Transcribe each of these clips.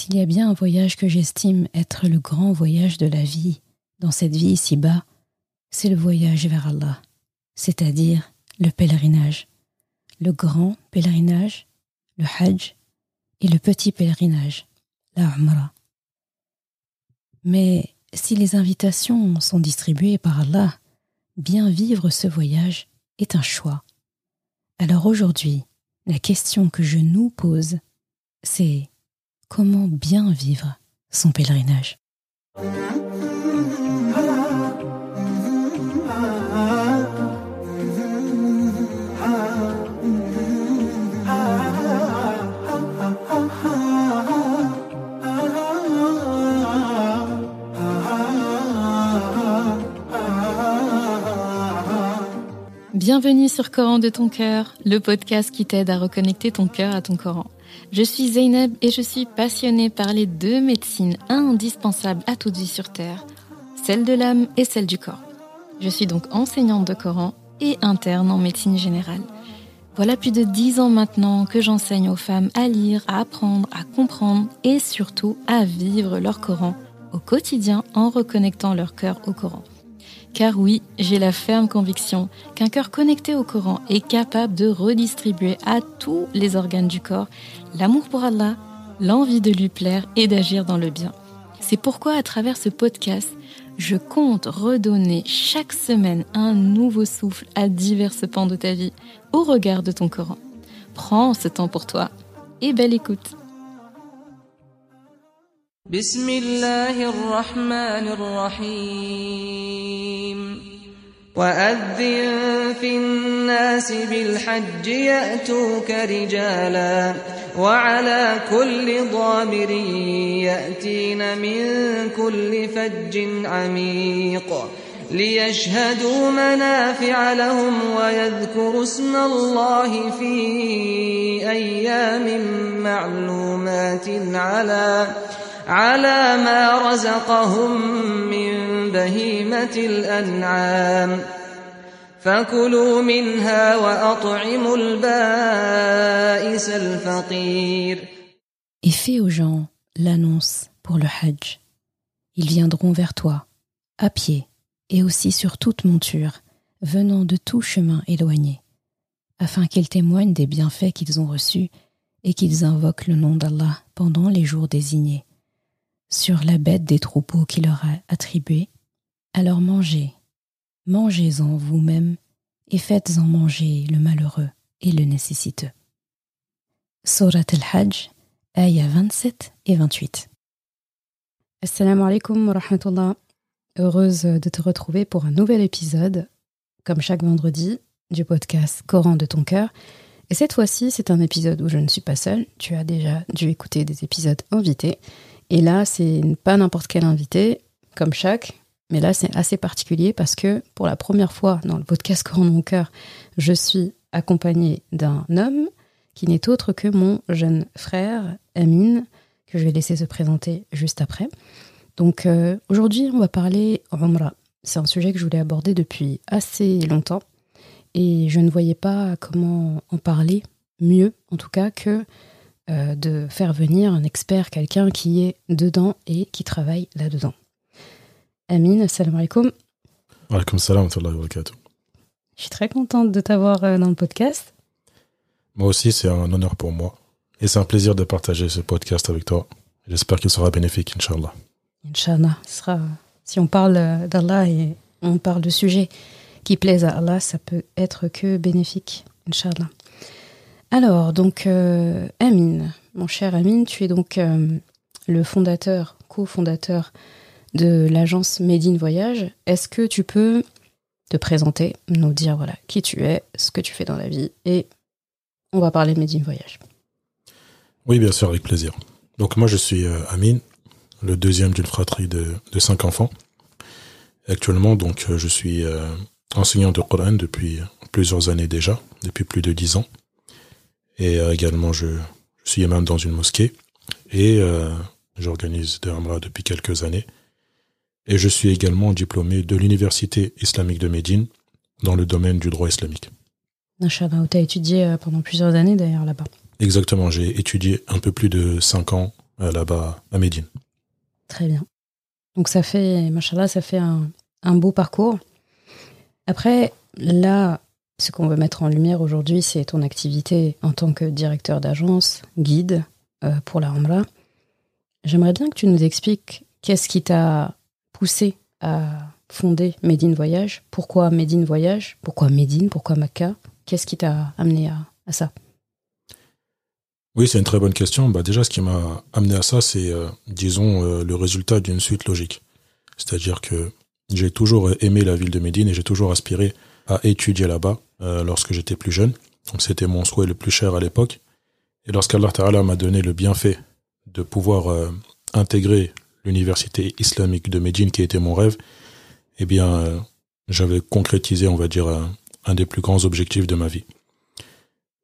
S'il y a bien un voyage que j'estime être le grand voyage de la vie, dans cette vie ici-bas, c'est le voyage vers Allah, c'est-à-dire le pèlerinage, le grand pèlerinage, le Hajj, et le petit pèlerinage, la Umrah. Mais si les invitations sont distribuées par Allah, bien vivre ce voyage est un choix. Alors aujourd'hui, la question que je nous pose, c'est comment bien vivre son pèlerinage. Bienvenue sur Coran de ton cœur, le podcast qui t'aide à reconnecter ton cœur à ton Coran. Je suis Zeynep et je suis passionnée par les deux médecines indispensables à toute vie sur Terre, celle de l'âme et celle du corps. Je suis donc enseignante de Coran et interne en médecine générale. Voilà plus de dix ans maintenant que j'enseigne aux femmes à lire, à apprendre, à comprendre et surtout à vivre leur Coran au quotidien en reconnectant leur cœur au Coran. Car oui, j'ai la ferme conviction qu'un cœur connecté au Coran est capable de redistribuer à tous les organes du corps l'amour pour Allah, l'envie de lui plaire et d'agir dans le bien. C'est pourquoi à travers ce podcast, je compte redonner chaque semaine un nouveau souffle à divers pans de ta vie au regard de ton Coran. Prends ce temps pour toi et belle écoute. وأذن في الناس بالحج يأتوك رجالا وعلى كل ضامر يأتين من كل فج عميق ليشهدوا منافع لهم ويذكروا اسم الله في أيام معلومات على على ما رزقهم من بهيمة الأنعام فكلوا منها وأطعموا البائس الفقير Et fais aux gens l'annonce pour le Hajj. Ils viendront vers toi, à pied et aussi sur toute monture, venant de tout chemin éloigné, afin qu'ils témoignent des bienfaits qu'ils ont reçus et qu'ils invoquent le nom d'Allah pendant les jours désignés sur la bête des troupeaux qu'il leur a attribués. Alors mangez, mangez-en vous-même et faites-en manger le malheureux et le nécessiteux. Surat al-Hajj, ayah 27 et 28. Assalamu alaikum wa. Heureuse de te retrouver pour un nouvel épisode, comme chaque vendredi, du podcast Coran de ton cœur. Et cette fois-ci, c'est un épisode où je ne suis pas seule. Tu as déjà dû écouter des épisodes invités. Et là, c'est pas n'importe quel invité, comme chaque, mais là, c'est assez particulier parce que pour la première fois dans le podcast de mon cœur, je suis accompagnée d'un homme qui n'est autre que mon jeune frère, Amine, que je vais laisser se présenter juste après. Donc euh, aujourd'hui, on va parler Umrah. C'est un sujet que je voulais aborder depuis assez longtemps et je ne voyais pas comment en parler mieux, en tout cas, que euh, de faire venir un expert, quelqu'un qui est dedans et qui travaille là-dedans. Amine, salam alaikum. Alaikum salam wa barakatuh. Je suis très contente de t'avoir euh, dans le podcast. Moi aussi, c'est un honneur pour moi. Et c'est un plaisir de partager ce podcast avec toi. J'espère qu'il sera bénéfique, Inch'Allah. Inch'Allah. Sera, si on parle euh, d'Allah et on parle de sujets qui plaisent à Allah, ça peut être que bénéfique, Inch'Allah. Alors, donc, euh, Amine, mon cher Amine, tu es donc euh, le fondateur, cofondateur de l'agence Made Voyage. Est-ce que tu peux te présenter, nous dire voilà qui tu es, ce que tu fais dans la vie, et on va parler de Made in Voyage. Oui, bien sûr, avec plaisir. Donc moi, je suis euh, Amine, le deuxième d'une fratrie de, cinq enfants. Actuellement, donc, je suis enseignant de Coran depuis plusieurs années déjà, depuis plus de dix ans. Et euh, également, je, suis imam dans une mosquée et euh, j'organise de Hamra depuis quelques années. Et je suis également diplômé de l'Université islamique de Médine dans le domaine du droit islamique. Inch'Allah, tu as étudié euh, pendant plusieurs années d'ailleurs là-bas. Exactement, j'ai étudié un peu plus de cinq ans là-bas à Médine. Très bien. Donc ça fait, machallah, ça fait un, un beau parcours. Après, là, ce qu'on veut mettre en lumière aujourd'hui, c'est ton activité en tant que directeur d'agence, guide pour la Umrah. J'aimerais bien que tu nous expliques qu'est-ce qui t'a poussé à fonder Médine Voyage Pourquoi Médine Voyage? Pourquoi Médine? Pourquoi Maca Qu'est-ce qui t'a amené à, ça? Oui, c'est une très bonne question. Bah, déjà, ce qui m'a amené à ça, c'est, euh, disons, euh, le résultat d'une suite logique. C'est-à-dire que j'ai toujours aimé la ville de Médine et j'ai toujours aspiré à étudier là-bas euh, lorsque j'étais plus jeune. Donc c'était mon souhait le plus cher à l'époque. Et lorsqu'Allah Ta'ala m'a donné le bienfait de pouvoir intégrer l'université islamique de Médine, qui était mon rêve, eh bien, euh, j'avais concrétisé, on va dire, un, des plus grands objectifs de ma vie.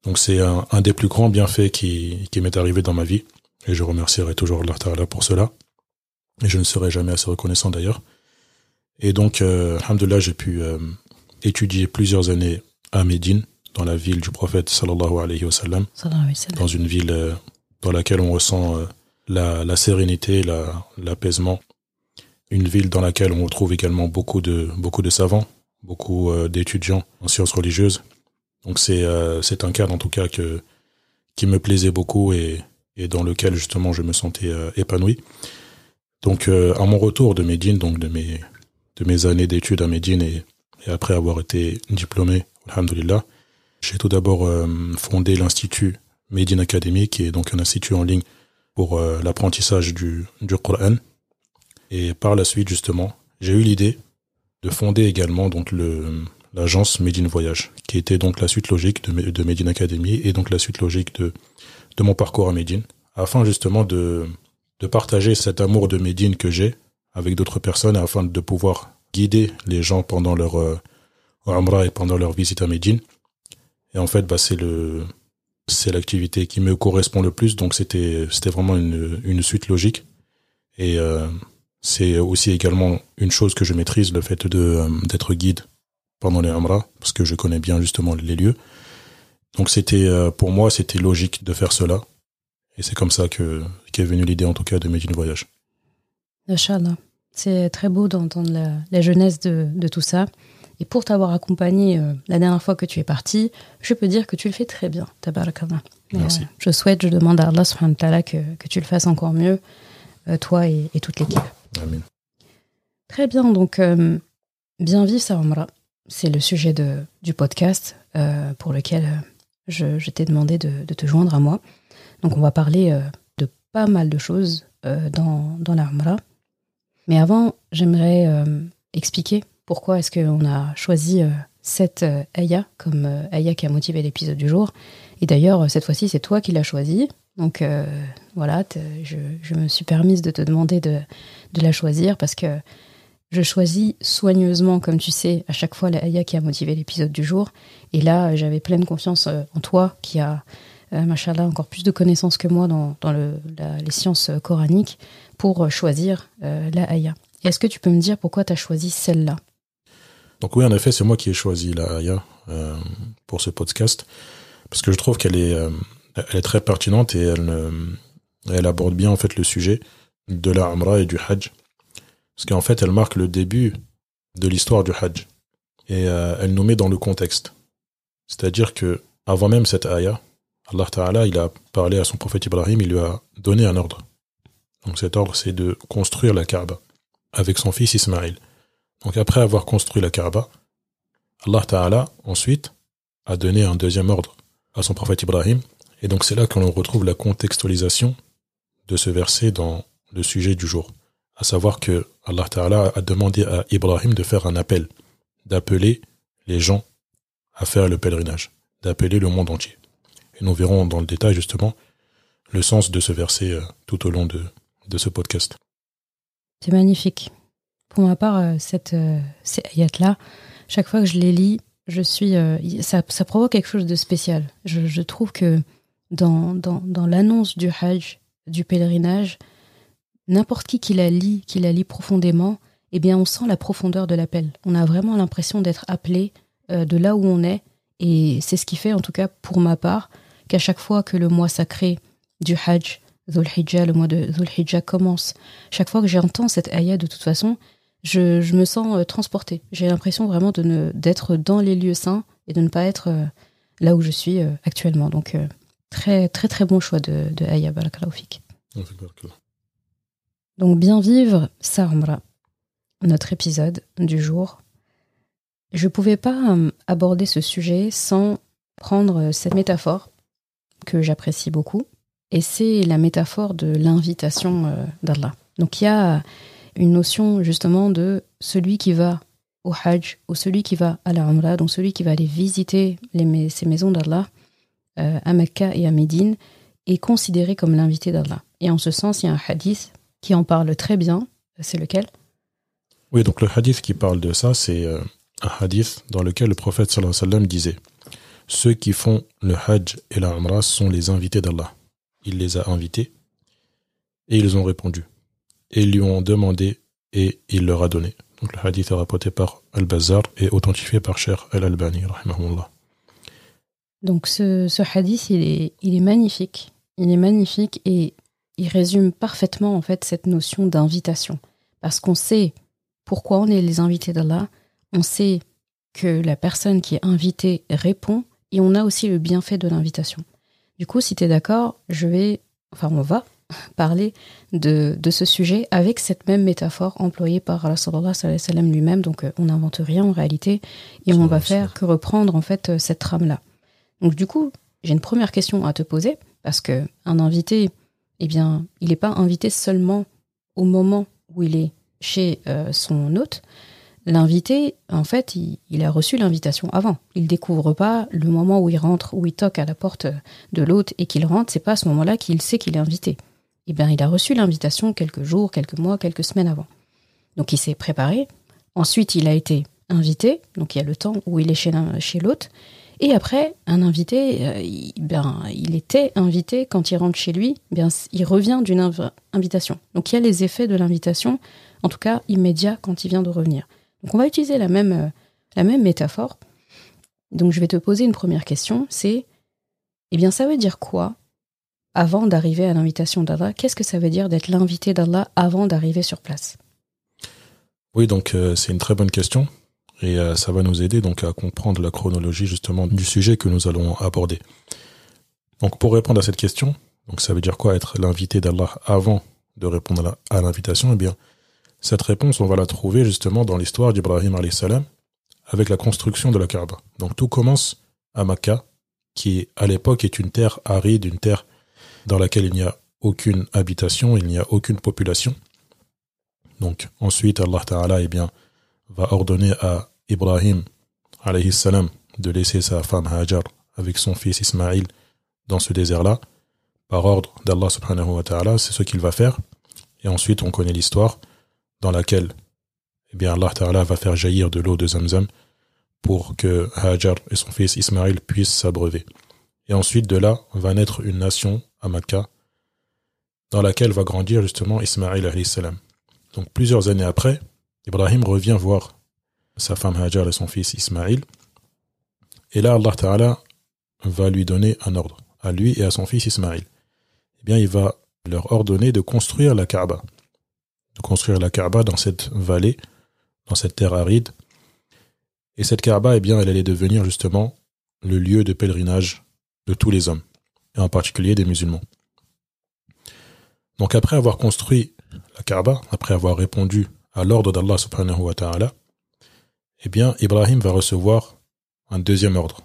Donc c'est un, des plus grands bienfaits qui, qui m'est arrivé dans ma vie, et je remercierai toujours Allah Ta'ala pour cela, et je ne serai jamais assez reconnaissant d'ailleurs. Et donc, euh, alhamdoulilah, j'ai pu euh, étudier plusieurs années à Médine, dans la ville du prophète sallallahu alayhi wa sallam, dans une ville euh, dans laquelle on ressent la, la sérénité, l'apaisement, une ville dans laquelle on retrouve également beaucoup de, beaucoup de savants, beaucoup euh, d'étudiants en sciences religieuses. Donc c'est euh, c'est un cadre en tout cas que qui me plaisait beaucoup et, et dans lequel justement je me sentais euh, épanoui. Donc à mon retour de Médine, donc de mes de mes années d'études à Médine et, et, après avoir été diplômé, alhamdulillah, j'ai tout d'abord fondé l'institut Médine Academy, qui est donc un institut en ligne pour l'apprentissage du du Coran et par la suite, justement, j'ai eu l'idée de fonder également donc le l'agence Medine Voyage, qui était donc la suite logique de, de Medine Academy et donc la suite logique de, de mon parcours à Médine, afin justement de, de partager cet amour de Médine que j'ai avec d'autres personnes afin de pouvoir guider les gens pendant leur euh, et pendant leur visite à Médine. Et en fait, bah, c'est le c'est l'activité qui me correspond le plus, donc c'était c'était vraiment une, une suite logique. Et euh, c'est aussi également une chose que je maîtrise, le fait de euh, d'être guide pendant les Amra, parce que je connais bien justement les lieux. Donc c'était euh, pour moi c'était logique de faire cela, et c'est comme ça que qu'est venue l'idée en tout cas de Médine Voyage. Inch'Allah. C'est très beau d'entendre la, jeunesse de, de, tout ça. Et pour t'avoir accompagné euh, la dernière fois que tu es parti, je peux dire que tu le fais très bien, tabarakallah. Merci. je souhaite, je demande à Allah subhanahu que, que tu le fasses encore mieux, toi et toute l'équipe. Très bien, donc euh, bien vivre sa c'est le sujet de, du podcast euh, pour lequel euh, je, t'ai demandé de, te joindre à moi. Donc on va parler de pas mal de choses dans, dans la Mais avant, j'aimerais expliquer pourquoi est-ce qu'on a choisi cette Aya comme Aya qui a motivé l'épisode du jour? Et d'ailleurs, cette fois-ci, c'est toi qui l'as choisi. Donc voilà, je, me suis permise de te demander de, la choisir parce que je choisis soigneusement, comme tu sais, à chaque fois la qui a motivé l'épisode du jour. Et là, j'avais pleine confiance euh, en toi qui a, euh, machallah, encore plus de connaissances que moi dans, dans le, les sciences coraniques pour euh, choisir la Aya. Est-ce que tu peux me dire pourquoi tu as choisi celle-là? Donc oui, en effet, c'est moi qui ai choisi la Aya pour ce podcast parce que je trouve qu'elle est, est très pertinente et elle, elle aborde bien en fait le sujet de la Umrah et du Hajj. Parce qu'en fait, elle marque le début de l'histoire du Hajj. Et euh, elle nous met dans le contexte. C'est-à-dire que, avant même cette ayah, Allah Ta'ala, il a parlé à son prophète Ibrahim, il lui a donné un ordre. Donc cet ordre, c'est de construire la Kaaba avec son fils Ismaël. Donc après avoir construit la Kaaba, Allah Ta'ala, ensuite, a donné un deuxième ordre à son prophète Ibrahim. Et donc c'est là qu'on retrouve la contextualisation de ce verset dans le sujet du jour, à savoir que Allah Ta'ala a demandé à Ibrahim de faire un appel, d'appeler les gens à faire le pèlerinage, d'appeler le monde entier. Et nous verrons dans le détail justement le sens de ce verset euh, tout au long de, de ce podcast. C'est magnifique. Pour ma part, euh, cette, euh, ces ayats-là, chaque fois que je les lis, je suis, ça, ça provoque quelque chose de spécial. Je, trouve que dans, dans, dans l'annonce du Hajj, du pèlerinage, n'importe qui qui la lit, qui la lit profondément, eh bien, on sent la profondeur de l'appel. On a vraiment l'impression d'être appelé euh, de là où on est. Et c'est ce qui fait, en tout cas pour ma part, qu'à chaque fois que le mois sacré du Hajj le mois de Dhul commence. Chaque fois que j'entends cette ayah, de toute façon, je, je me sens euh, transportée. J'ai l'impression vraiment de ne, d'être dans les lieux saints et de ne pas être euh, là où je suis euh, actuellement. Donc, très, très, très bon choix de, de ayah, barakallahu fik. Donc, bien vivre sa Umrah, notre épisode du jour. Je ne pouvais pas aborder ce sujet sans prendre cette métaphore que j'apprécie beaucoup, et c'est la métaphore de l'invitation d'Allah. Donc il y a une notion justement de celui qui va au Hajj ou celui qui va à la Umrah, donc celui qui va aller visiter les, ces maisons d'Allah euh, à Mecca et à Médine, est considéré comme l'invité d'Allah. Et en ce sens, il y a un hadith qui en parle très bien. C'est lequel? Oui, donc le hadith qui parle de ça, c'est euh, un hadith dans lequel le prophète sallallahu alayhi wa sallam disait Ceux qui font le hajj et la umrah sont les invités d'Allah. Il les a invités et ils ont répondu. Et lui ont demandé et il leur a donné. Donc le hadith est rapporté par Al-Bazar et authentifié par Cher Al-Albani. Donc ce, ce hadith, il est, il est magnifique. Il est magnifique et il résume parfaitement en fait cette notion d'invitation. Parce qu'on sait pourquoi on est les invités d'Allah, on sait que la personne qui est invitée répond et on a aussi le bienfait de l'invitation. Du coup, si tu es d'accord, je vais, enfin on va parler de, de ce sujet avec cette même métaphore employée par Rasulullah lui-même. Donc euh, on n'invente rien en réalité et on va faire que reprendre en fait euh, cette trame-là. Donc du coup, j'ai une première question à te poser parce que un invité, eh bien, il n'est pas invité seulement au moment où il est chez euh, son hôte. L'invité, en fait, il, il a reçu l'invitation avant. Il découvre pas le moment où il rentre, où il toque à la porte de l'hôte et qu'il rentre. C'est pas à ce moment-là qu'il sait qu'il est invité. Eh bien, il a reçu l'invitation quelques jours, quelques mois, quelques semaines avant. Donc, il s'est préparé. Ensuite, il a été invité. Donc, il y a le temps où il est chez chez l'hôte. Et après, un invité, euh, il, ben, il était invité quand il rentre chez lui, bien, il revient d'une inv- invitation. Donc il y a les effets de l'invitation, en tout cas immédiat quand il vient de revenir. Donc on va utiliser la même, euh, la même métaphore. Donc je vais te poser une première question, c'est, eh bien ça veut dire quoi avant d'arriver à l'invitation d'Allah Qu'est-ce que ça veut dire d'être l'invité d'Allah avant d'arriver sur place? Oui, donc euh, c'est une très bonne question et euh, ça va nous aider donc à comprendre la chronologie justement du sujet que nous allons aborder. Donc pour répondre à cette question, donc ça veut dire quoi être l'invité d'Allah avant de répondre à l'invitation? Eh bien, cette réponse on va la trouver justement dans l'histoire d'Ibrahim salam avec la construction de la Kaaba. Donc tout commence à Makkah, qui à l'époque est une terre aride, une terre dans laquelle il n'y a aucune habitation, il n'y a aucune population. Donc ensuite Allah Ta'ala eh va ordonner à Ibrahim salam de laisser sa femme Hajar avec son fils Ismaïl dans ce désert-là. Par ordre d'Allah subhanahu wa ta'ala, c'est ce qu'il va faire. Et ensuite, on connaît l'histoire dans laquelle eh bien, Allah Ta'ala va faire jaillir de l'eau de Zamzam pour que Hajar et son fils Ismaïl puissent s'abreuver. Et ensuite, de là, va naître une nation à dans laquelle va grandir justement Ismaïl salam. Donc plusieurs années après, Ibrahim revient voir sa femme Hajar et son fils Ismaïl. Et là, Allah Ta'ala va lui donner un ordre, à lui et à son fils Ismaïl. Eh bien, il va leur ordonner de construire la Kaaba. De construire la Kaaba dans cette vallée, dans cette terre aride. Et cette Kaaba, eh bien, elle allait devenir justement le lieu de pèlerinage de tous les hommes, et en particulier des musulmans. Donc après avoir construit la Kaaba, après avoir répondu à l'ordre d'Allah subhanahu wa ta'ala, eh bien, Ibrahim va recevoir un deuxième ordre.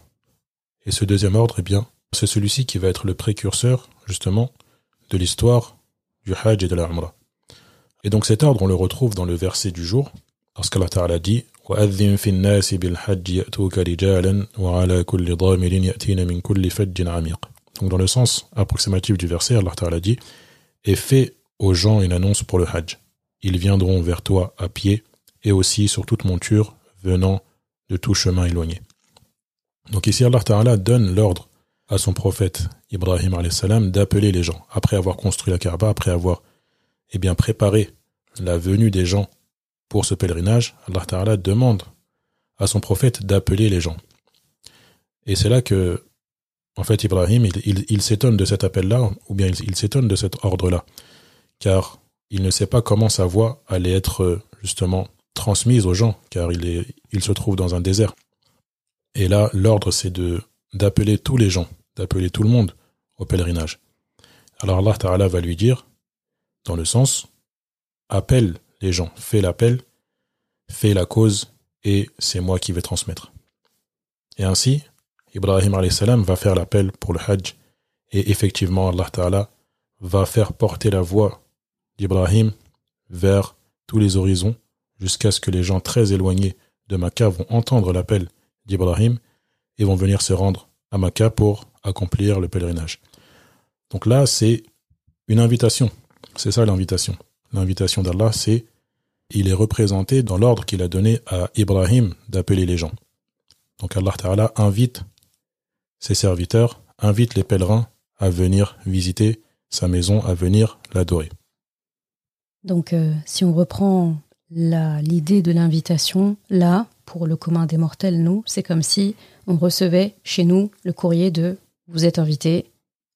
Et ce deuxième ordre, eh bien, c'est celui-ci qui va être le précurseur, justement, de l'histoire du Hajj et de la Umrah. Et donc cet ordre, on le retrouve dans le verset du jour, lorsqu'Allah Ta'ala dit وَأَذِّن فِي النَّاسِ بِالْحَجِّ يَأْتُوكَ رِجَالًا وَعَلَى كُلِّ ضَامِرٍ يَأْتِينَ مِنْ كُلِّ فَجٍّ عَمِيقٍ donc dans le sens approximatif du verset, Allah Ta'ala dit Et fais aux gens une annonce pour le Hajj. Ils viendront vers toi à pied et aussi sur toute monture venant de tout chemin éloigné. Donc ici Allah Ta'ala donne l'ordre à son prophète Ibrahim salam d'appeler les gens. Après avoir construit la Kaaba, après avoir eh bien, préparé la venue des gens pour ce pèlerinage, Allah Ta'ala demande à son prophète d'appeler les gens. Et c'est là que en fait, Ibrahim, il, s'étonne de cet appel-là, ou bien il, s'étonne de cet ordre-là, car il ne sait pas comment sa voix allait être justement transmise aux gens, car il se trouve dans un désert. Et là, l'ordre, c'est de d'appeler tous les gens, d'appeler tout le monde au pèlerinage. Alors Allah Ta'ala va lui dire, dans le sens, appelle les gens, fais l'appel, fais la cause, et c'est moi qui vais transmettre. Et ainsi, Ibrahim va faire l'appel pour le Hajj, et effectivement, Allah Ta'ala va faire porter la voix d'Ibrahim vers tous les horizons, jusqu'à ce que les gens très éloignés de Makkah vont entendre l'appel d'Ibrahim et vont venir se rendre à Makkah pour accomplir le pèlerinage. Donc là, c'est une invitation. C'est ça l'invitation. L'invitation d'Allah, c'est il est représenté dans l'ordre qu'il a donné à Ibrahim d'appeler les gens. Donc Allah Ta'ala invite ses serviteurs, invite les pèlerins à venir visiter sa maison, à venir l'adorer. Donc euh, si on reprend l'idée de l'invitation, là, pour le commun des mortels, nous, c'est comme si on recevait chez nous le courrier de vous êtes invité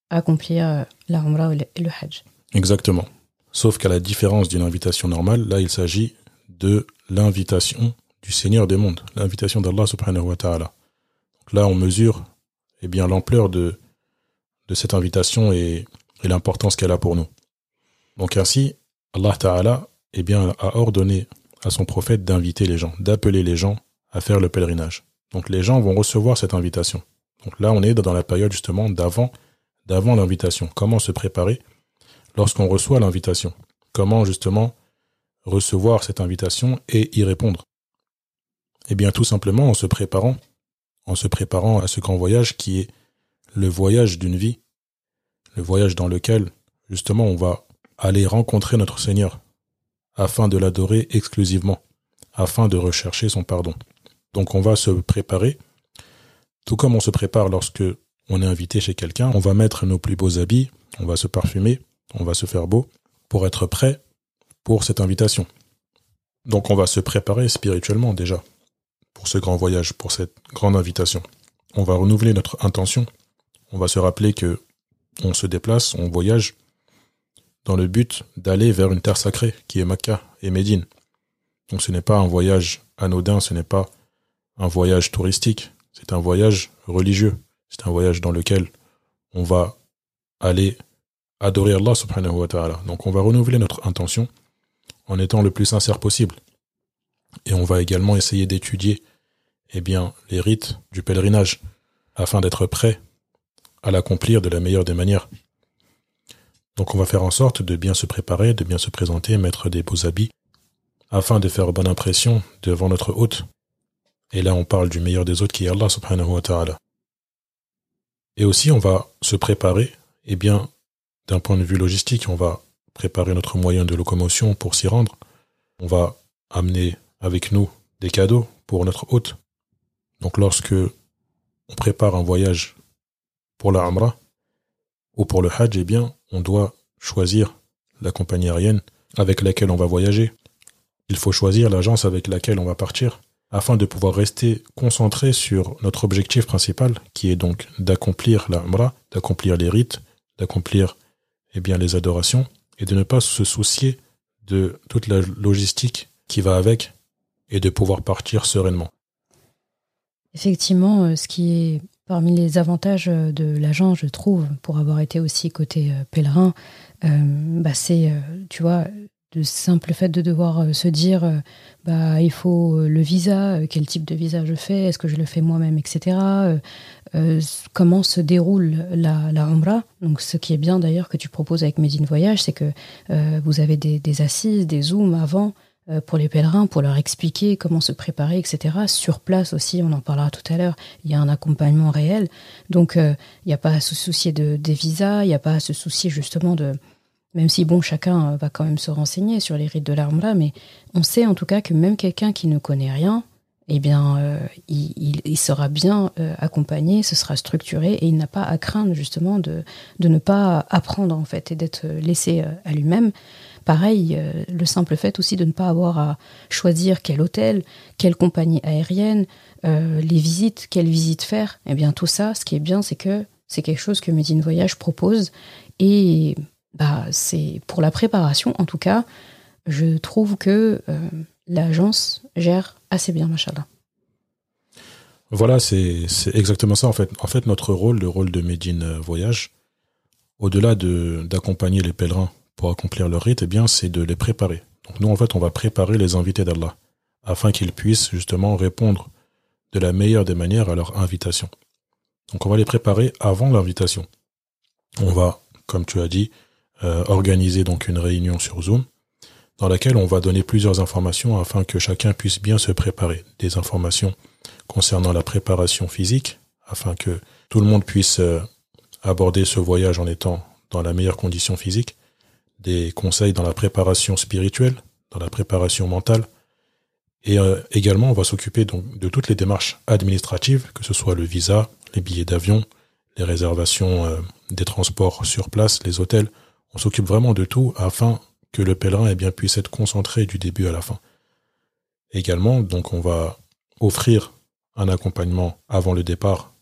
à accomplir euh, la Umrah et le Hajj. Exactement. Sauf qu'à la différence d'une invitation normale, là, il s'agit de l'invitation du Seigneur des mondes, l'invitation d'Allah subhanahu wa ta'ala. Donc là, on mesure eh bien l'ampleur de, de cette invitation et, l'importance qu'elle a pour nous. Donc ainsi, Allah ta'ala eh bien, a ordonné à son prophète d'inviter les gens, d'appeler les gens à faire le pèlerinage. Donc les gens vont recevoir cette invitation. Donc là, on est dans la période justement d'avant, d'avant l'invitation. Comment se préparer lorsqu'on reçoit l'invitation? Comment justement recevoir cette invitation et y répondre? Eh bien, tout simplement en se préparant, en se préparant à ce grand voyage qui est le voyage d'une vie, le voyage dans lequel justement on va aller rencontrer notre Seigneur, afin de l'adorer exclusivement, afin de rechercher son pardon. Donc on va se préparer, tout comme on se prépare lorsque on est invité chez quelqu'un, on va mettre nos plus beaux habits, on va se parfumer, on va se faire beau pour être prêt pour cette invitation. Donc on va se préparer spirituellement déjà pour ce grand voyage, pour cette grande invitation. On va renouveler notre intention. On va se rappeler que on se déplace, on voyage dans le but d'aller vers une terre sacrée qui est Makkah et Médine. Donc ce n'est pas un voyage anodin, ce n'est pas un voyage touristique, c'est un voyage religieux. C'est un voyage dans lequel on va aller adorer Allah subhanahu wa ta'ala. Donc on va renouveler notre intention en étant le plus sincère possible. Et on va également essayer d'étudier eh bien, les rites du pèlerinage afin d'être prêt à l'accomplir de la meilleure des manières. Donc on va faire en sorte de bien se préparer, de bien se présenter, mettre des beaux habits, afin de faire bonne impression devant notre hôte. Et là on parle du meilleur des autres qui est Allah subhanahu wa ta'ala. Et aussi on va se préparer, eh bien, d'un point de vue logistique, on va préparer notre moyen de locomotion pour s'y rendre. On va amener avec nous des cadeaux pour notre hôte. Donc lorsque on prépare un voyage pour la Amra ou pour le Hajj, eh bien, on doit choisir la compagnie aérienne avec laquelle on va voyager. Il faut choisir l'agence avec laquelle on va partir afin de pouvoir rester concentré sur notre objectif principal qui est donc d'accomplir la Umrah, d'accomplir les rites, d'accomplir eh bien les adorations et de ne pas se soucier de toute la logistique qui va avec et de pouvoir partir sereinement. Effectivement, euh, ce qui est Parmi les avantages euh, de l'agent, je trouve, pour avoir été aussi côté euh, pèlerin, bah c'est, tu vois, le simple fait de devoir se dire, bah, il faut le visa, quel type de visa je fais, est-ce que je le fais moi-même, etc. comment se déroule la, la. Donc, ce qui est bien d'ailleurs que tu proposes avec Medine Voyage, c'est que vous avez des, des, assises, des zooms avant pour les pèlerins, pour leur expliquer comment se préparer, etc. Sur place aussi, on en parlera tout à l'heure, il y a un accompagnement réel. Donc, euh, il n'y a pas à se soucier de, des visas, il n'y a pas à se soucier justement de... Même si, bon, chacun euh, va quand même se renseigner sur les rites de l'arme là, mais on sait en tout cas que même quelqu'un qui ne connaît rien, eh bien, il, il, sera bien accompagné, ce sera structuré et il n'a pas à craindre justement de, de ne pas apprendre en fait et d'être laissé à lui-même. Pareil, euh, le simple fait aussi de ne pas avoir à choisir quel hôtel, quelle compagnie aérienne, euh, les visites, quelle visite faire, eh bien tout ça, ce qui est bien, c'est que C'est quelque chose que Medine Voyage propose. Et bah, c'est pour la préparation, en tout cas, je trouve que euh, l'agence gère assez bien, machallah. Voilà, c'est exactement ça en fait. En fait, notre rôle, le rôle de Medine Voyage, au-delà d'accompagner les pèlerins pour accomplir leur rite, eh bien, c'est de les préparer. Donc nous, en fait, on va préparer les invités d'Allah afin qu'ils puissent justement répondre de la meilleure des manières à leur invitation. Donc on va les préparer avant l'invitation. On va, comme tu as dit, euh, organiser donc une réunion sur Zoom dans laquelle on va donner plusieurs informations afin que chacun puisse bien se préparer. Des informations concernant la préparation physique, afin que tout le monde puisse euh, aborder ce voyage en étant dans la meilleure condition physique, des conseils dans la préparation spirituelle, dans la préparation mentale, et euh, également on va s'occuper donc de toutes les démarches administratives, que ce soit le visa, les billets d'avion, les réservations euh, des transports sur place, les hôtels. On s'occupe vraiment de tout afin que le pèlerin eh bien, puisse être concentré du début à la fin. Également, donc on va offrir un accompagnement avant le départ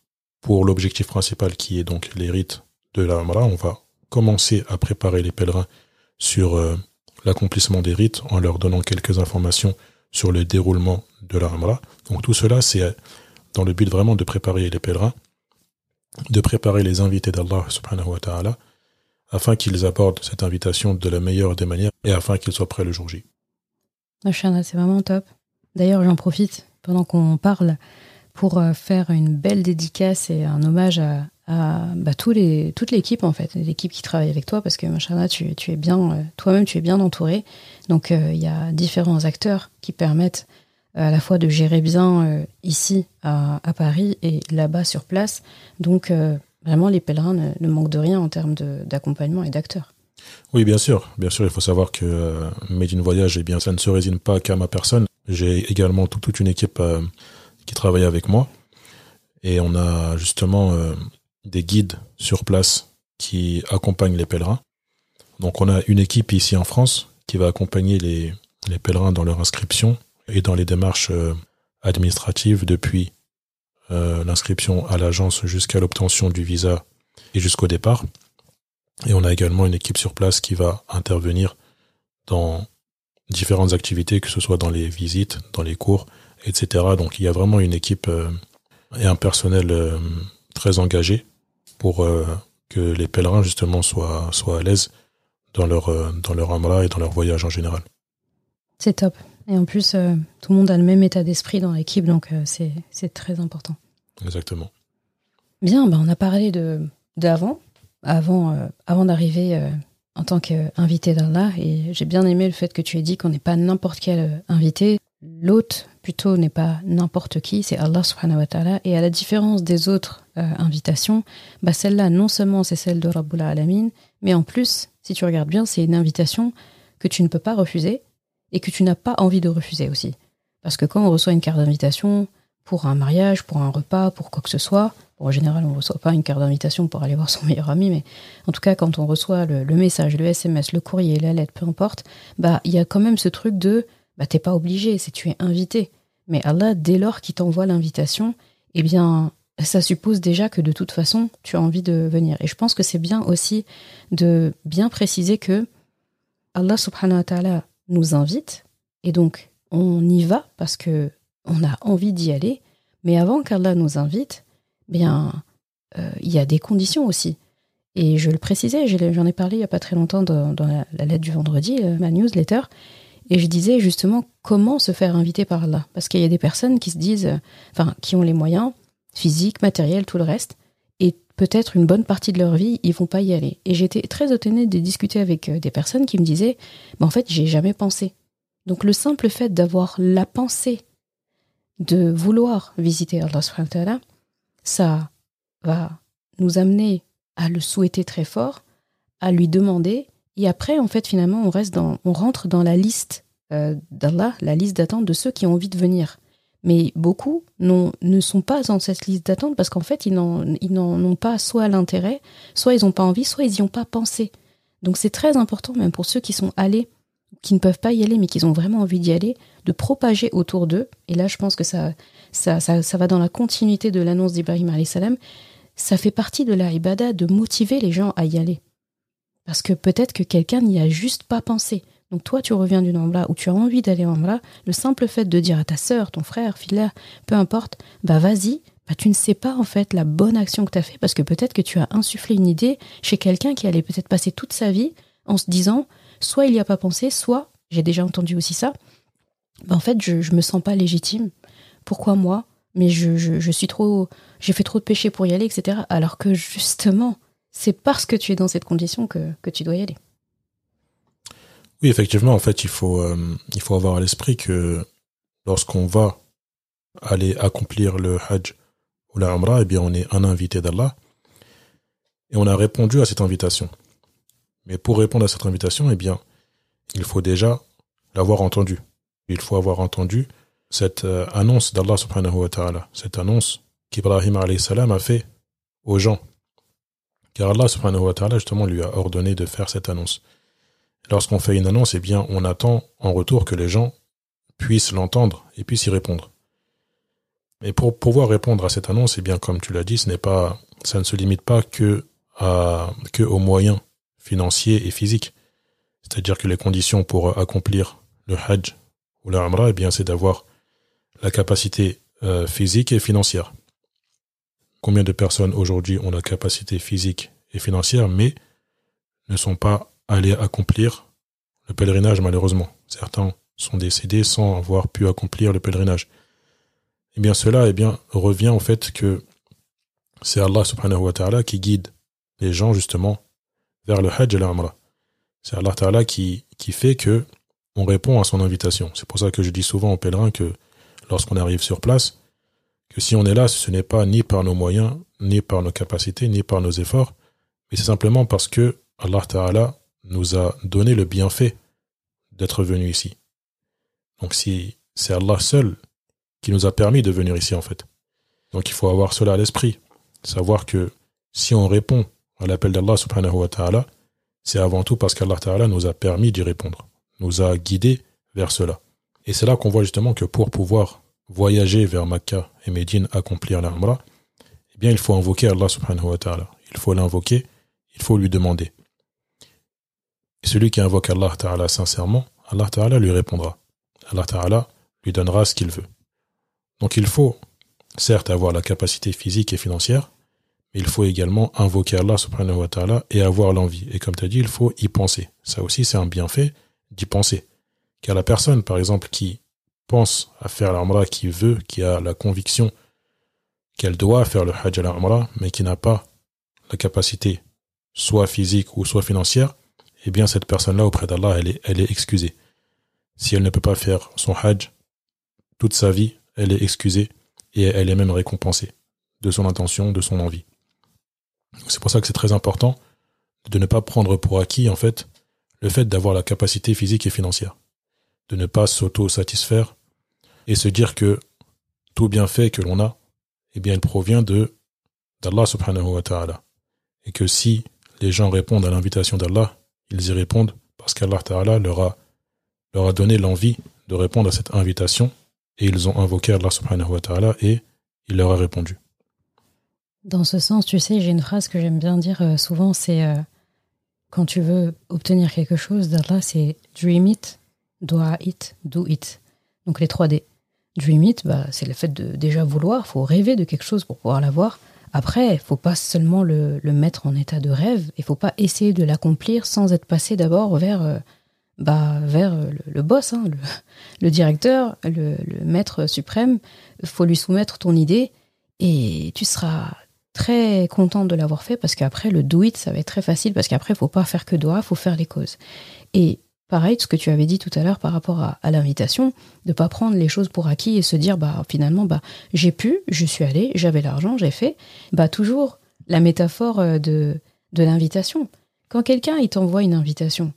pour l'objectif principal qui est donc les rites de la Hamra. On va commencer à préparer les pèlerins sur euh, l'accomplissement des rites en leur donnant quelques informations sur le déroulement de la Hamra. Donc tout cela, c'est euh, dans le but vraiment de préparer les pèlerins, de préparer les invités d'Allah subhanahu wa ta'ala afin qu'ils abordent cette invitation de la meilleure des manières et afin qu'ils soient prêts le jour J. c'est vraiment top. D'ailleurs, j'en profite pendant qu'on parle pour euh, faire une belle dédicace et un hommage à, bah, tous les, toute l'équipe en fait, l'équipe qui travaille avec toi parce que Machana, tu, tu es bien, euh, toi-même tu es bien entouré. Donc euh, il y a différents acteurs qui permettent à la fois de gérer bien ici à, à, Paris et là-bas sur place. Donc vraiment, les pèlerins ne, manquent de rien en termes d'accompagnement et d'acteurs. Oui, bien sûr. Bien sûr, il faut savoir que euh, Made in Voyage, eh bien, ça ne se résigne pas qu'à ma personne. J'ai également toute une équipe euh, qui travaille avec moi. Et on a justement euh, des guides sur place qui accompagnent les pèlerins. Donc on a une équipe ici en France qui va accompagner les, pèlerins dans leur inscription et dans les démarches administratives depuis euh, l'inscription à l'agence jusqu'à l'obtention du visa et jusqu'au départ. Et on a également une équipe sur place qui va intervenir dans différentes activités, que ce soit dans les visites, dans les cours, etc. Donc il y a vraiment une équipe euh, et un personnel euh, très engagé pour que les pèlerins justement soient, soient à l'aise dans leur, dans leur amra et dans leur voyage en général. C'est top. Et en plus, euh, tout le monde a le même état d'esprit dans l'équipe, donc euh, c'est très important. Exactement. Bien, bah, on a parlé de d'avant, avant, euh, avant d'arriver en tant qu'invité d'Allah, et j'ai bien aimé le fait que tu aies dit qu'on n'est pas n'importe quel invité. L'hôte, plutôt, n'est pas n'importe qui, c'est Allah subhanahu wa ta'ala. Et à la différence des autres invitations, bah, celle-là, non seulement c'est celle de Rabbul Alamin, mais en plus, si tu regardes bien, c'est une invitation que tu ne peux pas refuser et que tu n'as pas envie de refuser aussi. Parce que quand on reçoit une carte d'invitation pour un mariage, pour un repas, pour quoi que ce soit, en général, on ne reçoit pas une carte d'invitation pour aller voir son meilleur ami, mais en tout cas, quand on reçoit le, message, le SMS, le courrier, la lettre, peu importe, bah, il y a quand même ce truc de, bah, t'es pas obligé, c'est tu es invité. Mais Allah, dès lors qu'il t'envoie l'invitation, eh bien, ça suppose déjà que de toute façon, tu as envie de venir. Et je pense que c'est bien aussi de bien préciser que Allah subhanahu wa ta'ala nous invite, et donc on y va parce que on a envie d'y aller, mais avant qu'Allah nous invite, bien, euh, il y a des conditions aussi. Et je le précisais, j'en ai parlé il n'y a pas très longtemps dans, la, lettre du vendredi, euh, ma newsletter, et je disais justement comment se faire inviter par Allah. Parce qu'il y a des personnes qui se disent, enfin, qui ont les moyens, physiques, matériels, tout le reste, et peut-être une bonne partie de leur vie, ils vont pas y aller. Et j'étais très étonnée de discuter avec euh, des personnes qui me disaient, mais en fait, j'ai jamais pensé. Donc le simple fait d'avoir la pensée de vouloir visiter Allah ça va nous amener à le souhaiter très fort, à lui demander, et après, en fait, finalement, on reste dans, on rentre dans la liste euh, d'Allah, la liste d'attente de ceux qui ont envie de venir. Mais beaucoup ne sont pas dans cette liste d'attente parce qu'en fait, ils n'en ont pas soit l'intérêt, soit ils n'ont pas envie, soit ils n'y ont pas pensé. Donc c'est très important, même pour ceux qui sont allés, qui ne peuvent pas y aller, mais qui ont vraiment envie d'y aller, de propager autour d'eux. Et là, je pense que ça, ça, ça, va dans la continuité de l'annonce d'Ibrahim salam. ça fait partie de la ibada de motiver les gens à y aller. Parce que peut-être que quelqu'un n'y a juste pas pensé. Donc toi, tu reviens d'une Omra ou tu as envie d'aller en Omra, le simple fait de dire à ta sœur, ton frère, filaire, peu importe, bah vas-y, bah tu ne sais pas en fait la bonne action que tu as fait parce que peut-être que tu as insufflé une idée chez quelqu'un qui allait peut-être passer toute sa vie en se disant soit il n'y a pas pensé, soit, j'ai déjà entendu aussi ça, bah en fait je, je me sens pas légitime. Pourquoi moi? Mais je, je, je suis trop, j'ai fait trop de péchés pour y aller, etc. Alors que justement, c'est parce que tu es dans cette condition que, tu dois y aller. Oui, effectivement, en fait, il faut, euh, il faut avoir à l'esprit que lorsqu'on va aller accomplir le Hajj ou la eh bien, on est un invité d'Allah et on a répondu à cette invitation. Mais pour répondre à cette invitation, eh bien, il faut déjà l'avoir entendu. Il faut avoir entendu cette euh, annonce d'Allah subhanahu wa ta'ala, cette annonce qu'Ibrahim a fait aux gens. Car Allah subhanahu wa ta'ala justement lui a ordonné de faire cette annonce. Lorsqu'on fait une annonce, eh bien, on attend en retour que les gens puissent l'entendre et puissent y répondre. Et pour pouvoir répondre à cette annonce, eh bien, comme tu l'as dit, ce n'est pas, ça ne se limite pas que aux moyens financiers et physiques. C'est-à-dire que les conditions pour accomplir le Hajj ou la Umrah, eh bien, c'est d'avoir la capacité euh, physique et financière. Combien de personnes aujourd'hui ont la capacité physique et financière, mais ne sont pas aller accomplir le pèlerinage, malheureusement. Certains sont décédés sans avoir pu accomplir le pèlerinage. Eh bien, cela eh bien, revient au fait que c'est Allah subhanahu wa ta'ala qui guide les gens justement vers le Hajj et l'Umrah. C'est Allah ta'ala qui, qui fait que on répond à son invitation. C'est pour ça que je dis souvent aux pèlerins que lorsqu'on arrive sur place, que si on est là, ce n'est pas ni par nos moyens, ni par nos capacités, ni par nos efforts, mais c'est simplement parce que Allah Ta'ala nous a donné le bienfait d'être venu ici. Donc c'est Allah seul qui nous a permis de venir ici en fait. Donc il faut avoir cela à l'esprit, savoir que si on répond à l'appel d'Allah subhanahu wa ta'ala, c'est avant tout parce qu'Allah ta'ala nous a permis d'y répondre, nous a guidés vers cela. Et c'est là qu'on voit justement que pour pouvoir voyager vers Makkah et Médine, accomplir l'Umrah, eh bien il faut invoquer Allah subhanahu wa ta'ala. Il faut l'invoquer, il faut lui demander. Et celui qui invoque Allah Ta'ala sincèrement, Allah Ta'ala lui répondra. Allah Ta'ala lui donnera ce qu'il veut. Donc il faut, certes, avoir la capacité physique et financière, mais il faut également invoquer Allah subhanahu wa ta'ala et avoir l'envie. Et comme tu as dit, il faut y penser. Ça aussi, c'est un bienfait d'y penser. Car la personne, par exemple, qui à faire l'Umrah, qui veut, qui a la conviction qu'elle doit faire le Hajj à l'Umrah, mais qui n'a pas la capacité, soit physique ou soit financière, eh bien cette personne-là auprès d'Allah, elle est, elle est excusée. Si elle ne peut pas faire son hajj toute sa vie, elle est excusée et elle est même récompensée de son intention, de son envie. C'est pour ça que c'est très important de ne pas prendre pour acquis, en fait, le fait d'avoir la capacité physique et financière. De ne pas s'auto-satisfaire et se dire que tout bienfait que l'on a, eh bien, il provient de d'Allah subhanahu wa ta'ala. Et que si les gens répondent à l'invitation d'Allah, ils y répondent parce qu'Allah Ta'ala leur a, leur a donné l'envie de répondre à cette invitation et ils ont invoqué Allah Subhanahu wa Ta'ala et il leur a répondu. Dans ce sens, tu sais, j'ai une phrase que j'aime bien dire euh, souvent, c'est euh, quand tu veux obtenir quelque chose d'Allah, c'est dream it, doa it, do it. Donc les 3 D. Dream it, bah, c'est le fait de déjà vouloir, faut rêver de quelque chose pour pouvoir l'avoir. Après, faut pas seulement le, mettre en état de rêve, il faut pas essayer de l'accomplir sans être passé d'abord vers, euh, bah, vers le, boss, hein, le, directeur, le, maître suprême. Faut lui soumettre ton idée et tu seras très content de l'avoir fait parce qu'après, le do it, ça va être très facile parce qu'après, faut pas faire que doigt, faut faire les causes. Et pareil, ce que tu avais dit tout à l'heure par rapport à, l'invitation, de pas prendre les choses pour acquis et se dire bah finalement bah j'ai pu, je suis allé, j'avais l'argent, j'ai fait. Bah toujours la métaphore euh, de de l'invitation. Quand quelqu'un il t'envoie une invitation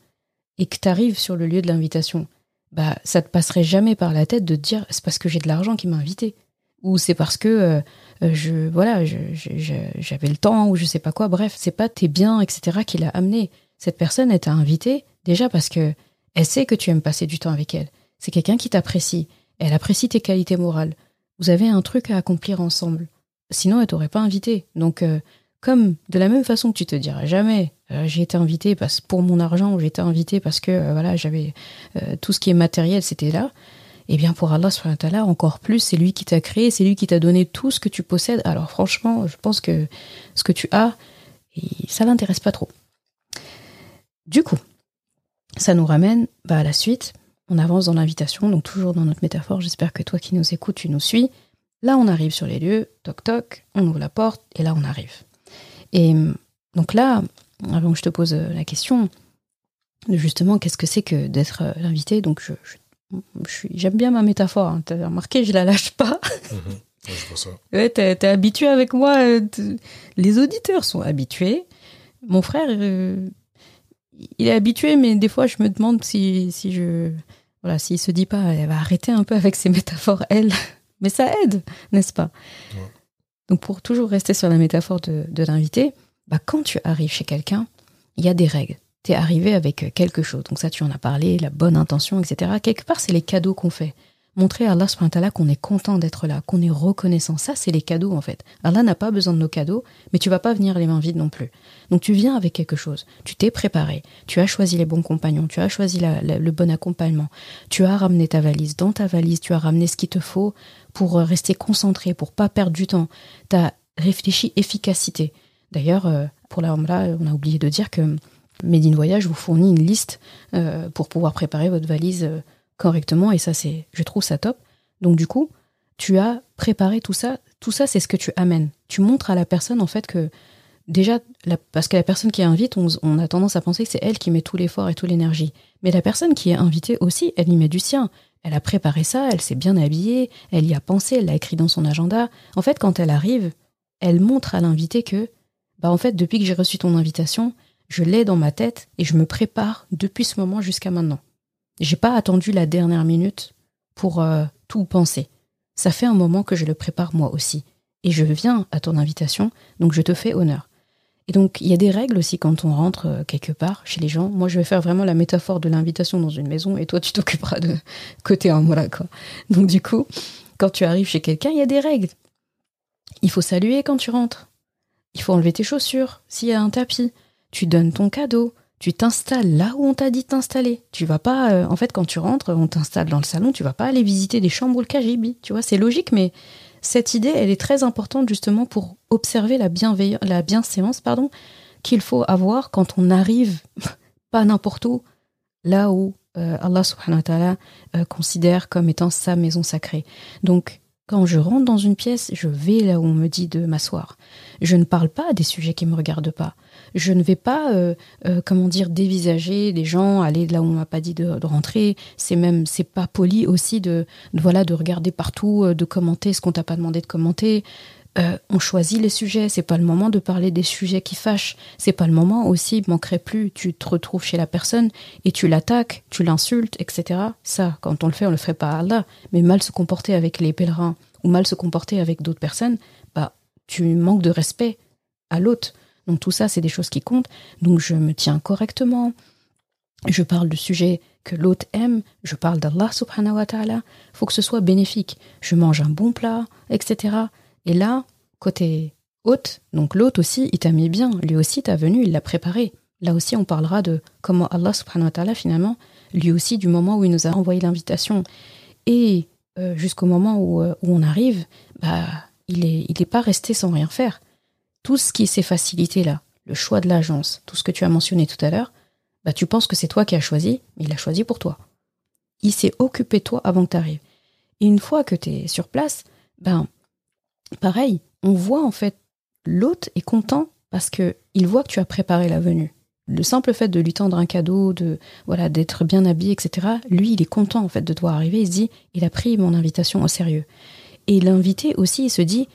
et que tu arrives sur le lieu de l'invitation, bah ça te passerait jamais par la tête de te dire c'est parce que j'ai de l'argent qui m'a invité ou c'est parce que euh, euh, je voilà j'avais le temps ou je sais pas quoi. Bref, c'est pas tes biens etc qui l'a amené. Cette personne elle t'a invité déjà parce que elle sait que tu aimes passer du temps avec elle. C'est quelqu'un qui t'apprécie. Elle apprécie tes qualités morales. Vous avez un truc à accomplir ensemble. sinon elle t'aurait pas invité. Donc, euh, comme de la même façon que tu te diras jamais, euh, j'ai été invité parce, pour mon argent ou j'ai été invité parce que euh, voilà, j'avais tout ce qui est matériel, c'était là. Eh bien, pour Allah, encore plus, c'est lui qui t'a créé, c'est lui qui t'a donné tout ce que tu possèdes. Alors, franchement, je pense que ce que tu as, ça l'intéresse pas trop. Du coup, ça nous ramène bah, à la suite. On avance dans l'invitation, donc toujours dans notre métaphore. J'espère que toi qui nous écoutes, tu nous suis. Là, on arrive sur les lieux, toc toc, on ouvre la porte et là, on arrive. Et donc là, avant que je te pose euh, la question, justement, qu'est-ce que c'est que d'être euh, l'invité? Donc, je, j'aime bien ma métaphore. Hein. T'as remarqué, je la lâche pas. Mhm. je vois ça. Ouais, t'es, habitué avec moi. Euh, les auditeurs sont habitués. Mon frère, il est habitué, mais des fois, je me demande si, si je. Voilà, s'il se dit pas, elle va arrêter un peu avec ses métaphores, elle. Mais ça aide, n'est-ce pas? Donc, pour toujours rester sur la métaphore de, de l'invité, bah, quand tu arrives chez quelqu'un, il y a des règles. Tu es arrivé avec quelque chose. Donc, ça, tu en as parlé, la bonne intention, etc. Quelque part, c'est les cadeaux qu'on fait montrer à Allah qu'on est content d'être là, qu'on est reconnaissant. Ça, c'est les cadeaux en fait. Allah n'a pas besoin de nos cadeaux, mais tu vas pas venir les mains vides non plus. Donc tu viens avec quelque chose. Tu t'es préparé. Tu as choisi les bons compagnons. Tu as choisi le bon accompagnement. Tu as ramené ta valise. Dans ta valise, tu as ramené ce qu'il te faut pour euh, rester concentré, pour pas perdre du temps. Tu as réfléchi efficacité. D'ailleurs, euh, pour la on a oublié de dire que Medine Voyage vous fournit une liste euh, pour pouvoir préparer votre valise correctement et ça c'est je trouve ça top. Donc du coup, tu as préparé tout ça, tout ça c'est ce que tu amènes. Tu montres à la personne en fait que déjà parce que la personne qui invite, on, on a tendance à penser que c'est elle qui met tout l'effort et toute l'énergie. Mais la personne qui est invitée aussi, elle y met du sien. Elle a préparé ça, elle s'est bien habillée, elle y a pensé, elle l'a écrit dans son agenda. En fait, quand elle arrive, elle montre à l'invité que bah en fait depuis que j'ai reçu ton invitation, je l'ai dans ma tête et je me prépare depuis ce moment jusqu'à maintenant. J'ai pas attendu la dernière minute pour euh, tout penser. Ça fait un moment que je le prépare moi aussi. Et je viens à ton invitation, donc je te fais honneur. Et donc, il y a des règles aussi quand on rentre euh, quelque part chez les gens. Moi, je vais faire vraiment la métaphore de l'invitation dans une maison et toi, tu t'occuperas de côté en voilà, quoi. Donc, du coup, quand tu arrives chez quelqu'un, il y a des règles. Il faut saluer quand tu rentres. Il faut enlever tes chaussures s'il y a un tapis. Tu donnes ton cadeau tu t'installes là où on t'a dit de t'installer. Tu vas pas, euh, en fait, quand tu rentres, on t'installe dans le salon, tu vas pas aller visiter des chambres ou le KGB. Tu vois, c'est logique, mais cette idée, elle est très importante justement pour observer la la bienséance, pardon, qu'il faut avoir quand on arrive pas n'importe où, là où euh, Allah subhanahu wa ta'ala euh, considère comme étant sa maison sacrée. Donc, quand je rentre dans une pièce, je vais là où on me dit de m'asseoir. Je ne parle pas des sujets qui me regardent pas je ne vais pas, euh, euh, comment dire, dévisager les gens, aller là où on m'a pas dit de, rentrer. C'est même, c'est pas poli aussi de, voilà, de regarder partout, euh, de commenter ce qu'on t'a pas demandé de commenter. on choisit les sujets. C'est pas le moment de parler des sujets qui fâchent. C'est pas le moment aussi. Manquerait plus. Tu te retrouves chez la personne et tu l'attaques, tu l'insultes, etc. Ça, quand on le fait, on le fait pas à Allah. Mais mal se comporter avec les pèlerins ou mal se comporter avec d'autres personnes, bah, tu manques de respect à l'autre. Donc tout ça, c'est des choses qui comptent. Donc je me tiens correctement. Je parle de sujets que l'autre aime. Je parle d'Allah subhanahu wa ta'ala. faut que ce soit bénéfique. Je mange un bon plat, etc. Et là, côté hôte, donc l'hôte aussi, il t'a mis bien. Lui aussi, t'as venu, il l'a préparé. Là aussi, on parlera de comment Allah subhanahu wa ta'ala, finalement, lui aussi, du moment où il nous a envoyé l'invitation et euh, jusqu'au moment où, euh, où, on arrive, bah, il n'est il est pas resté sans rien faire tout ce qui s'est facilité là, le choix de l'agence, tout ce que tu as mentionné tout à l'heure, bah tu penses que c'est toi qui as choisi, mais il a choisi pour toi. Il s'est occupé de toi avant que tu arrives. Et une fois que tu es sur place, ben pareil, on voit en fait l'hôte est content parce que il voit que tu as préparé la venue. Le simple fait de lui tendre un cadeau, de voilà, d'être bien habillé, etc. Lui, il est content en fait de toi arriver. Il se dit, il a pris mon invitation au sérieux. Et l'invité aussi, il se dit,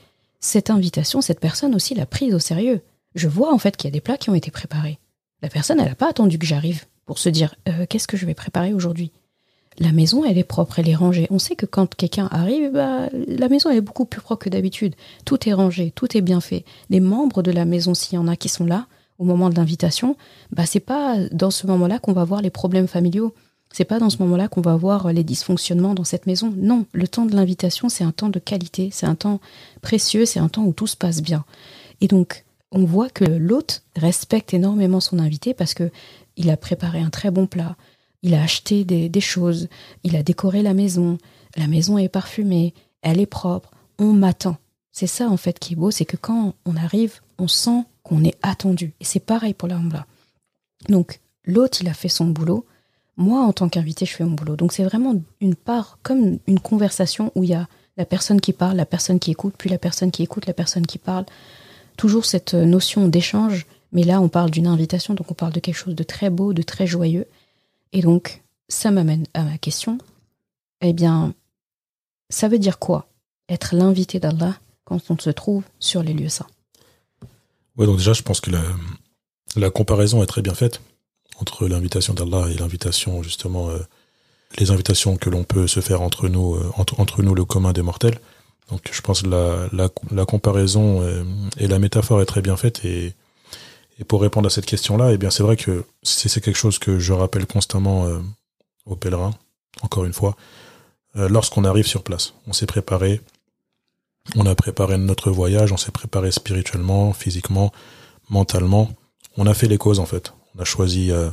cette invitation, cette personne aussi l'a prise au sérieux. Je vois en fait qu'il y a des plats qui ont été préparés. La personne, elle n'a pas attendu que j'arrive pour se dire euh, qu'est-ce que je vais préparer aujourd'hui? La maison, elle est propre, elle est rangée. On sait que quand quelqu'un arrive, bah, la maison, est beaucoup plus propre que d'habitude. Tout est rangé, tout est bien fait. Les membres de la maison, s'il y en a qui sont là au moment de l'invitation, bah, c'est pas dans ce moment-là qu'on va voir les problèmes familiaux. C'est pas dans ce moment-là qu'on va voir les dysfonctionnements dans cette maison. Non, le temps de l'invitation, c'est un temps de qualité, c'est un temps précieux, c'est un temps où tout se passe bien. Et donc, on voit que l'hôte respecte énormément son invité parce que il a préparé un très bon plat, il a acheté des, des choses, il a décoré la maison, la maison est parfumée, elle est propre, on m'attend. C'est ça en fait qui est beau, c'est que quand on arrive, on sent qu'on est attendu. Et c'est pareil pour l'homme-là. Donc l'hôte, il a fait son boulot. Moi, en tant qu'invité, je fais mon boulot. Donc c'est vraiment une part, comme une conversation où il y a la personne qui parle, la personne qui écoute, puis la personne qui écoute, la personne qui parle. Toujours cette notion d'échange. Mais là, on parle d'une invitation, donc on parle de quelque chose de très beau, de très joyeux. Et donc, ça m'amène à ma question. Eh bien, ça veut dire quoi Être l'invité d'Allah quand on se trouve sur les lieux saints? Ouais, donc déjà, je pense que la, la comparaison est très bien faite entre l'invitation d'Allah et l'invitation, justement, euh, les invitations que l'on peut se faire entre nous, euh, entre, entre, nous, le commun des mortels. Donc, je pense la, la, comparaison euh, et la métaphore est très bien faite. Et, et pour répondre à cette question-là, eh bien, c'est vrai que c'est quelque chose que je rappelle constamment aux pèlerins, encore une fois, lorsqu'on arrive sur place. On s'est préparé, on a préparé notre voyage, on s'est préparé spirituellement, physiquement, mentalement. On a fait les causes en fait. On a choisi euh,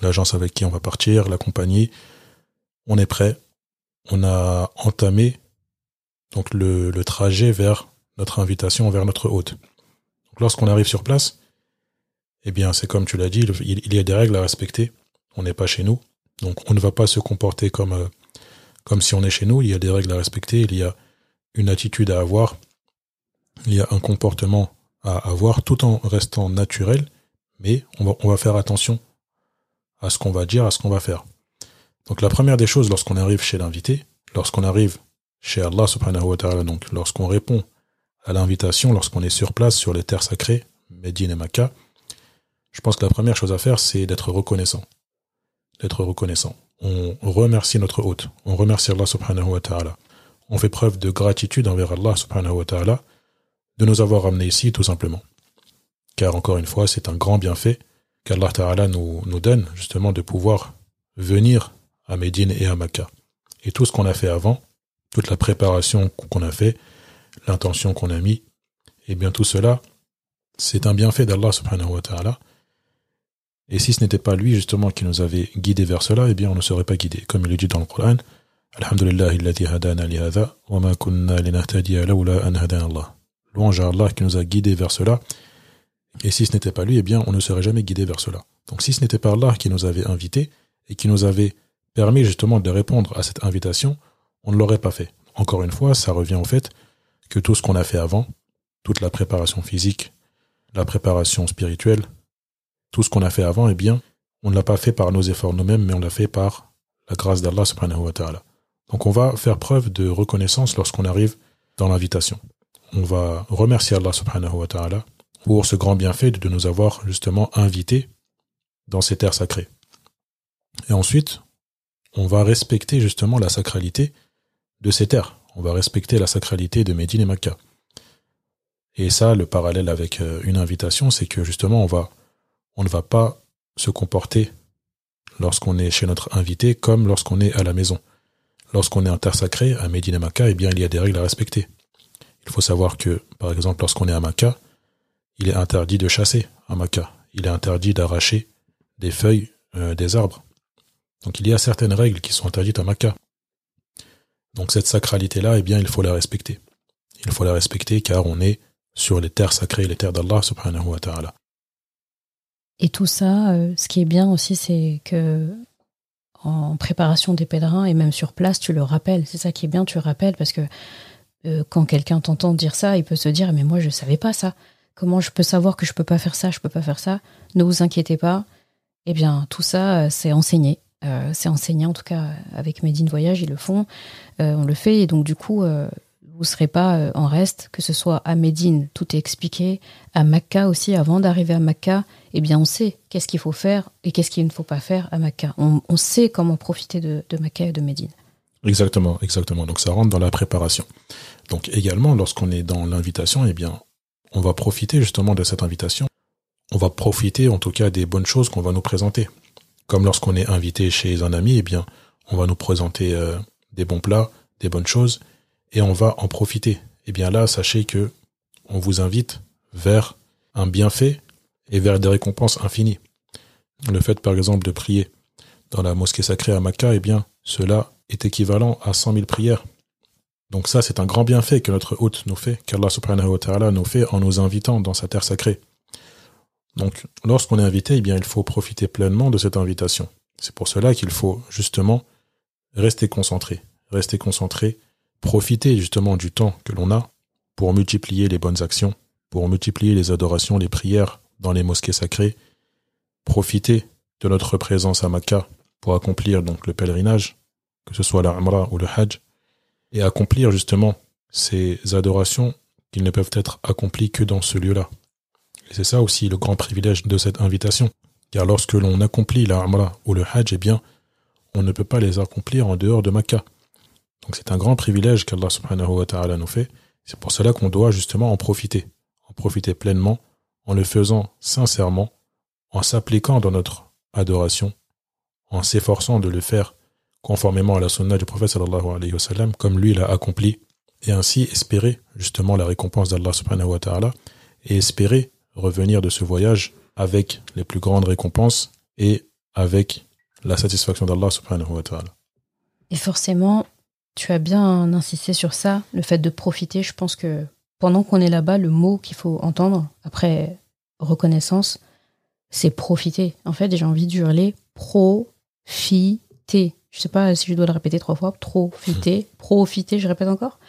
l'agence avec qui on va partir, la compagnie. On est prêt. On a entamé le, trajet vers notre invitation, vers notre hôte. Lorsqu'on arrive sur place, eh bien c'est comme tu l'as dit, il, y a des règles à respecter. On n'est pas chez nous, donc on ne va pas se comporter comme euh, comme si on est chez nous. Il y a des règles à respecter. Il y a une attitude à avoir, il y a un comportement à avoir tout en restant naturel, mais on va, faire attention à ce qu'on va dire, à ce qu'on va faire. Donc la première des choses lorsqu'on arrive chez l'invité, lorsqu'on arrive chez Allah subhanahu wa ta'ala, donc lorsqu'on répond à l'invitation, lorsqu'on est sur place sur les terres sacrées, Médine et Makkah, je pense que la première chose à faire, c'est d'être reconnaissant. D'être reconnaissant. On remercie notre hôte. On remercie Allah subhanahu wa ta'ala on fait preuve de gratitude envers Allah subhanahu wa ta'ala de nous avoir ramenés ici tout simplement. Car encore une fois, c'est un grand bienfait qu'Allah ta'ala nous, donne justement de pouvoir venir à Médine et à Makkah. Et tout ce qu'on a fait avant, toute la préparation qu'on a fait, l'intention qu'on a mis, et eh bien tout cela, c'est un bienfait d'Allah subhanahu wa ta'ala. Et si ce n'était pas lui justement qui nous avait guidés vers cela, eh bien on ne serait pas guidé. Comme il le dit dans le Coran, Alhamdulillah hadana wa ma kunna lawla an Allah. Louange à Allah qui nous a guidés vers cela. Et si ce n'était pas lui, eh bien, on ne serait jamais guidé vers cela. Donc si ce n'était pas Allah qui nous avait invités et qui nous avait permis justement de répondre à cette invitation, on ne l'aurait pas fait. Encore une fois, ça revient au fait que tout ce qu'on a fait avant, toute la préparation physique, la préparation spirituelle, tout ce qu'on a fait avant, eh bien, on ne l'a pas fait par nos efforts nous-mêmes, mais on l'a fait par la grâce d'Allah subhanahu wa ta'ala. Donc on va faire preuve de reconnaissance lorsqu'on arrive dans l'invitation. On va remercier Allah subhanahu wa ta'ala pour ce grand bienfait de nous avoir justement invités dans ces terres sacrées. Et ensuite, on va respecter justement la sacralité de ces terres. On va respecter la sacralité de Médine et Makkah. Et ça, le parallèle avec euh, une invitation, c'est que justement, on va, on ne va pas se comporter lorsqu'on est chez notre invité comme lorsqu'on est à la maison lorsqu'on est en terre sacrée, à Medina Makkah, eh bien, il y a des règles à respecter. Il faut savoir que, par exemple, lorsqu'on est à Makkah, il est interdit de chasser à Makkah. Il est interdit d'arracher des feuilles euh, des arbres. Donc il y a certaines règles qui sont interdites à Makkah. Donc cette sacralité-là, eh bien, il faut la respecter. Il faut la respecter car on est sur les terres sacrées, les terres d'Allah subhanahu wa ta'ala. Et tout ça, euh, ce qui est bien aussi, c'est que en préparation des pèlerins et même sur place, tu le rappelles. C'est ça qui est bien, tu le rappelles parce que euh, quand quelqu'un t'entend dire ça, il peut se dire mais moi je savais pas ça. Comment je peux savoir que je peux pas faire ça, je peux pas faire ça? Ne vous inquiétez pas. Eh bien, tout ça, euh, c'est enseigné. Euh, c'est enseigné en tout cas avec Medine Voyage, ils le font, on le fait et donc du coup, vous serez pas en reste, que ce soit à Médine, tout est expliqué, à Makkah aussi, avant d'arriver à Makkah, eh bien on sait qu'est-ce qu'il faut faire et qu'est-ce qu'il ne faut pas faire à Makkah. On, sait comment profiter de, de Makkah et de Médine. Exactement, exactement. Donc ça rentre dans la préparation. Donc également, lorsqu'on est dans l'invitation, eh bien, on va profiter justement de cette invitation. On va profiter en tout cas des bonnes choses qu'on va nous présenter. Comme lorsqu'on est invité chez un ami, eh bien, on va nous présenter euh, des bons plats, des bonnes choses, et on va en profiter. Eh bien là, sachez que on vous invite vers un bienfait et vers des récompenses infinies. Le fait, par exemple, de prier dans la mosquée sacrée à Makkah, eh bien, cela est équivalent à 100 000 prières. Donc ça, c'est un grand bienfait que notre hôte nous fait, qu'Allah subhanahu wa ta'ala nous fait en nous invitant dans sa terre sacrée. Donc, lorsqu'on est invité, eh il faut profiter pleinement de cette invitation. C'est pour cela qu'il faut justement rester concentré, rester concentré, profiter justement du temps que l'on a pour multiplier les bonnes actions, pour multiplier les adorations, les prières dans les mosquées sacrées, profiter de notre présence à Makkah pour accomplir donc le pèlerinage, que ce soit la ou le Hajj, et accomplir justement ces adorations qui ne peuvent être accomplies que dans ce lieu-là. Et c'est ça aussi le grand privilège de cette invitation. Car lorsque l'on accomplit la Umrah ou le Hajj, eh bien, on ne peut pas les accomplir en dehors de Makkah. Donc c'est un grand privilège qu'Allah subhanahu wa ta'ala nous fait. C'est pour cela qu'on doit justement en profiter. En profiter pleinement, en le faisant sincèrement, en s'appliquant dans notre adoration, en s'efforçant de le faire conformément à la sunna du prophète sallallahu comme lui l'a accompli, et ainsi espérer justement la récompense d'Allah subhanahu wa ta'ala, et espérer revenir de ce voyage avec les plus grandes récompenses et avec la satisfaction d'Allah subhanahu wa ta'ala. Et forcément, tu as bien insisté sur ça, le fait de profiter. Je pense que pendant qu'on est là-bas, le mot qu'il faut entendre après reconnaissance, c'est profiter. En fait, j'ai envie de hurler profiter. Je sais pas si je dois le répéter trois fois. Profiter, profiter, je répète encore.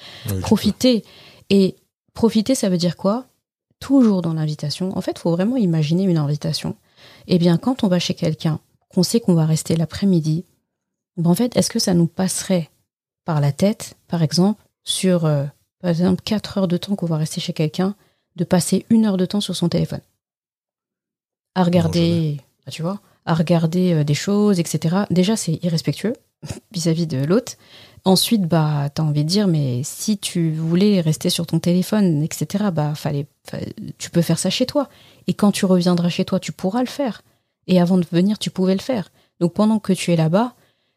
profiter. Et profiter, ça veut dire quoi? Toujours dans l'invitation. En fait, il faut vraiment imaginer une invitation. Eh bien, quand on va chez quelqu'un, qu'on sait qu'on va rester l'après-midi, ben, en fait, est-ce que ça nous passerait par la tête, par exemple, sur, euh, par exemple, 4 heures de temps qu'on va rester chez quelqu'un, de passer une heure de temps sur son téléphone? À regarder, bah, tu vois, à regarder euh, des choses, etc. Déjà, c'est irrespectueux vis-à-vis -vis de l'autre. Ensuite, bah, t'as envie de dire, mais si tu voulais rester sur ton téléphone, etc., bah, fallait, tu peux faire ça chez toi. Et quand tu reviendras chez toi, tu pourras le faire. Et avant de venir, tu pouvais le faire. Donc pendant que tu es là-bas,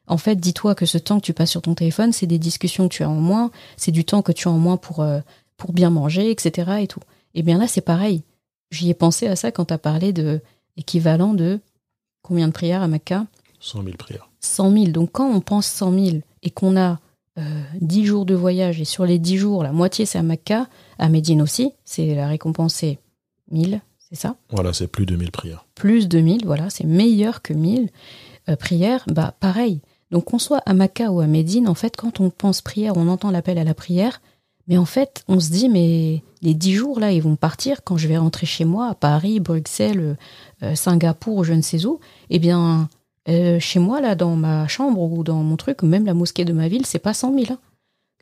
en fait, dis-toi que ce temps que tu passes sur ton téléphone, c'est des discussions que tu as en moins, c'est du temps que tu as en moins pour, euh, pour bien manger, etc. et tout. Et bien là, c'est pareil. J'y ai pensé à ça quand tu as parlé de l'équivalent de combien de prières à Makkah 100 000 prières. 100 000. Donc quand on pense 100 000 et qu'on a euh, 10 jours de voyage, et sur les 10 jours, la moitié c'est à Makkah, à Médine aussi, c'est la récompense c'est 1000, c'est ça? Voilà, c'est plus de 1000 prières. Plus de 1000, voilà, c'est meilleur que 1000 euh, prières, bah pareil. Donc qu'on soit à Makkah ou à Médine, en fait, quand on pense prière, on entend l'appel à la prière, mais en fait, on se dit, mais les 10 jours là, ils vont partir quand je vais rentrer chez moi, à Paris, Bruxelles, euh, Singapour, je ne sais où, eh bien, euh, chez moi, là, dans ma chambre ou dans mon truc, même la mosquée de ma ville, c'est pas 100 000. Hein.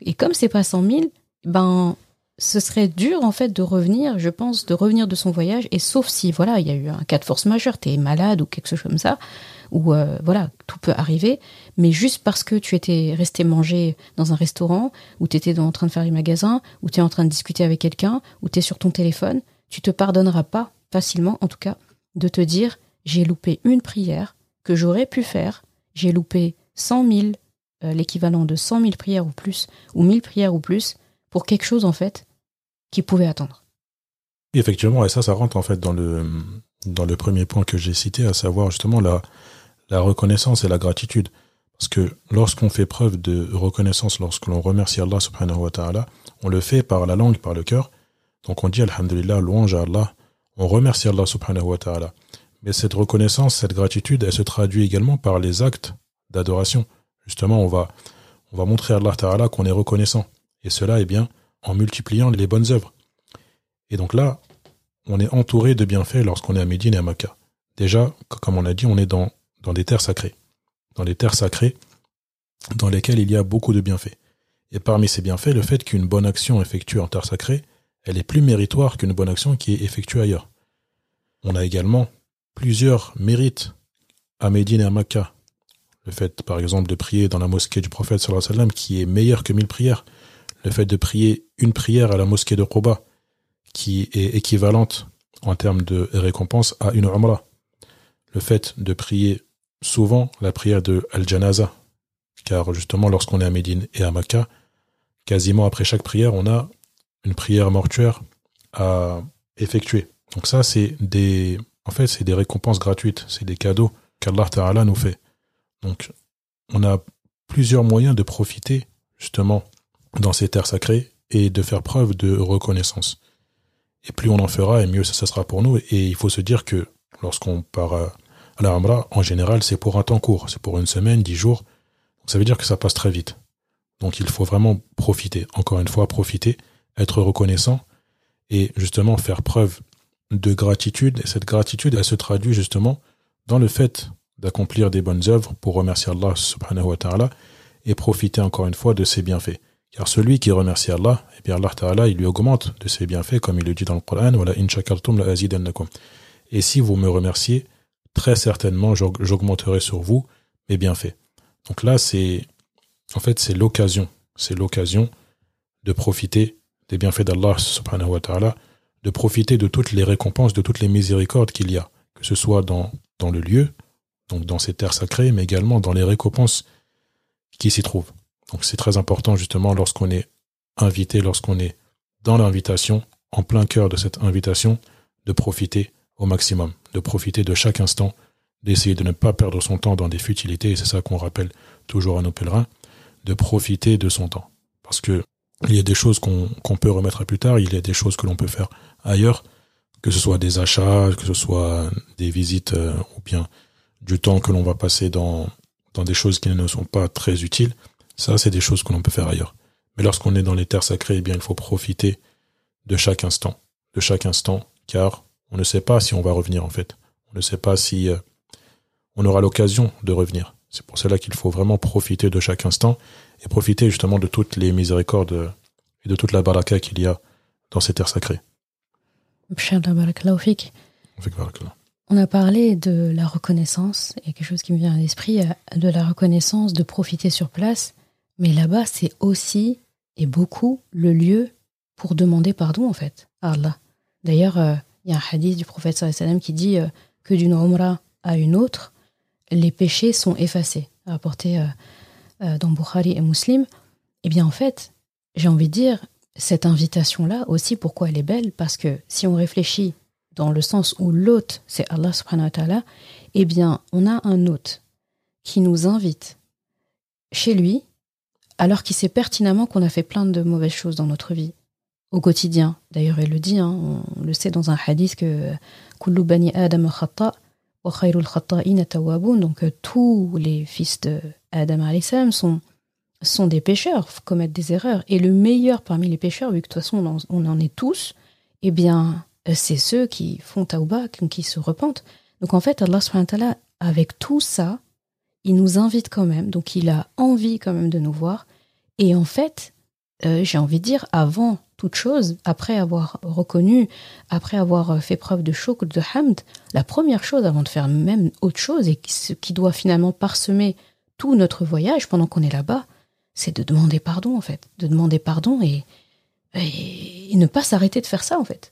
Et comme c'est pas 100 000, ben, ce serait dur, en fait, de revenir, je pense, de revenir de son voyage. Et sauf si, voilà, il y a eu un cas de force majeure, t'es malade ou quelque chose comme ça, ou euh, voilà, tout peut arriver. Mais juste parce que tu étais resté manger dans un restaurant, ou t'étais en train de faire les magasins, ou t'es en train de discuter avec quelqu'un, ou t'es sur ton téléphone, tu te pardonneras pas facilement, en tout cas, de te dire, j'ai loupé une prière, que j'aurais pu faire. J'ai loupé 100 000, euh, l'équivalent de 100 000 prières ou plus, ou 1000 prières ou plus, pour quelque chose en fait qui pouvait attendre. Effectivement, et ça, ça rentre en fait dans le, dans le premier point que j'ai cité, à savoir justement la, la reconnaissance et la gratitude. Parce que lorsqu'on fait preuve de reconnaissance, lorsque l'on remercie Allah subhanahu wa ta'ala, on le fait par la langue, par le cœur. Donc on dit Alhamdulillah, louange à Allah, on remercie Allah subhanahu wa ta'ala. Mais cette reconnaissance, cette gratitude, elle se traduit également par les actes d'adoration. Justement, on va, on va montrer à Allah Ta'ala qu'on est reconnaissant. Et cela, est bien, en multipliant les bonnes œuvres. Et donc là, on est entouré de bienfaits lorsqu'on est à Médine et à Makkah. Déjà, comme on a dit, on est dans, dans des terres sacrées. Dans des terres sacrées dans lesquelles il y a beaucoup de bienfaits. Et parmi ces bienfaits, le fait qu'une bonne action effectuée en terre sacrée, elle est plus méritoire qu'une bonne action qui est effectuée ailleurs. On a également plusieurs mérites à Médine et à Makkah. Le fait, par exemple, de prier dans la mosquée du prophète sallallahu alayhi wa qui est meilleur que mille prières. Le fait de prier une prière à la mosquée de Quba, qui est équivalente en termes de récompense à une umrah. Le fait de prier souvent la prière de Al-Janaza, car justement lorsqu'on est à Médine et à Makkah, quasiment après chaque prière, on a une prière mortuaire à effectuer. Donc ça, c'est des, en fait, c'est des récompenses gratuites, c'est des cadeaux qu'Allah Ta'ala nous fait. Donc, on a plusieurs moyens de profiter, justement, dans ces terres sacrées et de faire preuve de reconnaissance. Et plus on en fera, et mieux ça, sera pour nous. Et il faut se dire que lorsqu'on part la en général, c'est pour un temps court. C'est pour une semaine, dix jours. ça veut dire que ça passe très vite. Donc il faut vraiment profiter. Encore une fois, profiter, être reconnaissant et justement faire preuve de gratitude. Et cette gratitude, elle se traduit justement dans le fait d'accomplir des bonnes œuvres pour remercier Allah subhanahu wa ta'ala et profiter encore une fois de ses bienfaits. Car celui qui remercie Allah, et eh bien Allah ta'ala, il lui augmente de ses bienfaits, comme il le dit dans le Coran, voilà, Et si vous me remerciez, très certainement j'augmenterai sur vous mes bienfaits. Donc là, c'est, en fait, c'est l'occasion, c'est l'occasion de profiter des bienfaits d'Allah subhanahu wa ta'ala, de profiter de toutes les récompenses, de toutes les miséricordes qu'il y a, que ce soit dans, dans le lieu, donc dans ces terres sacrées, mais également dans les récompenses qui s'y trouvent. Donc c'est très important justement lorsqu'on est invité, lorsqu'on est dans l'invitation, en plein cœur de cette invitation, de profiter au maximum, de profiter de chaque instant, d'essayer de ne pas perdre son temps dans des futilités, et c'est ça qu'on rappelle toujours à nos pèlerins, de profiter de son temps. Parce que il y a des choses qu'on peut remettre à plus tard, il y a des choses que l'on peut faire ailleurs, que ce soit des achats, que ce soit des visites euh, ou bien du temps que l'on va passer dans, dans des choses qui ne sont pas très utiles. Ça, c'est des choses que l'on peut faire ailleurs. Mais lorsqu'on est dans les terres sacrées, eh bien, il faut profiter de chaque instant, de chaque instant, car on ne sait pas si on va revenir en fait. On ne sait pas si euh, on aura l'occasion de revenir. C'est pour cela qu'il faut vraiment profiter de chaque instant et profiter justement de toutes les miséricordes et de toute la baraka qu'il y a dans ces terres sacrées. On a parlé de la reconnaissance, et quelque chose qui me vient à l'esprit, euh, de la reconnaissance, de profiter sur place, mais là-bas c'est aussi et beaucoup le lieu pour demander pardon en fait à Allah. D'ailleurs, euh, il y a un hadith du prophète sallam qui dit euh, que d'une umrah à une autre, les péchés sont effacés, rapporté dans Bukhari et Muslim. Eh bien en fait, j'ai envie de dire, cette invitation-là aussi, pourquoi elle est belle? Parce que si on réfléchit dans le sens où l'hôte, c'est Allah subhanahu wa ta'ala, eh bien, on a un hôte qui nous invite chez lui, alors qu'il sait pertinemment qu'on a fait plein de mauvaises choses dans notre vie, au quotidien. D'ailleurs, il le dit, hein, on le sait dans un hadith que Kullu bani Adam wa khayrul donc euh, tous les fils de Adam sont, sont des pécheurs, commettent des erreurs. Et le meilleur parmi les pécheurs, vu que de toute façon on en est tous, eh bien, euh, c'est ceux qui font taouba, qui se repentent. Donc en fait, Allah subhanahu avec tout ça, il nous invite quand même, donc il a envie quand même de nous voir. Et en fait, euh, j'ai envie de dire, avant toute chose, après avoir reconnu, après avoir fait preuve de shukr, de hamd, la première chose avant de faire même autre chose, et ce qui doit finalement parsemer tout notre voyage pendant qu'on est là-bas, c'est de demander pardon en fait, de demander pardon et, et ne pas s'arrêter de faire ça en fait.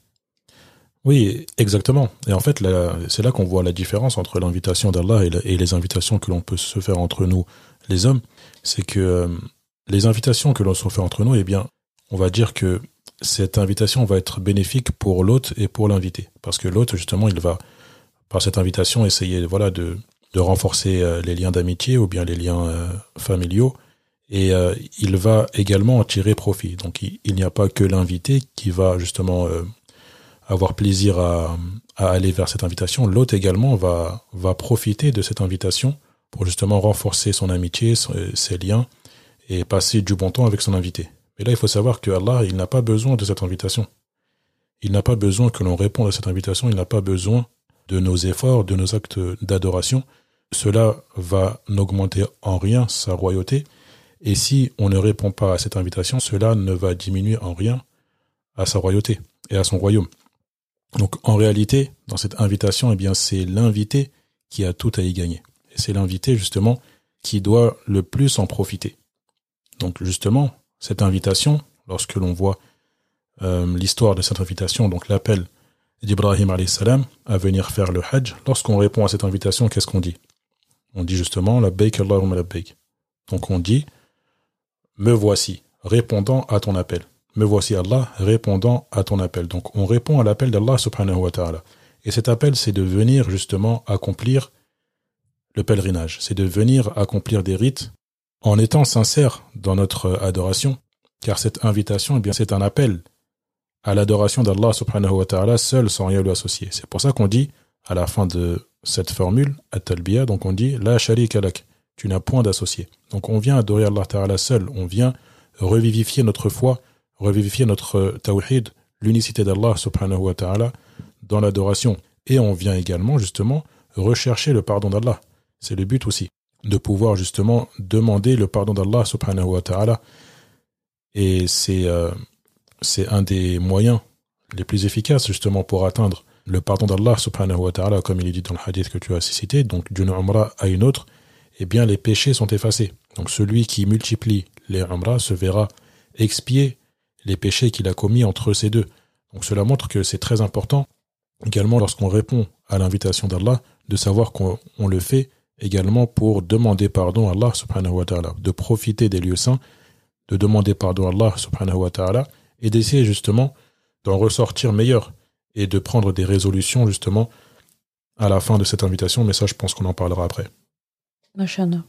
Oui, exactement. Et en fait, c'est là qu'on voit la différence entre l'invitation d'Allah et, les invitations que l'on peut se faire entre nous, les hommes. C'est que euh, les invitations que l'on se fait entre nous, eh bien, on va dire que cette invitation va être bénéfique pour l'hôte et pour l'invité. Parce que l'hôte, justement, il va, par cette invitation, essayer voilà, de, renforcer euh, les liens d'amitié ou bien les liens euh, familiaux. Et il va également en tirer profit. Donc il n'y a pas que l'invité qui va justement avoir plaisir à, aller vers cette invitation, l'autre également va profiter de cette invitation pour justement renforcer son amitié, ses liens et passer du bon temps avec son invité. Mais là, il faut savoir que Allah, il n'a pas besoin de cette invitation. Il n'a pas besoin que l'on réponde à cette invitation, il n'a pas besoin de nos efforts, de nos actes d'adoration. Cela va n'augmenter en rien sa royauté. Et si on ne répond pas à cette invitation, cela ne va diminuer en rien à sa royauté et à son royaume. Donc en réalité, dans cette invitation, eh bien c'est l'invité qui a tout à y gagner. Et c'est l'invité justement qui doit le plus en profiter. Donc justement, cette invitation, lorsque l'on voit euh, l'histoire de cette invitation, donc l'appel d'Ibrahim à venir faire le Hajj, lorsqu'on répond à cette invitation, qu'est-ce qu'on dit? On dit justement la baik Allahumma la Donc on dit me voici répondant à ton appel. Me voici Allah répondant à ton appel. Donc on répond à l'appel d'Allah subhanahu wa ta'ala. Et cet appel, c'est de venir justement accomplir le pèlerinage. C'est de venir accomplir des rites en étant sincère dans notre adoration. Car cette invitation, eh c'est un appel à l'adoration d'Allah subhanahu wa ta'ala seul sans rien lui associer. C'est pour ça qu'on dit à la fin de cette formule, at-talbiya, donc on dit la sharika lak, tu n'as point d'associé. Donc on vient adorer Allah ta'ala seul, on vient revivifier notre foi, revivifier notre tawhid, l'unicité d'Allah subhanahu wa ta'ala dans l'adoration. Et on vient également justement rechercher le pardon d'Allah. C'est le but aussi, de pouvoir justement demander le pardon d'Allah subhanahu wa. Et c'est euh, c'est un des moyens les plus efficaces justement pour atteindre le pardon d'Allah subhanahu wa comme il est dit dans le hadith que tu as cité, donc d'une umrah à une autre, eh bien les péchés sont effacés. Donc celui qui multiplie les umrahs se verra expier les péchés qu'il a commis entre ces deux. Donc cela montre que c'est très important également lorsqu'on répond à l'invitation d'Allah de savoir qu'on le fait également pour demander pardon à Allah subhanahu de profiter des lieux saints, de demander pardon à Allah subhanahu et d'essayer justement d'en ressortir meilleur et de prendre des résolutions justement à la fin de cette invitation, mais ça je pense qu'on en parlera après. Mashana.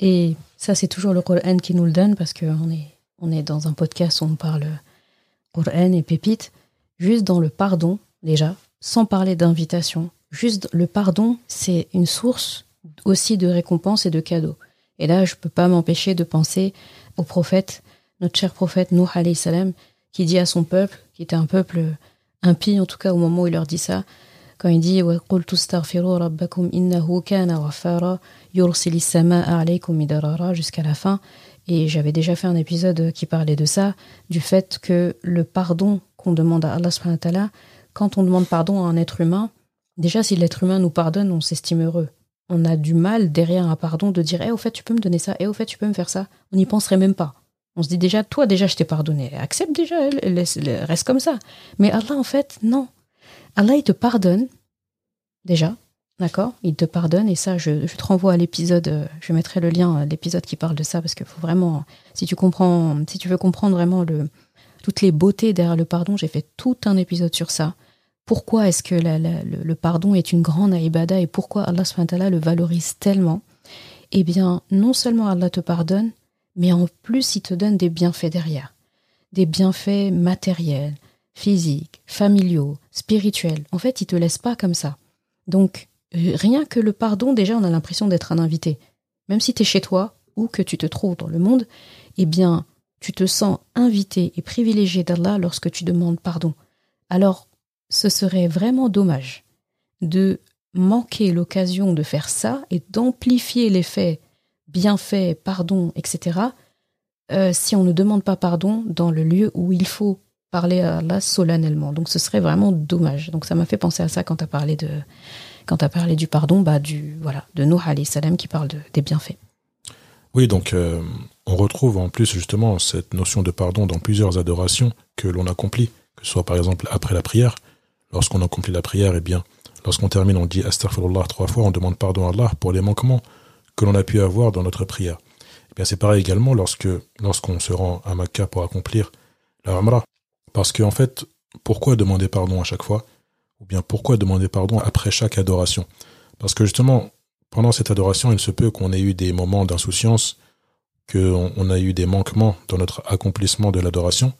Et ça c'est toujours le Coran qui nous le donne parce qu'on est, on est dans un podcast où on parle Coran et pépites, juste dans le pardon déjà, sans parler d'invitation. Juste le pardon, c'est une source aussi de récompense et de cadeaux. Et là, je peux pas m'empêcher de penser au prophète, notre cher prophète Nuh alayhi salam, qui dit à son peuple, qui était un peuple impie en tout cas au moment où il leur dit ça, quand il dit jusqu'à la fin. Et j'avais déjà fait un épisode qui parlait de ça, du fait que le pardon qu'on demande à Allah, quand on demande pardon à un être humain, déjà si l'être humain nous pardonne, on s'estime heureux. On a du mal derrière un pardon de dire Eh, au fait, tu peux me donner ça, eh, au fait, tu peux me faire ça. On n'y penserait même pas. On se dit déjà, toi déjà je t'ai pardonné, accepte déjà, reste comme ça. Mais Allah en fait, non. Allah il te pardonne, déjà, d'accord? Il te pardonne et ça je, te renvoie à l'épisode, euh, je mettrai le lien, l'épisode qui parle de ça parce qu'il faut vraiment, si tu comprends, si tu veux comprendre vraiment le, toutes les beautés derrière le pardon, j'ai fait tout un épisode sur ça. Pourquoi est-ce que le, pardon est une grande aïbada et pourquoi Allah le valorise tellement? Eh bien, non seulement Allah te pardonne, mais en plus, il te donne des bienfaits derrière. Des bienfaits matériels, physiques, familiaux, spirituels. En fait, il te laisse pas comme ça. Donc, euh, rien que le pardon, déjà, on a l'impression d'être un invité. Même si tu es chez toi ou que tu te trouves dans le monde, eh bien, tu te sens invité et privilégié d'Allah lorsque tu demandes pardon. Alors, ce serait vraiment dommage de manquer l'occasion de faire ça et d'amplifier l'effet bienfait, pardon, etc., euh, si on ne demande pas pardon dans le lieu où il faut parler à Allah solennellement. Donc ce serait vraiment dommage. Donc ça m'a fait penser à ça quand tu as parlé parlé du pardon, bah du voilà, de Nuh salam qui parle des bienfaits. Oui, donc euh, on retrouve en plus justement cette notion de pardon dans plusieurs adorations que l'on accomplit, que ce soit par exemple après la prière. Lorsqu'on accomplit la prière, eh bien, lorsqu'on termine, on dit astaghfirullah trois fois, on demande pardon à Allah pour les manquements que l'on a pu avoir dans notre prière. Eh bien, c'est pareil également lorsqu'on se rend à Makkah pour accomplir la Umrah. Parce qu'en en fait, pourquoi demander pardon à chaque fois? Ou bien pourquoi demander pardon après chaque adoration? Parce que justement, pendant cette adoration, il se peut qu'on ait eu des moments d'insouciance, qu'on on a eu des manquements dans notre accomplissement de l'adoration.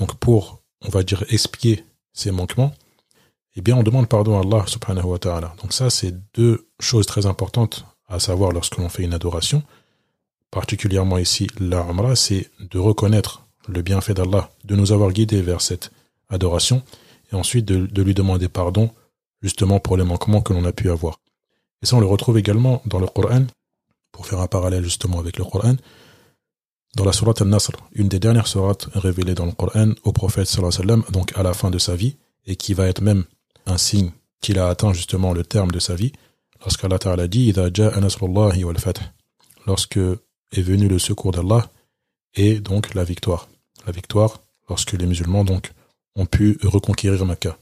Donc pour, on va dire, expier ces manquements, eh bien, on demande pardon à Allah subhanahu wa ta'ala. Donc ça, c'est deux choses très importantes à savoir lorsque l'on fait une adoration, particulièrement ici la c'est de reconnaître le bienfait d'Allah, de nous avoir guidés vers cette adoration, et ensuite de, lui demander pardon, justement pour les manquements que l'on a pu avoir. Et ça, on le retrouve également dans le Coran, pour faire un parallèle justement avec le Coran, dans la sourate Al-Nasr, une des dernières sourates révélées dans le Coran au prophète sallallahu alayhi wa sallam, donc à la fin de sa vie, et qui va être même un signe qu'il a atteint justement le terme de sa vie, lorsqu'Allah Ta'ala dit lorsque est venu le secours d'Allah et donc la victoire. La victoire lorsque les musulmans donc ont pu reconquérir Makkah.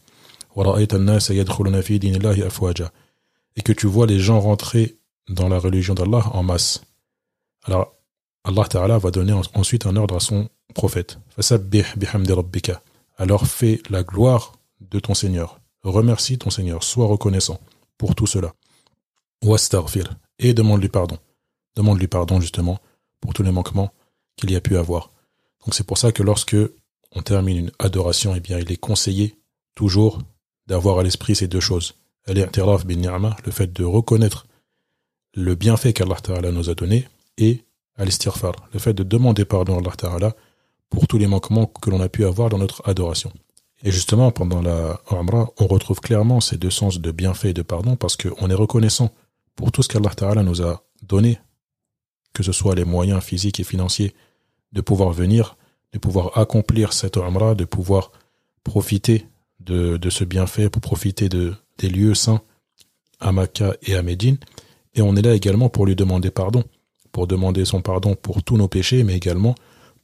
Et que tu vois les gens rentrer dans la religion d'Allah en masse. Alors, Allah Ta'ala va donner ensuite un ordre à son prophète. Alors fais la gloire de ton Seigneur. Remercie ton Seigneur. Sois reconnaissant pour tout cela. Et demande-lui pardon. Demande-lui pardon justement pour tous les manquements qu'il y a pu avoir. Donc c'est pour ça que lorsque on termine une adoration, eh bien il est conseillé toujours d'avoir à l'esprit ces deux choses. Le fait de reconnaître le bienfait qu'Allah Ta'ala nous a donné et al-istighfar, le fait de demander pardon à Allah Ta'ala pour tous les manquements que l'on a pu avoir dans notre adoration. Et justement, pendant la Umrah, on retrouve clairement ces deux sens de bienfait et de pardon parce qu'on est reconnaissant pour tout ce qu'Allah Ta'ala nous a donné, que ce soit les moyens physiques et financiers de pouvoir venir, de pouvoir accomplir cette Umrah, de pouvoir profiter de, ce bienfait, pour profiter de, des lieux saints à Makkah et à Médine. Et on est là également pour lui demander pardon, pour demander son pardon pour tous nos péchés, mais également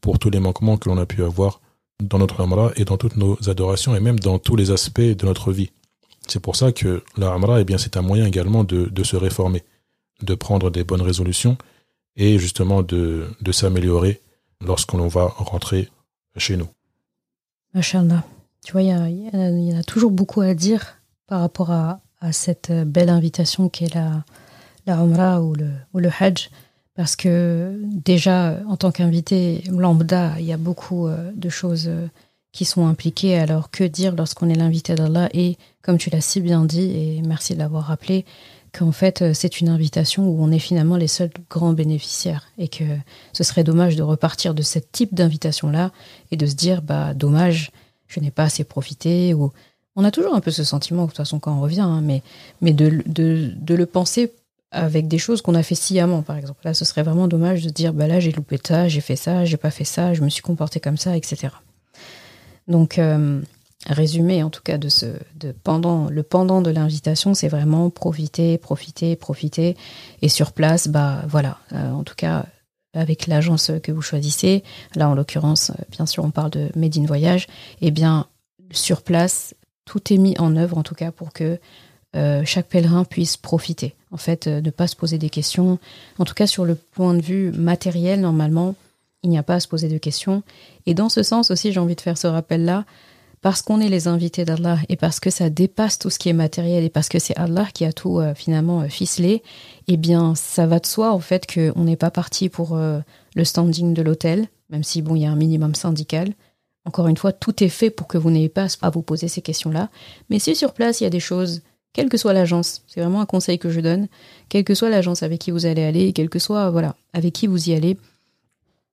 pour tous les manquements que l'on a pu avoir dans notre Amra et dans toutes nos adorations et même dans tous les aspects de notre vie. C'est pour ça que la Amra, eh bien, c'est un moyen également de, se réformer, de prendre des bonnes résolutions et justement de, de s'améliorer lorsqu'on va rentrer chez nous. Machallah. Tu vois, il y, y, a toujours beaucoup à dire par rapport à, cette belle invitation qu'est la, la ou le, ou le Hajj. Parce que déjà, en tant qu'invité lambda, il y a beaucoup euh, de choses euh, qui sont impliquées. Alors que dire lorsqu'on est l'invité d'Allah Et comme tu l'as si bien dit, et merci de l'avoir rappelé, qu'en fait euh, c'est une invitation où on est finalement les seuls grands bénéficiaires et que ce serait dommage de repartir de ce type d'invitation-là et de se dire bah dommage, je n'ai pas assez profité ou on a toujours un peu ce sentiment de toute façon quand on revient, hein, mais, mais de, de, de le penser avec des choses qu'on a fait sciemment, par exemple. Là, ce serait vraiment dommage de dire, bah là, j'ai loupé ça, j'ai fait ça, j'ai pas fait ça, je me suis comporté comme ça, etc. Donc, euh, résumé en tout cas de ce, de pendant, le pendant de l'invitation, c'est vraiment profiter, profiter, profiter. Et sur place, bah voilà, euh, en tout cas, avec l'agence que vous choisissez, là en l'occurrence, bien sûr, on parle de Made in Voyage, et eh bien, sur place, tout est mis en œuvre en tout cas pour que euh, chaque pèlerin puisse profiter. En fait, euh, ne pas se poser des questions. En tout cas, sur le point de vue matériel, normalement, il n'y a pas à se poser de questions. Et dans ce sens aussi, j'ai envie de faire ce rappel-là, parce qu'on est les invités d'Allah et parce que ça dépasse tout ce qui est matériel et parce que c'est Allah qui a tout euh, finalement ficelé, eh bien, ça va de soi en fait qu'on n'est pas parti pour le standing de l'hôtel, même si bon, il y a un minimum syndical. Encore une fois, tout est fait pour que vous n'ayez pas à vous poser ces questions-là. Mais si sur place, il y a des choses quelle que soit l'agence, c'est vraiment un conseil que je donne, quelle que soit l'agence avec qui vous allez aller, quelle que soit voilà avec qui vous y allez,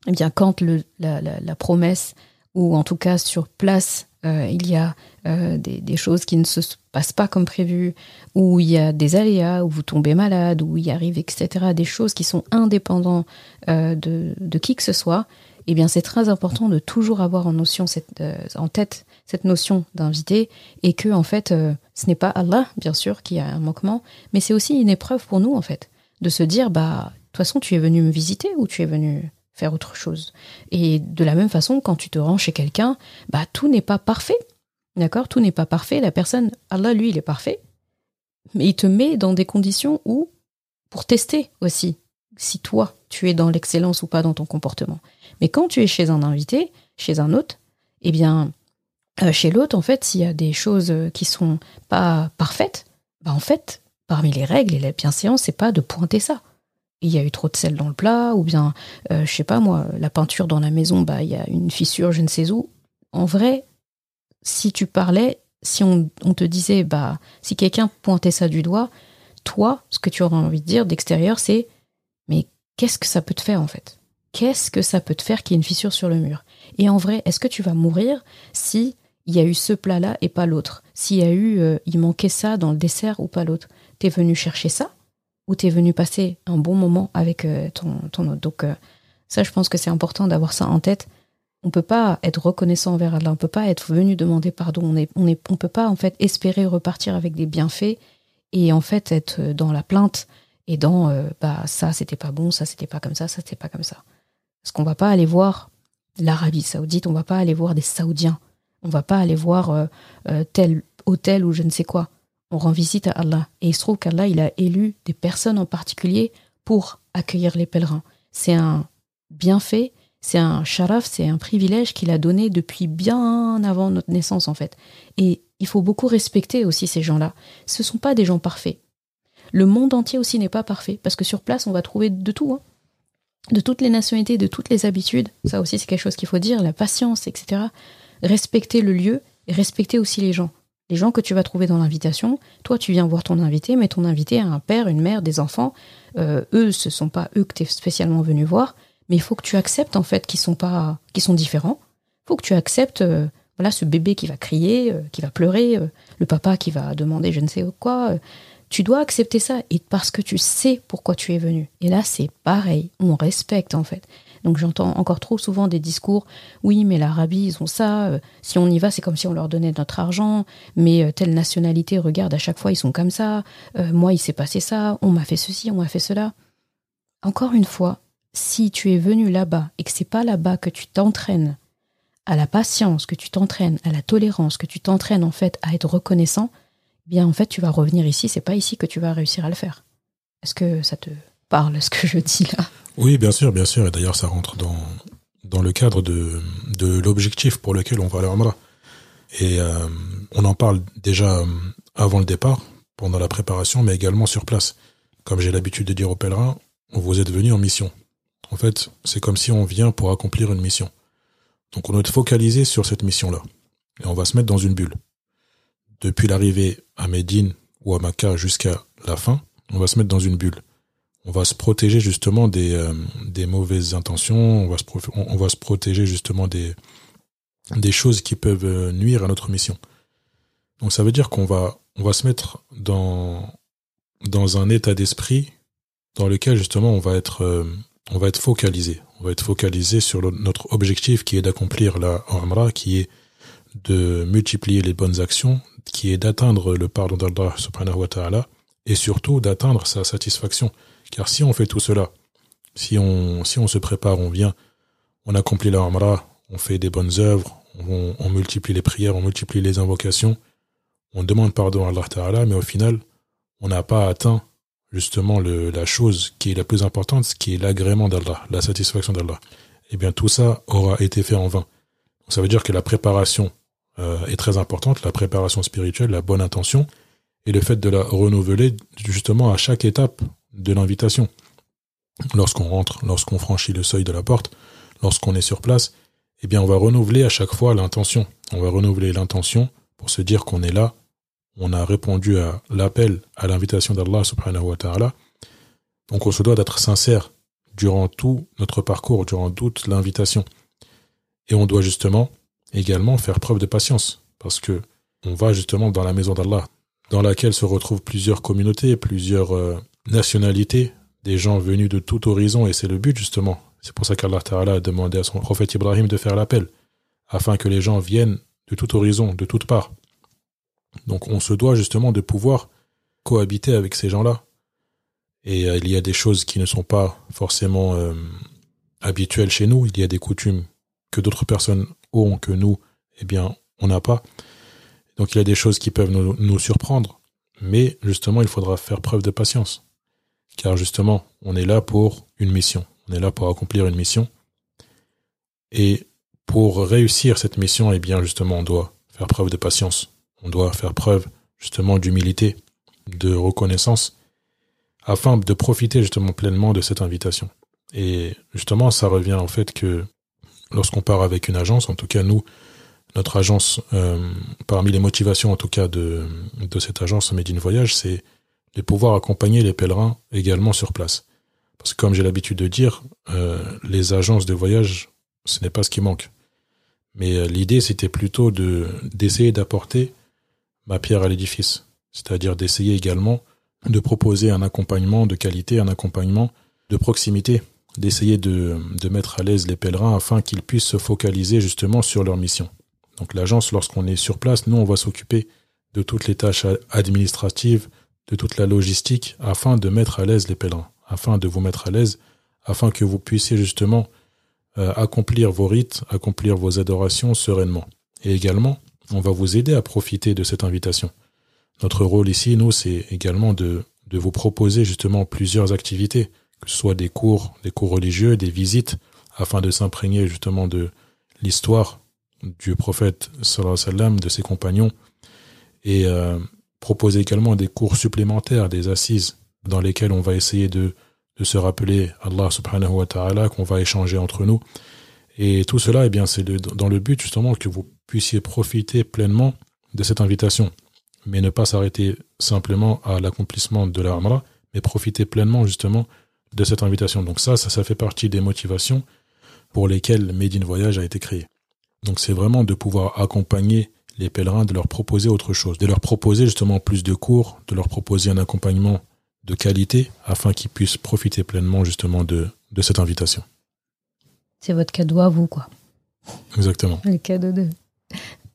eh bien quand la, promesse ou en tout cas sur place euh, il y a euh, des, choses qui ne se passent pas comme prévu, ou il y a des aléas, où vous tombez malade, où il arrive, etc., des choses qui sont indépendantes euh, de, qui que ce soit, eh bien c'est très important de toujours avoir en notion en tête cette notion d'invité et que en fait euh, ce n'est pas Allah bien sûr qui a un manquement, mais c'est aussi une épreuve pour nous en fait de se dire bah de toute façon tu es venu me visiter ou tu es venu faire autre chose. Et de la même façon quand tu te rends chez quelqu'un, bah tout n'est pas parfait. D'accord? Tout n'est pas parfait, la personne Allah lui il est parfait. Mais il te met dans des conditions où pour tester aussi si toi tu es dans l'excellence ou pas dans ton comportement. Mais quand tu es chez un invité, chez un hôte, eh bien, chez l'hôte, en fait, s'il y a des choses euh, qui sont pas parfaites, bah en fait, parmi les règles et la bienséance, c'est pas de pointer ça. Il y a eu trop de sel dans le plat, ou bien, euh, je sais pas moi, la peinture dans la maison, bah il y a une fissure, je ne sais où. En vrai, si tu parlais, si on, on te disait, bah si quelqu'un pointait ça du doigt, toi, ce que tu aurais envie de dire d'extérieur, c'est mais qu'est-ce que ça peut te faire en fait? Qu'est-ce que ça peut te faire qu'il y ait une fissure sur le mur? Et en vrai, est-ce que tu vas mourir si il y a eu ce plat-là et pas l'autre. S'il y a eu, euh, il manquait ça dans le dessert ou pas l'autre. T'es venu chercher ça ou t'es venu passer un bon moment avec euh, ton, ton hôte Donc euh, ça, je pense que c'est important d'avoir ça en tête. On peut pas être reconnaissant envers Allah, on peut pas être venu demander pardon, on est, on peut pas en fait espérer repartir avec des bienfaits et en fait être dans la plainte et dans bah ça c'était pas bon, ça c'était pas comme ça, ça c'était pas comme ça. Parce qu'on va pas aller voir l'Arabie saoudite, on va pas aller voir des Saoudiens, on va pas aller voir euh, euh, tel hôtel ou je ne sais quoi. on rend visite à Allah. Et il se trouve qu'Allah, il a élu des personnes en particulier pour accueillir les pèlerins. C'est un bienfait, c'est un sharaf, c'est un privilège qu'il a donné depuis bien avant notre naissance, en fait. Et il faut beaucoup respecter aussi ces gens-là. Ce ne sont pas des gens parfaits. Le monde entier aussi n'est pas parfait, parce que sur place, on va trouver de tout. Hein. De toutes les nationalités, de toutes les habitudes. Ça aussi, c'est quelque chose qu'il faut dire. La patience, etc. Respecter le lieu et respecter aussi les gens les gens que tu vas trouver dans l'invitation. Toi, tu viens voir ton invité, mais ton invité a un père, une mère, des enfants. Euh, eux, ce sont pas eux que tu es spécialement venu voir, mais il faut que tu acceptes en fait qu'ils sont pas, qu'ils sont différents. Il faut que tu acceptes, euh, voilà, ce bébé qui va crier, euh, qui va pleurer, le papa qui va demander je ne sais quoi. tu dois accepter ça et parce que tu sais pourquoi tu es venu. Et là, c'est pareil, on respecte en fait. Donc j'entends encore trop souvent des discours, oui, mais l'Arabie, ils ont ça, euh, si on y va, c'est comme si on leur donnait notre argent, mais euh, telle nationalité, regarde, à chaque fois, ils sont comme ça, euh, moi, il s'est passé ça, on m'a fait ceci, on m'a fait cela. Encore une fois, si tu es venu là-bas et que c'est pas là-bas que tu t'entraînes à la patience, que tu t'entraînes à la tolérance, que tu t'entraînes en fait à être reconnaissant, eh bien en fait tu vas revenir ici, c'est pas ici que tu vas réussir à le faire. Est-ce que ça te parle ce que je dis là? Oui, bien sûr, bien sûr. Et d'ailleurs, ça rentre dans, le cadre de, l'objectif pour lequel on va aller à Et euh, on en parle déjà euh, avant le départ, pendant la préparation, mais également sur place. Comme j'ai l'habitude de dire aux pèlerins, vous êtes venus en mission. En fait, c'est comme si on vient pour accomplir une mission. Donc on doit être focalisé sur cette mission-là. Et on va se mettre dans une bulle. Depuis l'arrivée à Médine ou à Makkah jusqu'à la fin, on va se mettre dans une bulle on va se protéger justement des, euh, mauvaises intentions, on va, se protéger justement des, choses qui peuvent euh, nuire à notre mission. Donc ça veut dire qu'on va, se mettre dans, un état d'esprit dans lequel justement on va être, euh, on va être focalisé. On va être focalisé sur notre objectif qui est d'accomplir la Umrah, qui est de multiplier les bonnes actions, qui est d'atteindre le pardon d'Allah subhanahu wa ta'ala, et surtout d'atteindre sa satisfaction. Car si on fait tout cela, si on, se prépare, on vient, on accomplit la on fait des bonnes œuvres, on, multiplie les prières, on multiplie les invocations, on demande pardon à Allah Ta'ala, mais au final, on n'a pas atteint justement la chose qui est la plus importante, ce qui est l'agrément d'Allah, la satisfaction d'Allah. Eh bien, tout ça aura été fait en vain. ça veut dire que la préparation euh, est très importante, la préparation spirituelle, la bonne intention, et le fait de la renouveler justement à chaque étape de l'invitation. Lorsqu'on rentre, lorsqu'on franchit le seuil de la porte, lorsqu'on est sur place, eh bien, on va renouveler à chaque fois l'intention. On va renouveler l'intention pour se dire qu'on est là, on a répondu à l'appel, à l'invitation d'Allah subhanahu wa ta'ala. Donc, on se doit d'être sincère durant tout notre parcours, durant toute l'invitation. Et on doit justement également faire preuve de patience parce que on va justement dans la maison d'Allah, dans laquelle se retrouvent plusieurs communautés, plusieurs nationalité, des gens venus de tout horizon, et c'est le but justement. C'est pour ça qu'Allah Ta'ala a demandé à son prophète Ibrahim de faire l'appel, afin que les gens viennent de tout horizon, de toutes parts. Donc on se doit justement de pouvoir cohabiter avec ces gens-là. Et euh, il y a des choses qui ne sont pas forcément euh, habituelles chez nous, il y a des coutumes que d'autres personnes ont que nous, eh bien, on n'a pas. Donc il y a des choses qui peuvent nous surprendre, mais justement, il faudra faire preuve de patience. Car justement, on est là pour une mission. On est là pour accomplir une mission. Et pour réussir cette mission, eh bien, justement, on doit faire preuve de patience. On doit faire preuve, justement, d'humilité, de reconnaissance, afin de profiter, justement, pleinement de cette invitation. Et justement, ça revient en fait que lorsqu'on part avec une agence, en tout cas, nous, notre agence, euh, parmi les motivations en tout cas de, de cette agence Made in Voyage, c'est de pouvoir accompagner les pèlerins également sur place. Parce que comme j'ai l'habitude de dire, euh, les agences de voyage, ce n'est pas ce qui manque. Mais euh, l'idée, c'était plutôt de d'essayer d'apporter ma pierre à l'édifice. C'est-à-dire d'essayer également de proposer un accompagnement de qualité, un accompagnement de proximité, d'essayer de, de mettre à l'aise les pèlerins afin qu'ils puissent se focaliser justement sur leur mission. Donc l'agence, lorsqu'on est sur place, nous, on va s'occuper de toutes les tâches administratives, de toute la logistique, afin de mettre à l'aise les pèlerins, afin de vous mettre à l'aise, afin que vous puissiez justement euh, accomplir vos rites, accomplir vos adorations sereinement. Et également, on va vous aider à profiter de cette invitation. notre rôle ici, nous, c'est également de, de vous proposer justement plusieurs activités, que ce soit des cours, des cours religieux, des visites, afin de s'imprégner justement de l'histoire du prophète sallallahu de ses compagnons, et euh, proposer également des cours supplémentaires, des assises dans lesquelles on va essayer de, se rappeler Allah subhanahu wa ta'ala, qu'on va échanger entre nous. Et tout cela, eh bien, c'est dans le but justement que vous puissiez profiter pleinement de cette invitation, mais ne pas s'arrêter simplement à l'accomplissement de la mais profiter pleinement justement de cette invitation. Donc ça, ça, ça fait partie des motivations pour lesquelles Made Voyage a été créé. Donc c'est vraiment de pouvoir accompagner les pèlerins, de leur proposer autre chose, de leur proposer justement plus de cours, de leur proposer un accompagnement de qualité afin qu'ils puissent profiter pleinement justement de, de cette invitation. C'est votre cadeau à vous, quoi. Exactement. Le cadeau de,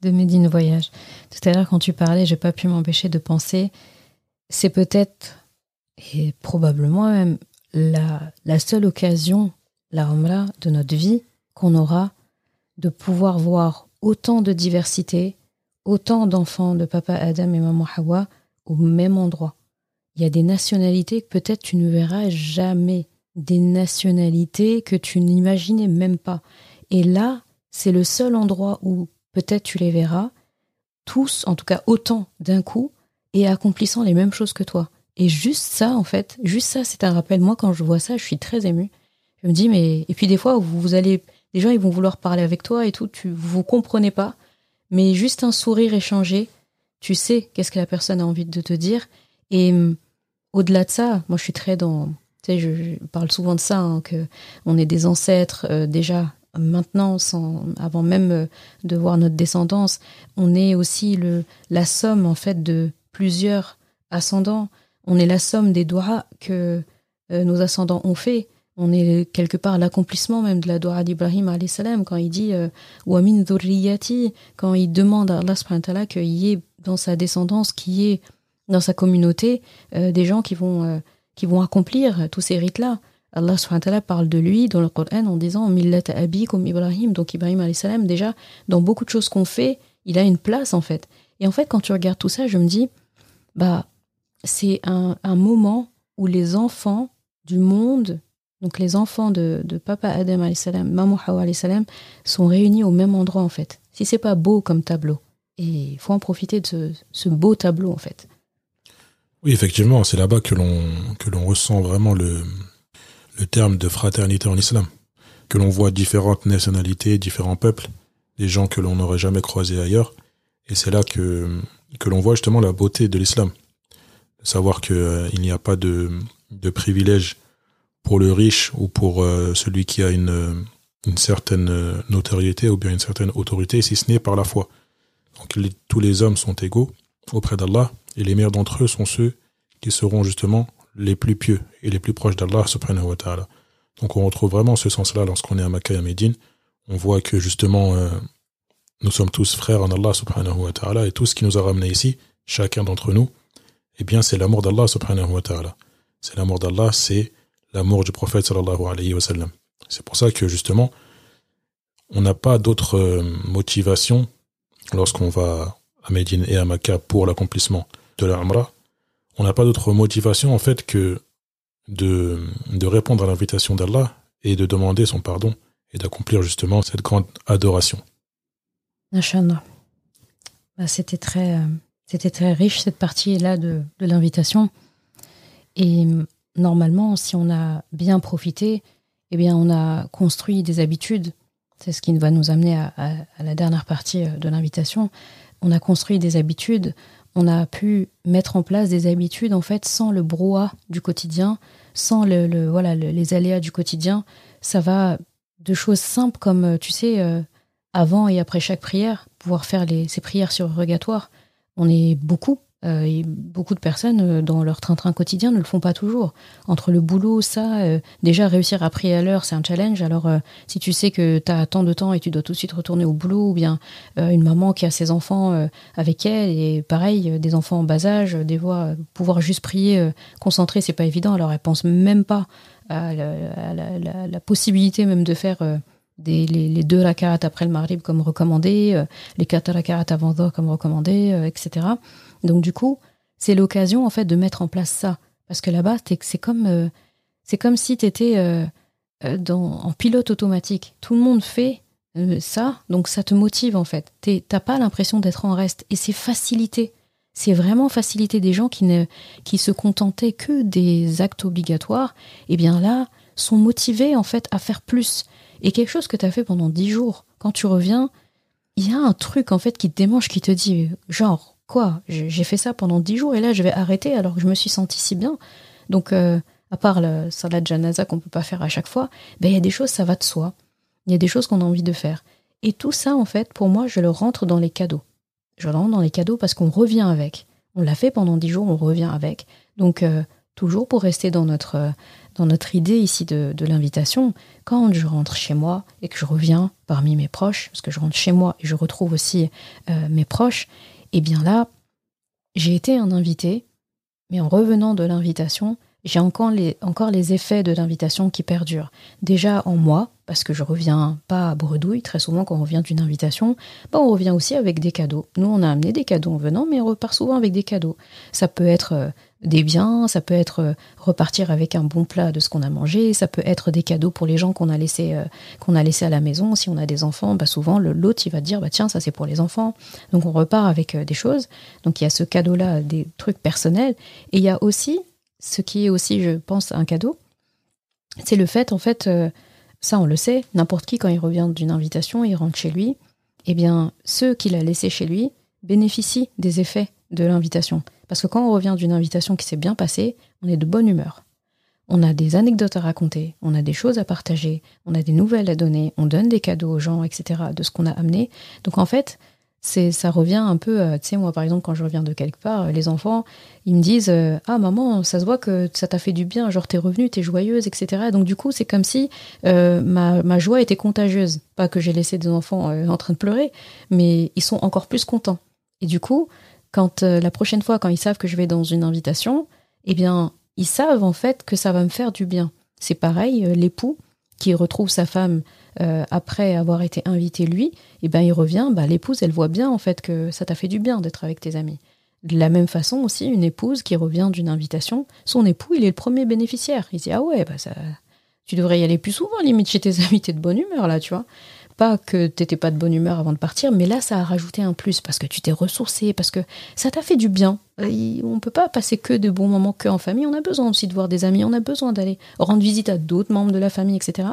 de Médine Voyage. Tout à l'heure, quand tu parlais, j'ai pas pu m'empêcher de penser, c'est peut-être, et probablement même, la, la seule occasion, la Umrah, de notre vie qu'on aura de pouvoir voir autant de diversité, autant d'enfants de papa Adam et maman Hawa au même endroit. Il y a des nationalités que peut-être tu ne verras jamais, des nationalités que tu n'imaginais même pas. Et là, c'est le seul endroit où peut-être tu les verras, tous, en tout cas autant d'un coup, et accomplissant les mêmes choses que toi. Et juste ça, en fait, juste ça, c'est un rappel. Moi, quand je vois ça, je suis très émue. Je me dis, mais. Et puis des fois, vous, allez. Les gens, ils vont vouloir parler avec toi et tout, tu, vous comprenez pas. Mais juste un sourire échangé, tu sais qu'est-ce que la personne a envie de te dire. Et hum, au-delà de ça, moi, je suis très dans. Tu sais, je, parle souvent de ça, hein, que on est des ancêtres euh, déjà maintenant, sans, avant même euh, de voir notre descendance, on est aussi le, la somme en fait de plusieurs ascendants. On est la somme des doigts que euh, nos ascendants ont fait. On est quelque part l'accomplissement même de la doua d'Ibrahim salam quand il dit euh, Wamin quand il demande à Allah qu'il y ait dans sa descendance, qu'il y ait dans sa communauté des gens qui vont, qui vont accomplir tous ces rites-là. Allah subhanahu parle de lui dans le Coran en disant Millat Abi comme Ibrahim. Donc Ibrahim salam déjà, dans beaucoup de choses qu'on fait, il a une place en fait. Et en fait, quand tu regardes tout ça, je me dis, bah, c'est un, moment où les enfants du monde, donc les enfants de, Papa Adam salam, Maman Hawa salam, sont réunis au même endroit en fait. Si c'est pas beau comme tableau. Et il faut en profiter de ce, beau tableau en fait. Oui, effectivement, c'est là-bas que l'on que l'on ressent vraiment le, le terme de fraternité en islam, que l'on voit différentes nationalités, différents peuples, des gens que l'on n'aurait jamais croisés ailleurs, et c'est là que, que l'on voit justement la beauté de l'islam. Savoir qu'il euh, il n'y a pas de, de privilège pour le riche ou pour euh, celui qui a une, une certaine euh, notoriété ou bien une certaine autorité, si ce n'est par la foi. Donc tous les hommes sont égaux auprès d'Allah, et les meilleurs d'entre eux sont ceux qui seront justement les plus pieux et les plus proches d'Allah subhanahu wa ta'ala. Donc on retrouve vraiment ce sens-là lorsqu'on est à Makkah et à Médine. On voit que justement euh, nous sommes tous frères en Allah subhanahu wa ta'ala et tout ce qui nous a ramenés ici, chacun d'entre nous, eh bien c'est l'amour d'Allah subhanahu wa ta'ala. C'est l'amour d'Allah, c'est l'amour du prophète sallallahu. C'est pour ça que justement on n'a pas d'autre euh, motivation lorsqu'on va à Médine et à Makkah pour l'accomplissement de la on n'a pas d'autre motivation en fait que de, de répondre à l'invitation d'Allah et de demander son pardon et d'accomplir justement cette grande adoration. Bah, c'était très, euh, c'était très riche cette partie-là de, de l'invitation. Et normalement, si on a bien profité, eh bien, on a construit des habitudes. C'est ce qui va nous amener à, la dernière partie euh, de l'invitation. On a construit des habitudes on a pu mettre en place des habitudes en fait sans le brouhaha du quotidien, sans le, voilà les aléas du quotidien. Ça va de choses simples comme euh, tu sais euh, avant et après chaque prière, pouvoir faire ces prières surrogatoires. On est beaucoup euh, beaucoup de personnes euh, dans leur train-train quotidien ne le font pas toujours. Entre le boulot, ça, euh, déjà réussir à prier à l'heure, c'est un challenge. Alors si tu sais que tu as tant de temps et tu dois tout de suite retourner au boulot, ou bien une maman qui a ses enfants avec elle, et pareil, des enfants en bas âge, des voix, pouvoir juste prier, concentrer, c'est pas évident. Alors elle pense même pas à la, possibilité même de faire... Des, les, deux rakats après le maghrib comme recommandé, les quatre rakats avant comme recommandé, etc. Donc du coup, c'est l'occasion en fait de mettre en place ça. Parce que là-bas, c'est comme, euh, c'est comme si tu étais euh, euh, en pilote automatique. Tout le monde fait ça, donc ça te motive en fait. T'as pas l'impression d'être en reste. Et c'est facilité. C'est vraiment facilité des gens qui, ne, qui se contentaient que des actes obligatoires. Et eh bien là, sont motivés en fait à faire plus. Et quelque chose que tu as fait pendant dix jours, quand tu reviens, il y a un truc en fait qui te démange, qui te dit genre quoi, j'ai fait ça pendant dix jours et là je vais arrêter alors que je me suis senti si bien. Donc euh, à part le salat janaza qu'on peut pas faire à chaque fois, ben il y a des choses ça va de soi. Il y a des choses qu'on a envie de faire. Et tout ça en fait pour moi je le rentre dans les cadeaux. Je le rentre dans les cadeaux parce qu'on revient avec. On l'a fait pendant dix jours, on revient avec. Donc euh, toujours pour rester dans notre dans notre idée ici de, l'invitation, quand je rentre chez moi et que je reviens parmi mes proches, parce que je rentre chez moi et je retrouve aussi euh, mes proches, et eh bien là, j'ai été un invité, mais en revenant de l'invitation, j'ai encore les, effets de l'invitation qui perdurent. Déjà en moi, parce que je reviens pas à bredouille, très souvent quand on revient d'une invitation, bah on revient aussi avec des cadeaux. Nous, on a amené des cadeaux en venant, mais on repart souvent avec des cadeaux. Ça peut être euh, des biens, ça peut être euh, repartir avec un bon plat de ce qu'on a mangé, ça peut être des cadeaux pour les gens qu'on a laissés euh, a laissé à la maison. Si on a des enfants, bah souvent l'autre il va dire bah tiens ça c'est pour les enfants. Donc on repart avec euh, des choses. Donc il y a ce cadeau là, des trucs personnels, et il y a aussi ce qui est aussi je pense un cadeau, c'est le fait en fait ça on le sait, n'importe qui quand il revient d'une invitation, il rentre chez lui, eh bien ceux qu'il a laissés chez lui bénéficient des effets de l'invitation. Parce que quand on revient d'une invitation qui s'est bien passée, on est de bonne humeur. On a des anecdotes à raconter, on a des choses à partager, on a des nouvelles à donner, on donne des cadeaux aux gens, etc. de ce qu'on a amené. Donc en fait, c'est ça revient un peu, euh, tu sais, moi par exemple, quand je reviens de quelque part, euh, les enfants, ils me disent euh, Ah maman, ça se voit que ça t'a fait du bien, genre t'es revenue, t'es joyeuse, etc. Donc du coup, c'est comme si ma, ma, joie était contagieuse. Pas que j'ai laissé des enfants en train de pleurer, mais ils sont encore plus contents. Et du coup, quand euh, la prochaine fois, quand ils savent que je vais dans une invitation, eh bien, ils savent en fait que ça va me faire du bien. C'est pareil, euh, l'époux qui retrouve sa femme euh, après avoir été invité lui, eh bien, il revient, bah, l'épouse, elle voit bien en fait que ça t'a fait du bien d'être avec tes amis. De la même façon aussi, une épouse qui revient d'une invitation, son époux, il est le premier bénéficiaire. Il dit ah ouais, bah ça, tu devrais y aller plus souvent, limite chez tes amis, t'es de bonne humeur là, tu vois pas que t'étais pas de bonne humeur avant de partir, mais là, ça a rajouté un plus parce que tu t'es ressourcé, parce que ça t'a fait du bien. Euh, on peut pas passer que de bons moments que en famille. On a besoin aussi de voir des amis. On a besoin d'aller rendre visite à d'autres membres de la famille, etc.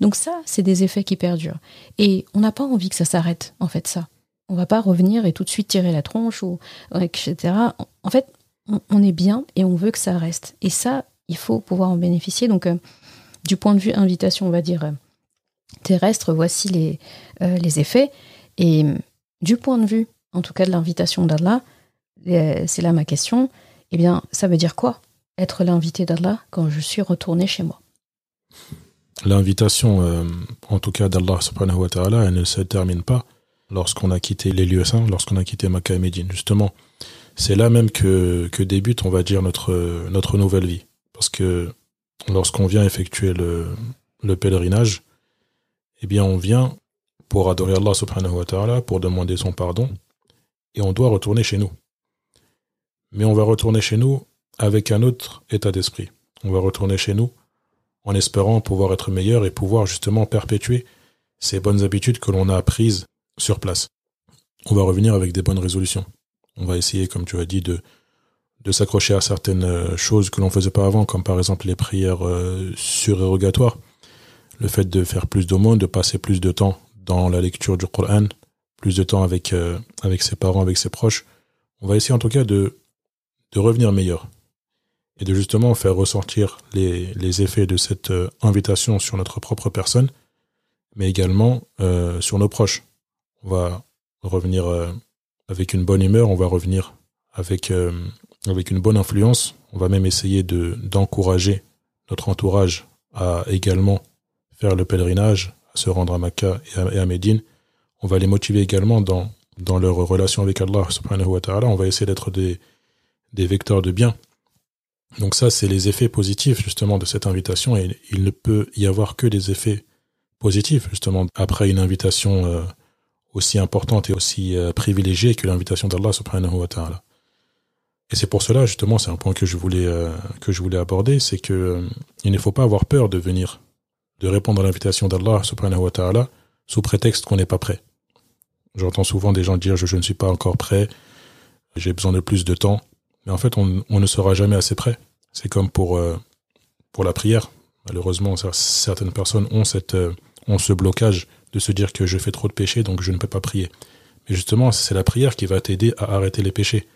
Donc ça, c'est des effets qui perdurent. Et on n'a pas envie que ça s'arrête, en fait, ça. On va pas revenir et tout de suite tirer la tronche ou etc. En fait, on est bien et on veut que ça reste. Et ça, il faut pouvoir en bénéficier. Donc, euh, du point de vue invitation, on va dire euh, terrestre, voici les, euh, les effets. Et du point de vue, en tout cas de l'invitation d'Allah, euh, c'est là ma question, eh bien, ça veut dire quoi Être l'invité d'Allah quand je suis retourné chez moi? L'invitation, euh, en tout cas d'Allah elle ne se termine pas lorsqu'on a quitté les lieux saints, lorsqu'on a quitté Makkah et Médine. Justement, c'est là même que, que débute, on va dire, notre, notre nouvelle vie. Parce que lorsqu'on vient effectuer le, le pèlerinage, eh bien on vient pour adorer Allah subhanahu wa ta'ala, pour demander son pardon, et on doit retourner chez nous. Mais on va retourner chez nous avec un autre état d'esprit. On va retourner chez nous en espérant pouvoir être meilleur et pouvoir justement perpétuer ces bonnes habitudes que l'on a apprises sur place. On va revenir avec des bonnes résolutions. On va essayer, comme tu as dit, de, s'accrocher à certaines choses que l'on faisait pas avant, comme par exemple les prières euh, surérogatoires le fait de faire plus d'aumônes, de passer plus de temps dans la lecture du Coran, plus de temps avec, euh, avec ses parents, avec ses proches, on va essayer en tout cas de, de revenir meilleur et de justement faire ressortir les, les effets de cette euh, invitation sur notre propre personne, mais également euh, sur nos proches. On va revenir avec une bonne humeur, on va revenir avec, avec une bonne influence, on va même essayer de d'encourager notre entourage à également faire le pèlerinage, se rendre à Makkah et à, Médine, on va les motiver également dans, dans leur relation avec Allah subhanahu wa ta'ala. On va essayer d'être des, des vecteurs de bien. Donc ça, c'est les effets positifs justement de cette invitation et il ne peut y avoir que des effets positifs justement après une invitation euh, aussi importante et aussi euh, privilégiée que l'invitation d'Allah subhanahu wa ta'ala. Et c'est pour cela, justement, c'est un point que je voulais, euh, que je voulais aborder, c'est que il ne faut pas avoir peur de venir, de répondre à l'invitation d'Allah, subhanahu wa ta'ala, sous prétexte qu'on n'est pas prêt. J'entends souvent des gens dire je, ne suis pas encore prêt, j'ai besoin de plus de temps. Mais en fait, on, ne sera jamais assez prêt. C'est comme pour, euh, pour la prière. Malheureusement, certaines personnes ont, cette, ont ce blocage de se dire que je fais trop de péchés, donc je ne peux pas prier. Mais justement, c'est la prière qui va t'aider à arrêter les péchés.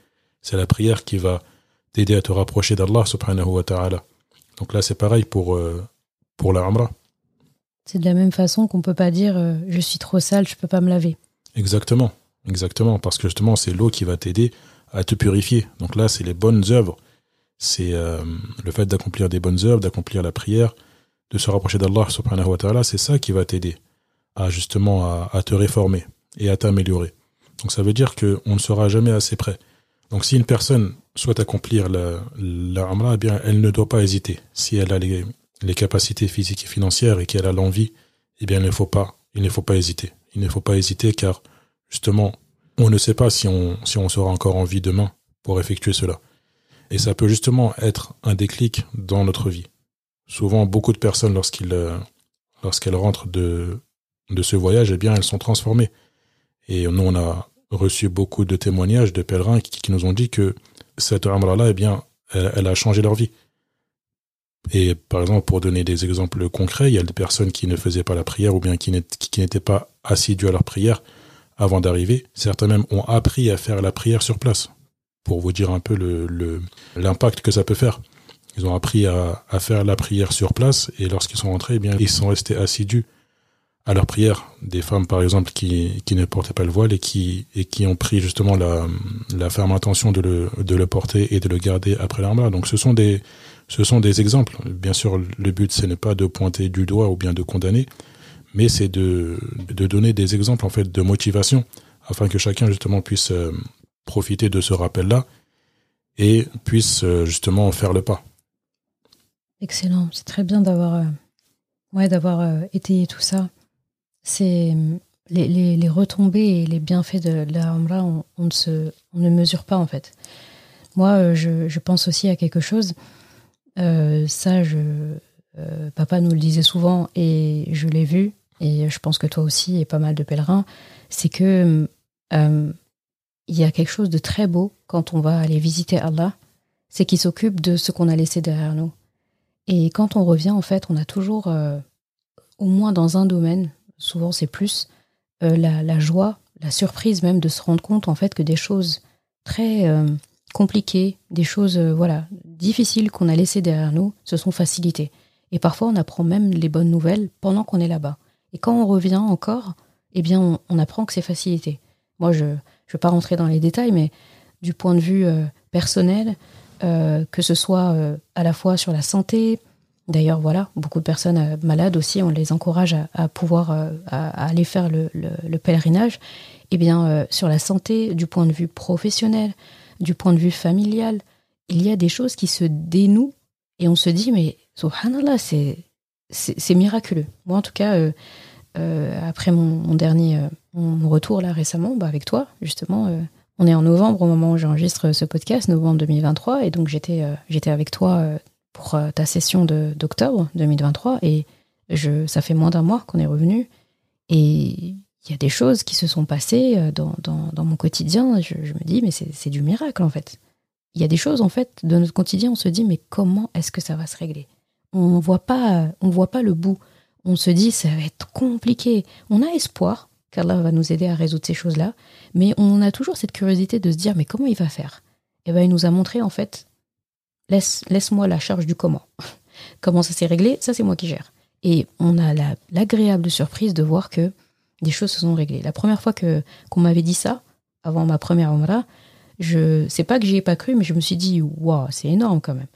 C'est la prière qui va t'aider à te rapprocher d'Allah subhanahu wa ta'ala. Donc là, c'est pareil pour, euh, pour la Amra. C'est de la même façon qu'on peut pas dire euh, je suis trop sale, je peux pas me laver. Exactement, exactement, parce que justement, c'est l'eau qui va t'aider à te purifier. Donc là, c'est les bonnes œuvres. C'est euh, le fait d'accomplir des bonnes œuvres, d'accomplir la prière, de se rapprocher d'Allah subhanahu wa ta'ala, c'est ça qui va t'aider à justement à, à te réformer et à t'améliorer. Donc ça veut dire qu'on ne sera jamais assez près. Donc si une personne souhaite accomplir la, la Amra, eh bien elle ne doit pas hésiter. Si elle a les, les capacités physiques et financières et qu'elle a l'envie, eh bien il ne faut pas, il ne faut pas hésiter. Il ne faut pas hésiter car justement, on ne sait pas si on, si on sera encore en vie demain pour effectuer cela. Et ça peut justement être un déclic dans notre vie. Souvent, beaucoup de personnes, lorsqu'ils, lorsqu'elles rentrent de, de ce voyage, eh bien, elles sont transformées. Et nous, on a reçu beaucoup de témoignages de pèlerins qui, nous ont dit que cette Amra-là, eh bien, elle, a changé leur vie. Et par exemple, pour donner des exemples concrets, il y a des personnes qui ne faisaient pas la prière ou bien qui n'étaient pas assidus à leur prière avant d'arriver. Certains même ont appris à faire la prière sur place, pour vous dire un peu l'impact que ça peut faire. Ils ont appris à, faire la prière sur place et lorsqu'ils sont rentrés, eh bien, ils sont restés assidus à leur prière des femmes par exemple qui, ne portaient pas le voile et qui ont pris justement la, ferme intention de le, de le porter et de le garder après l'armada. Donc ce sont des ce sont des exemples. Bien sûr, le but ce n'est pas de pointer du doigt ou bien de condamner, mais c'est de de donner des exemples en fait de motivation afin que chacun justement puisse euh, profiter de ce rappel là et puisse euh, justement faire le pas. Excellent, c'est très bien d'avoir euh, d'avoir étayé tout ça c'est les, retombées et les bienfaits de la Umrah, on, ne mesure pas en fait. Moi, je pense aussi à quelque chose. Euh, ça, je, euh, papa nous le disait souvent et je l'ai vu, et je pense que toi aussi et pas mal de pèlerins, c'est que euh, il y a quelque chose de très beau quand on va aller visiter Allah, c'est qu'il s'occupe de ce qu'on a laissé derrière nous. Et quand on revient, en fait, on a toujours, euh, au moins dans un domaine, souvent c'est plus euh, la, joie, la surprise même de se rendre compte en fait que des choses très euh, compliquées, des choses euh, voilà difficiles qu'on a laissées derrière nous se sont facilitées. Et parfois on apprend même les bonnes nouvelles pendant qu'on est là-bas. Et quand on revient encore, eh bien on, apprend que c'est facilité. Moi je ne vais pas rentrer dans les détails, mais du point de vue personnel, que ce soit à la fois sur la santé, D'ailleurs, voilà, beaucoup de personnes euh, malades aussi, on les encourage à, pouvoir euh, aller faire le, le, le pèlerinage. Eh bien, euh, sur la santé, du point de vue professionnel, du point de vue familial, il y a des choses qui se dénouent et on se dit, mais subhanallah, c'est, miraculeux. Moi, en tout cas, euh, euh, après mon, dernier mon retour là récemment, bah, avec toi, justement, on est en novembre au moment où j'enregistre ce podcast, novembre 2023, et donc j'étais, avec toi pour euh, ta session d'octobre 2023 et je, ça fait moins d'un mois qu'on est revenu et il y a des choses qui se sont passées euh, dans, dans, mon quotidien. Je, me dis, mais c'est du miracle en fait. Il y a des choses en fait de notre quotidien, on se dit, mais comment est-ce que ça va se régler? On voit pas, on voit pas le bout. On se dit, ça va être compliqué. On a espoir qu'Allah va nous aider à résoudre ces choses-là, mais on a toujours cette curiosité de se dire, mais comment il va faire? Eh ben, il nous a montré en fait laisse, laisse-moi la charge du comment. comment ça s'est réglé, ça c'est moi qui gère. Et on a l'agréable surprise de voir que des choses se sont réglées. La première fois que qu'on m'avait dit ça, avant ma première Omra, je sais pas que j'y ai pas cru, mais je me suis dit, waouh, c'est énorme quand même.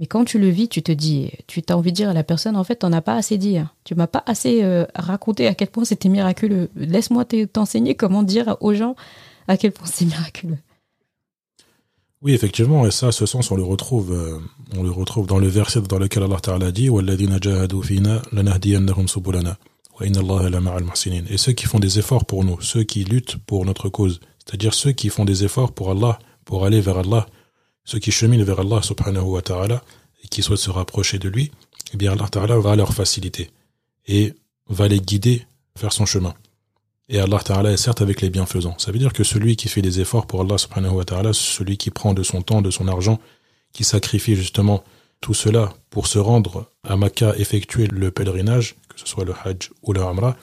Mais quand tu le vis, tu te dis, tu t'as envie de dire à la personne, en fait, t'en as pas assez dit. Hein. Tu m'as pas assez euh, raconté à quel point c'était miraculeux. Laisse-moi t'enseigner comment dire aux gens à quel point c'est miraculeux. Oui, effectivement, et ça, ce sens, on le retrouve, euh, on le retrouve dans le verset dans lequel Allah Ta'ala dit Et ceux qui font des efforts pour nous, ceux qui luttent pour notre cause, c'est-à-dire ceux qui font des efforts pour Allah, pour aller vers Allah, ceux qui cheminent vers Allah subhanahu wa ta'ala et qui souhaitent se rapprocher de lui, eh bien Allah ta'ala va leur faciliter et va les guider vers son chemin. Et Allah Ta'ala est certes avec les bienfaisants. Ça veut dire que celui qui fait des efforts pour Allah subhanahu wa ta'ala, celui qui prend de son temps, de son argent, qui sacrifie justement tout cela pour se rendre à Makkah, effectuer le pèlerinage, que ce soit le Hajj ou le Amra,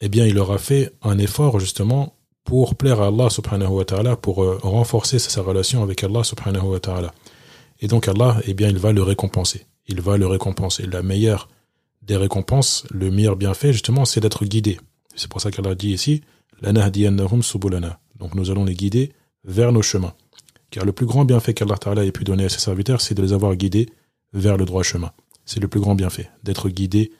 eh bien il aura fait un effort justement pour plaire à Allah subhanahu wa ta'ala, pour euh, renforcer sa relation avec Allah subhanahu wa ta'ala. Et donc Allah, eh bien il va le récompenser. Il va le récompenser. La meilleure des récompenses, le meilleur bienfait justement, c'est d'être guidé c'est pour ça qu'Allah dit ici, donc nous allons les guider vers nos chemins. Car le plus grand bienfait qu'Allah Ta'ala ait pu donner à ses serviteurs, c'est de les avoir guidés vers le droit chemin. C'est le plus grand bienfait, d'être guidé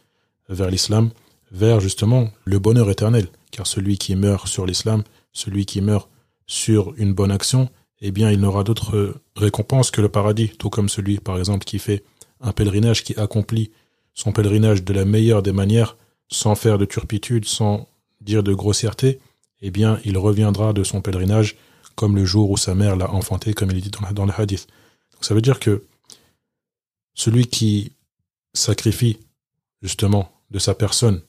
vers l'islam, vers justement le bonheur éternel. Car celui qui meurt sur l'islam, celui qui meurt sur une bonne action, eh bien il n'aura d'autre récompense que le paradis, tout comme celui par exemple qui fait un pèlerinage, qui accomplit son pèlerinage de la meilleure des manières, sans faire de turpitude, sans dire de grossièreté, eh bien, il reviendra de son pèlerinage comme le jour où sa mère l'a enfanté, comme il dit dans, le hadith. Donc, ça veut dire que celui qui sacrifie justement de sa personne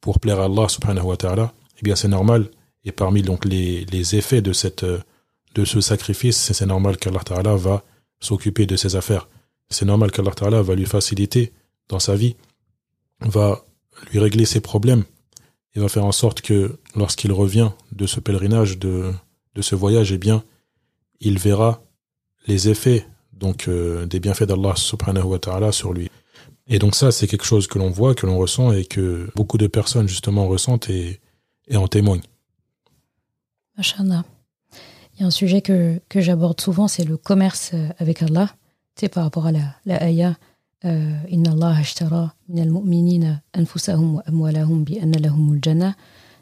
pour plaire à Allah subhanahu wa ta'ala, eh bien c'est normal. Et parmi donc les, les effets de cette de ce sacrifice, c'est normal qu'Allah ta'ala va s'occuper de ses affaires. C'est normal qu'Allah ta'ala va lui faciliter dans sa vie, va lui régler ses problèmes et va faire en sorte que lorsqu'il revient de ce pèlerinage, de, de ce voyage, eh bien, il verra les effets donc euh, des bienfaits d'Allah subhanahu wa ta'ala sur lui. Et donc ça, c'est quelque chose que l'on voit, que l'on ressent et que beaucoup de personnes justement ressentent et, et en témoignent. Mashana. Il y a un sujet que, que j'aborde souvent, c'est le commerce avec Allah. Tu sais, par rapport à la, la ayah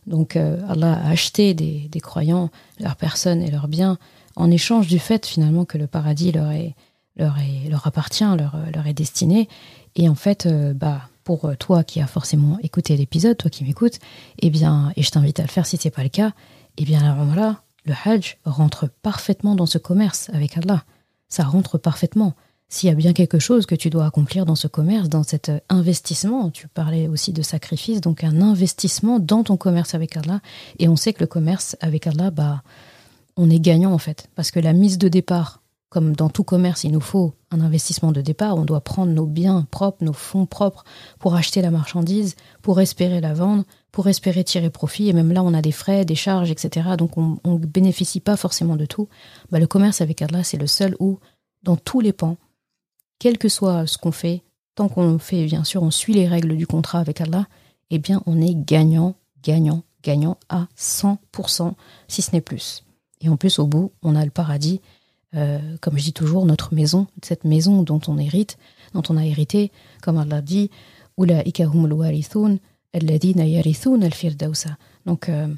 donc euh, Allah a acheté des, des, croyants, leurs personnes et leurs biens en échange du fait finalement que le paradis leur, est, leur, est, leur appartient, leur, leur est destiné. Et en fait, euh, bah, pour toi qui as forcément écouté l'épisode, toi qui m'écoutes, eh bien, et je t'invite à le faire si ce n'est pas le cas, eh bien alors voilà, le Hajj rentre parfaitement dans ce commerce avec Allah. Ça rentre parfaitement s'il y a bien quelque chose que tu dois accomplir dans ce commerce, dans cet investissement, tu parlais aussi de sacrifice, donc un investissement dans ton commerce avec Allah. Et on sait que le commerce avec Allah, bah, on est gagnant en fait, parce que la mise de départ, comme dans tout commerce, il nous faut un investissement de départ. On doit prendre nos biens propres, nos fonds propres pour acheter la marchandise, pour espérer la vendre, pour espérer tirer profit. Et même là, on a des frais, des charges, etc. Donc on ne bénéficie pas forcément de tout. Bah, le commerce avec Allah, c'est le seul où, dans tous les pans, quel que soit ce qu'on fait, tant qu'on fait, bien sûr, on suit les règles du contrat avec Allah, eh bien, on est gagnant, gagnant, gagnant à 100%, si ce n'est plus. Et en plus, au bout, on a le paradis, euh, comme je dis toujours, notre maison, cette maison dont on hérite, dont on a hérité, comme Allah dit, donc, euh,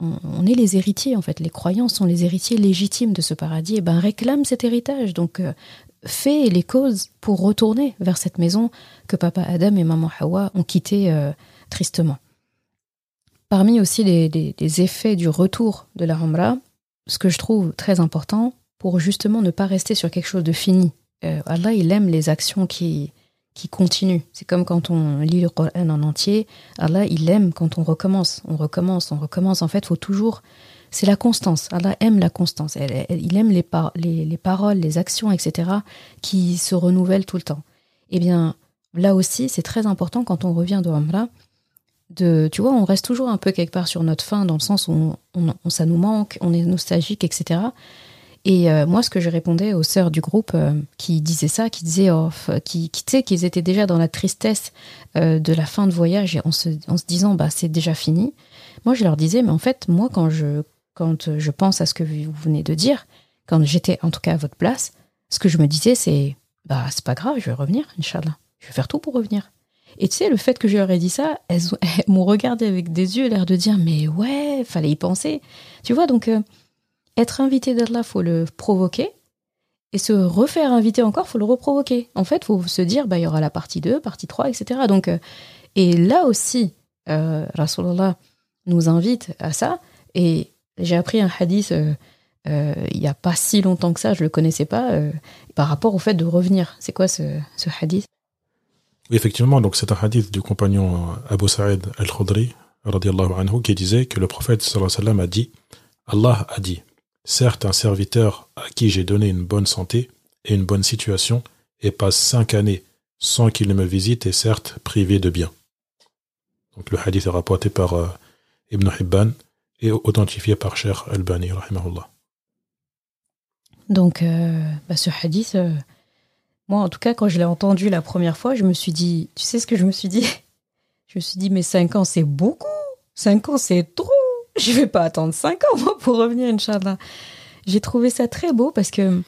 on, est les héritiers, en fait. Les croyants sont les héritiers légitimes de ce paradis. Et ben, réclament cet héritage. Donc, euh, fait les causes pour retourner vers cette maison que papa Adam et maman Hawa ont quittée euh, tristement. Parmi aussi les, effets du retour de la Ramra, ce que je trouve très important pour justement ne pas rester sur quelque chose de fini. Euh, Allah, il aime les actions qui, qui continuent. C'est comme quand on lit le Coran en entier. Allah, il aime quand on recommence, on recommence, on recommence. En fait, faut toujours c'est la constance. Allah aime la constance. il aime les, les, paroles, les actions, etc., qui se renouvellent tout le temps. Eh bien, là aussi, c'est très important quand on revient de Amra, de, tu vois, on reste toujours un peu quelque part sur notre fin, dans le sens où on, ça nous manque, on est nostalgique, etc. Et euh, moi, ce que je répondais aux sœurs du groupe euh, qui disaient ça, qui disaient, oh, qui, qui qu'ils étaient déjà dans la tristesse euh, de la fin de voyage et en se, disant, bah, c'est déjà fini. Moi, je leur disais, mais en fait, moi, quand je, quand je pense à ce que vous venez de dire, quand j'étais en tout cas à votre place, ce que je me disais, c'est bah c'est pas grave, je vais revenir, Inch'Allah. Je vais faire tout pour revenir. Et tu sais, le fait que je leur ai dit ça, elles, m'ont regardé avec des yeux, l'air de dire mais ouais, fallait y penser. Tu vois, donc être invité d'Allah, faut le provoquer. Et se refaire inviter encore, faut le reprovoquer. En fait, faut se dire, bah, il y aura la partie 2, partie 3, etc. Donc, euh, et là aussi, euh, Rasulallah nous invite à ça. Et j'ai appris un hadith euh, il n'y a pas si longtemps que ça, je le connaissais pas, par rapport au fait de revenir. C'est quoi ce, ce hadith? Effectivement, donc c'est un hadith du compagnon Abu Sa'id al-Khudri, qui disait que le prophète sallallahu alayhi wa sallam a dit Allah a dit Certes, un serviteur à qui j'ai donné une bonne santé et une bonne situation et passe cinq années sans qu'il ne me visite est certes privé de bien. Donc le hadith est rapporté par euh, Ibn Hibban et authentifié par Sheikh Al-Bani, Donc, euh, bah, ce hadith, euh, moi en tout cas, quand je l'ai entendu la première fois, je me suis dit, tu sais ce que je me suis dit? Je me suis dit, mais 5 ans, c'est beaucoup. 5 ans, c'est trop Je vais pas attendre 5 ans, pour revenir, Inch'Allah. J'ai trouvé ça très beau parce que,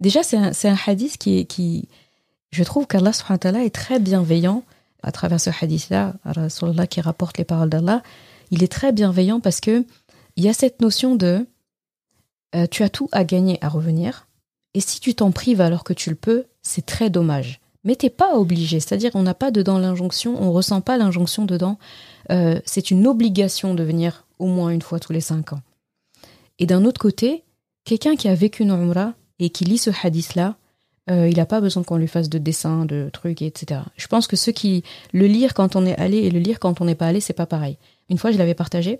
déjà, c'est un, hadith qui, qui, je trouve qu'Allah est très bienveillant à travers ce hadith-là, qui rapporte les paroles d'Allah, il est très bienveillant parce que il y a cette notion de euh, tu as tout à gagner à revenir, et si tu t'en prives alors que tu le peux, c'est très dommage. Mais t'es pas obligé, c'est-à-dire on n'a pas dedans l'injonction, on ressent pas l'injonction dedans. Euh, c'est une obligation de venir au moins une fois tous les cinq ans. Et d'un autre côté, quelqu'un qui a vécu une umrah et qui lit ce hadith-là, euh, il n'a pas besoin qu'on lui fasse de dessins, de trucs, etc. Je pense que ceux qui le lire quand on est allé et le lire quand on n'est pas allé, c'est pas pareil. Une fois, je l'avais partagé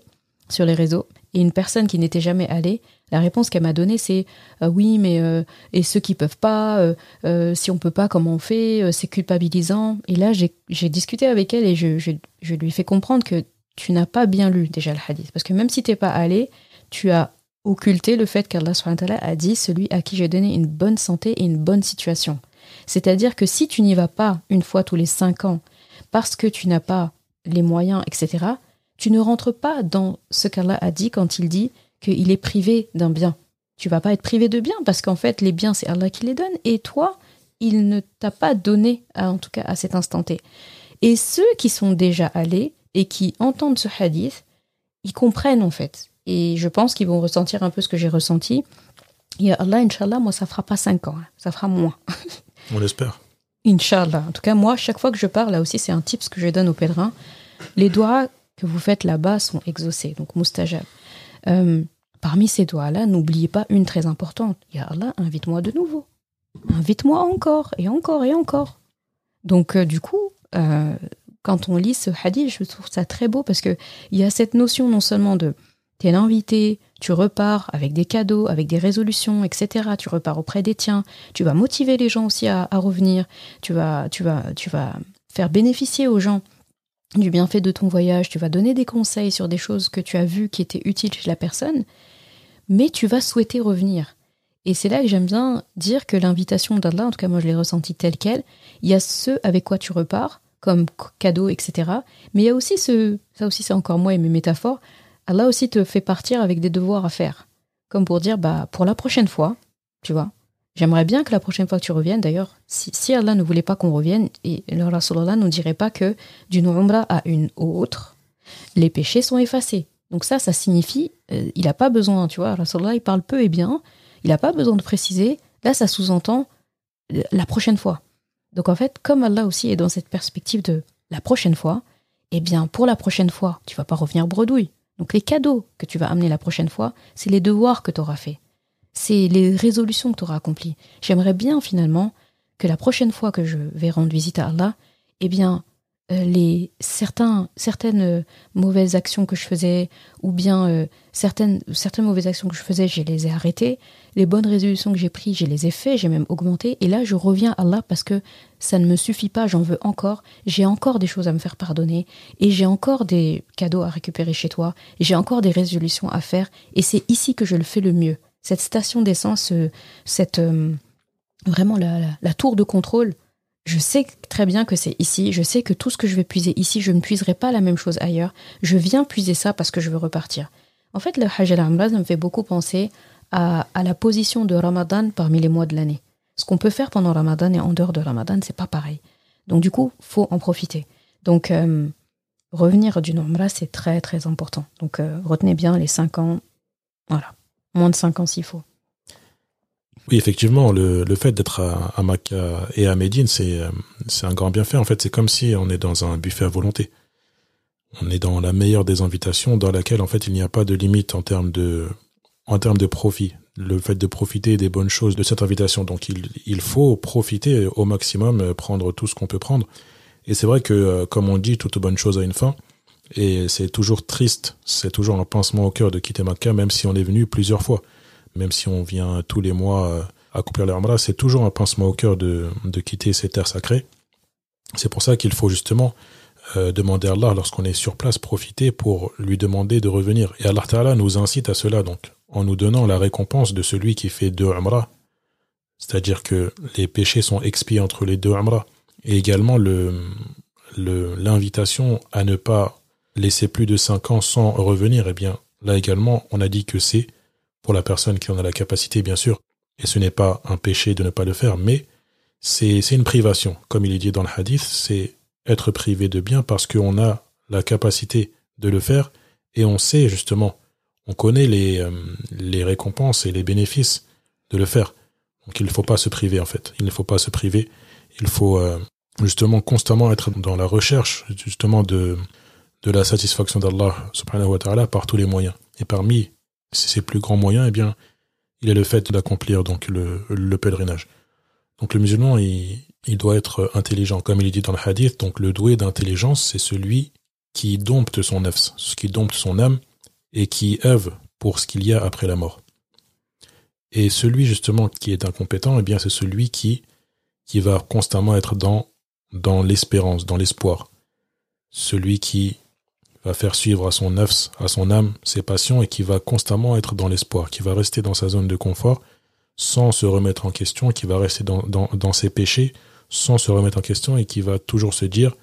sur les réseaux et une personne qui n'était jamais allée, la réponse qu'elle m'a donnée, c'est euh, oui, mais euh, et ceux qui peuvent pas, si on peut pas, comment on fait C'est culpabilisant. Et là, j'ai discuté avec elle et je, je, je lui ai fait comprendre que tu n'as pas bien lu déjà le hadith, parce que même si t'es pas allé, tu as occulter le fait qu'Allah a dit celui à qui j'ai donné une bonne santé et une bonne situation. C'est-à-dire que si tu n'y vas pas une fois tous les cinq ans parce que tu n'as pas les moyens, etc., tu ne rentres pas dans ce qu'Allah a dit quand il dit qu'il est privé d'un bien. Tu vas pas être privé de bien parce qu'en fait les biens c'est Allah qui les donne et toi il ne t'a pas donné en tout cas à cet instant T. Et ceux qui sont déjà allés et qui entendent ce hadith, ils comprennent en fait et je pense qu'ils vont ressentir un peu ce que j'ai ressenti. Et Allah, Inch'Allah, moi, ça fera pas cinq ans, hein. ça fera moins. On l'espère. Inch'Allah. En tout cas, moi, chaque fois que je pars, là aussi, c'est un tip que je donne aux pèlerins. Les doigts que vous faites là-bas sont exaucés, donc moustajab. Euh, parmi ces doigts-là, n'oubliez pas une très importante. Ya Allah, invite-moi de nouveau. Invite-moi encore, et encore, et encore. Donc, euh, du coup, euh, quand on lit ce hadith, je trouve ça très beau parce qu'il y a cette notion non seulement de tu es l'invité, tu repars avec des cadeaux, avec des résolutions, etc. Tu repars auprès des tiens, tu vas motiver les gens aussi à, revenir, tu vas, tu, vas, tu vas faire bénéficier aux gens du bienfait de ton voyage, tu vas donner des conseils sur des choses que tu as vues qui étaient utiles chez la personne, mais tu vas souhaiter revenir. Et c'est là que j'aime bien dire que l'invitation d'Allah, en tout cas moi je l'ai ressenti telle qu'elle, il y a ceux avec quoi tu repars, comme cadeau, etc. Mais il y a aussi ce, ça aussi c'est encore moi et mes métaphores, Allah aussi te fait partir avec des devoirs à faire. Comme pour dire, bah, pour la prochaine fois, tu vois, j'aimerais bien que la prochaine fois que tu reviennes, d'ailleurs, si, Allah ne voulait pas qu'on revienne, et le Rasulallah ne dirait pas que d'une umrah à une autre, les péchés sont effacés. Donc ça, ça signifie, euh, il n'a pas besoin, tu vois, Rasulallah, il parle peu et bien, il n'a pas besoin de préciser, là, ça sous-entend euh, la prochaine fois. Donc en fait, comme Allah aussi est dans cette perspective de la prochaine fois, eh bien, pour la prochaine fois, tu vas pas revenir bredouille. Donc les cadeaux que tu vas amener la prochaine fois, c'est les devoirs que tu auras faits. C'est les résolutions que tu auras accomplies. J'aimerais bien finalement que la prochaine fois que je vais rendre visite à Allah, eh bien, les certains, certaines euh, mauvaises actions que je faisais, ou bien euh, certaines, certaines mauvaises actions que je faisais, je les ai arrêtées. Les bonnes résolutions que j'ai prises, je les ai faites, j'ai même augmenté. Et là, je reviens à Allah parce que ça ne me suffit pas, j'en veux encore. J'ai encore des choses à me faire pardonner. Et j'ai encore des cadeaux à récupérer chez toi. J'ai encore des résolutions à faire. Et c'est ici que je le fais le mieux. Cette station d'essence, cette vraiment la tour de contrôle, je sais très bien que c'est ici, je sais que tout ce que je vais puiser ici, je ne puiserai pas la même chose ailleurs. Je viens puiser ça parce que je veux repartir. En fait, le Hajj al-Amraz me fait beaucoup penser à, la position de Ramadan parmi les mois de l'année. Ce qu'on peut faire pendant Ramadan et en dehors de Ramadan, c'est pas pareil. Donc du coup, faut en profiter. Donc euh, revenir du Umrah, c'est très très important. Donc euh, retenez bien les 5 ans. Voilà. Moins de 5 ans s'il faut. Oui, effectivement, le, le fait d'être à, à Makkah et à Médine, c'est euh, c'est un grand bienfait. En fait, c'est comme si on est dans un buffet à volonté. On est dans la meilleure des invitations, dans laquelle en fait il n'y a pas de limite en termes de en termes de profit. le fait de profiter des bonnes choses de cette invitation. Donc il, il faut profiter au maximum, euh, prendre tout ce qu'on peut prendre. Et c'est vrai que, euh, comme on dit, toute bonne chose a une fin. Et c'est toujours triste, c'est toujours un pincement au cœur de quitter Makkah, même si on est venu plusieurs fois. Même si on vient tous les mois euh, accomplir l'Umrah, c'est toujours un pincement au cœur de, de quitter ces terres sacrées. C'est pour ça qu'il faut justement demander à Allah, lorsqu'on est sur place, profiter pour lui demander de revenir. Et Allah Ta'ala nous incite à cela. Donc, en nous donnant la récompense de celui qui fait deux Umrah. C'est-à-dire que les péchés sont expiés entre les deux Umrah. Et également le, l'invitation à ne pas laisser plus de cinq ans sans revenir, eh bien, là également, on a dit que c'est pour la personne qui en a la capacité, bien sûr. Et ce n'est pas un péché de ne pas le faire, mais c'est, une privation. Comme il est dit dans le hadith, c'est être privé de bien parce qu'on a la capacité de le faire et on sait justement on connaît les, euh, les récompenses et les bénéfices de le faire. Donc il ne faut pas se priver en fait. Il ne faut pas se priver. Il faut euh, justement constamment être dans la recherche justement de, de la satisfaction d'Allah subhanahu wa ta'ala par tous les moyens. Et parmi ces plus grands moyens, eh bien, il est le fait d'accomplir donc le, le pèlerinage. Donc le musulman, il, il doit être intelligent. Comme il est dit dans le hadith, donc le doué d'intelligence, c'est celui qui dompte son nefs, ce qui dompte son âme, et qui œuvre pour ce qu'il y a après la mort. Et celui justement qui est incompétent, eh bien c'est celui qui qui va constamment être dans dans l'espérance, dans l'espoir. Celui qui va faire suivre à son nefs, à son âme, ses passions et qui va constamment être dans l'espoir, qui va rester dans sa zone de confort sans se remettre en question, qui va rester dans, ses péchés sans se remettre en question et qui va toujours se dire,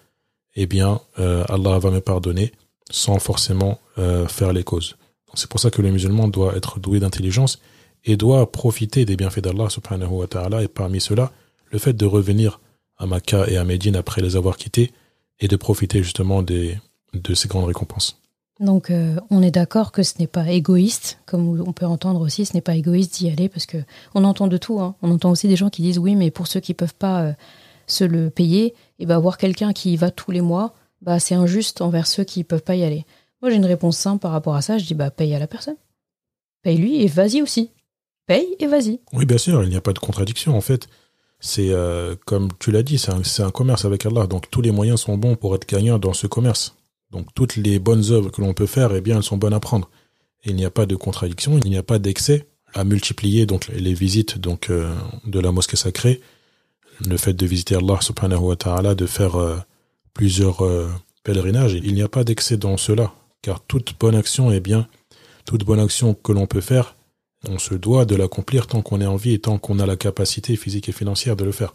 eh bien, euh, Allah va me pardonner sans forcément euh, faire les causes. C'est pour ça que le musulman doit être doué d'intelligence et doit profiter des bienfaits d'Allah subhanahu wa ta'ala et parmi cela, le fait de revenir à Makkah et à Médine après les avoir quittés et de profiter justement des, de ces grandes récompenses. Donc euh, on est d'accord que ce n'est pas égoïste, comme on peut entendre aussi, ce n'est pas égoïste d'y aller parce que on entend de tout. Hein. On entend aussi des gens qui disent oui, mais pour ceux qui peuvent pas euh, se le payer, et eh ben voir quelqu'un qui y va tous les mois, bah, c'est injuste envers ceux qui ne peuvent pas y aller. Moi, j'ai une réponse simple par rapport à ça. Je dis, bah, paye à la personne. Paye lui et vas-y aussi. Paye et vas-y. Oui, bien sûr, il n'y a pas de contradiction. En fait, c'est euh, comme tu l'as dit, c'est un, un, commerce avec Allah. Donc, tous les moyens sont bons pour être gagnant dans ce commerce. Donc, toutes les bonnes œuvres que l'on peut faire, eh bien, elles sont bonnes à prendre. il n'y a pas de contradiction, il n'y a pas d'excès à multiplier donc les visites donc euh, de la mosquée sacrée, le fait de visiter Allah subhanahu wa ta'ala, de faire euh, plusieurs euh, pèlerinages. Il n'y a pas d'excès dans cela, car toute bonne action est bien, toute bonne action que l'on peut faire, on se doit de l'accomplir tant qu'on est en vie et tant qu'on a la capacité physique et financière de le faire.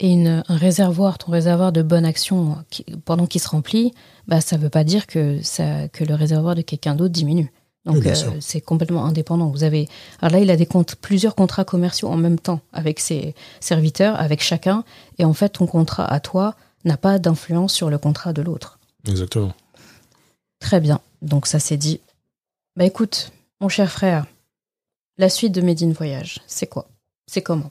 Et une, un réservoir, ton réservoir de bonne action, pendant qu'il se remplit, bah, ça ne veut pas dire que, ça, que le réservoir de quelqu'un d'autre diminue. Donc euh, c'est complètement indépendant. Vous avez, alors là, il a des comptes, plusieurs contrats commerciaux en même temps avec ses serviteurs, avec chacun, et en fait, ton contrat à toi, n'a pas d'influence sur le contrat de l'autre. Exactement. Très bien. Donc ça c'est dit. Bah écoute, mon cher frère, la suite de Medine Voyage, c'est quoi? C'est comment?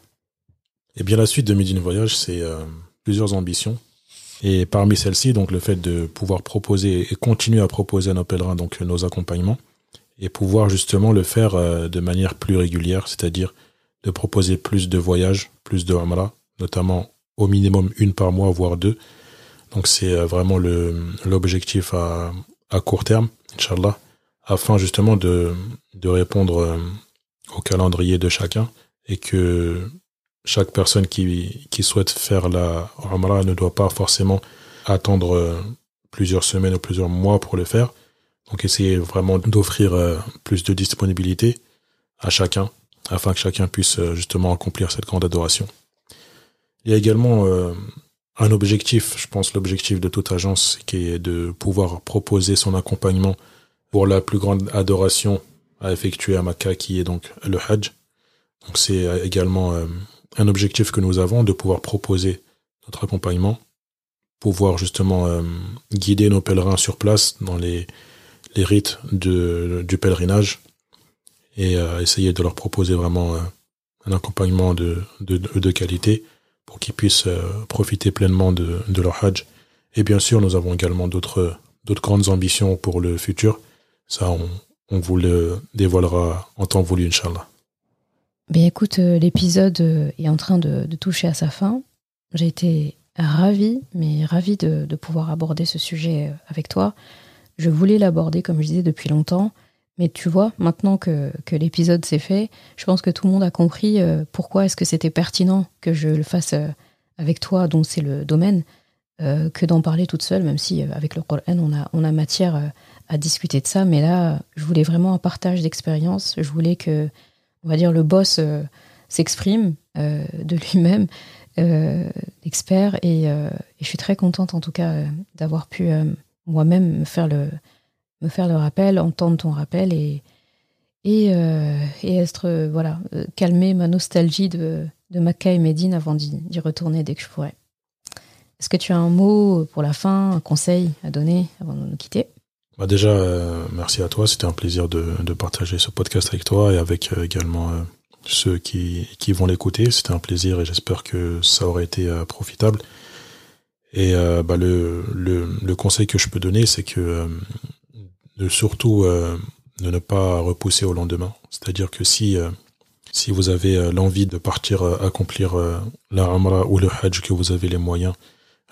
Eh bien la suite de Medine Voyage, c'est euh, plusieurs ambitions. Et parmi celles-ci, donc le fait de pouvoir proposer et continuer à proposer à nos pèlerins donc nos accompagnements et pouvoir justement le faire euh, de manière plus régulière, c'est-à-dire de proposer plus de voyages, plus de Umrah, notamment au minimum une par mois, voire deux. Donc c'est euh, vraiment l'objectif à, à court terme, Inch'Allah, afin justement de, de répondre euh, au calendrier de chacun et que chaque personne qui, qui souhaite faire la Umrah ne doit pas forcément attendre euh, plusieurs semaines ou plusieurs mois pour le faire. Donc essayer vraiment d'offrir plus de disponibilité à chacun afin que chacun puisse justement accomplir cette grande adoration. Il y a également euh, un objectif, je pense l'objectif de toute agence, qui est de pouvoir proposer son accompagnement pour la plus grande adoration à effectuer à Makkah, qui est donc le Hajj. Donc c'est également euh, un objectif que nous avons, de pouvoir proposer notre accompagnement, pouvoir justement euh, guider nos pèlerins sur place dans les, rites du pèlerinage et essayer de leur proposer vraiment un accompagnement de, qualité pour qu'ils puissent euh, profiter pleinement de, leur Hajj. Et bien sûr, nous avons également d'autres grandes ambitions pour le futur. Ça, on, on vous le dévoilera en temps voulu, Inch'Allah. Écoute, l'épisode est en train de, toucher à sa fin. J'ai été ravie, mais ravie de, pouvoir aborder ce sujet avec toi. Je voulais l'aborder, comme je disais, depuis longtemps. Mais tu vois, maintenant que, que l'épisode s'est fait, je pense que tout le monde a compris euh, pourquoi est-ce que c'était pertinent que je le fasse euh, avec toi, dont c'est le domaine, euh, que d'en parler toute seule, même si avec le Coran, on a, on a matière à discuter de ça. Mais là, je voulais vraiment un partage d'expérience. Je voulais que, on va dire, le boss s'exprime de lui-même, expert. Et, et, je suis très contente, en tout cas, d'avoir pu moi-même me faire le rappel, entendre ton rappel et, et, euh, et euh, voilà, euh, calmer ma nostalgie de, de Maca et Médine avant d'y retourner dès que je pourrais. Est-ce que tu as un mot pour la fin, un conseil à donner avant de nous quitter? Bah Déjà, merci à toi. C'était un plaisir de, partager ce podcast avec toi et avec également ceux qui, qui vont l'écouter. C'était un plaisir et j'espère que ça aurait été profitable. Et bah, le, le, conseil que je peux donner, c'est que de surtout euh, de ne pas repousser au lendemain. C'est-à-dire que si euh, si vous avez euh, l'envie de partir accomplir la Umrah ou le Hajj, que vous avez les moyens,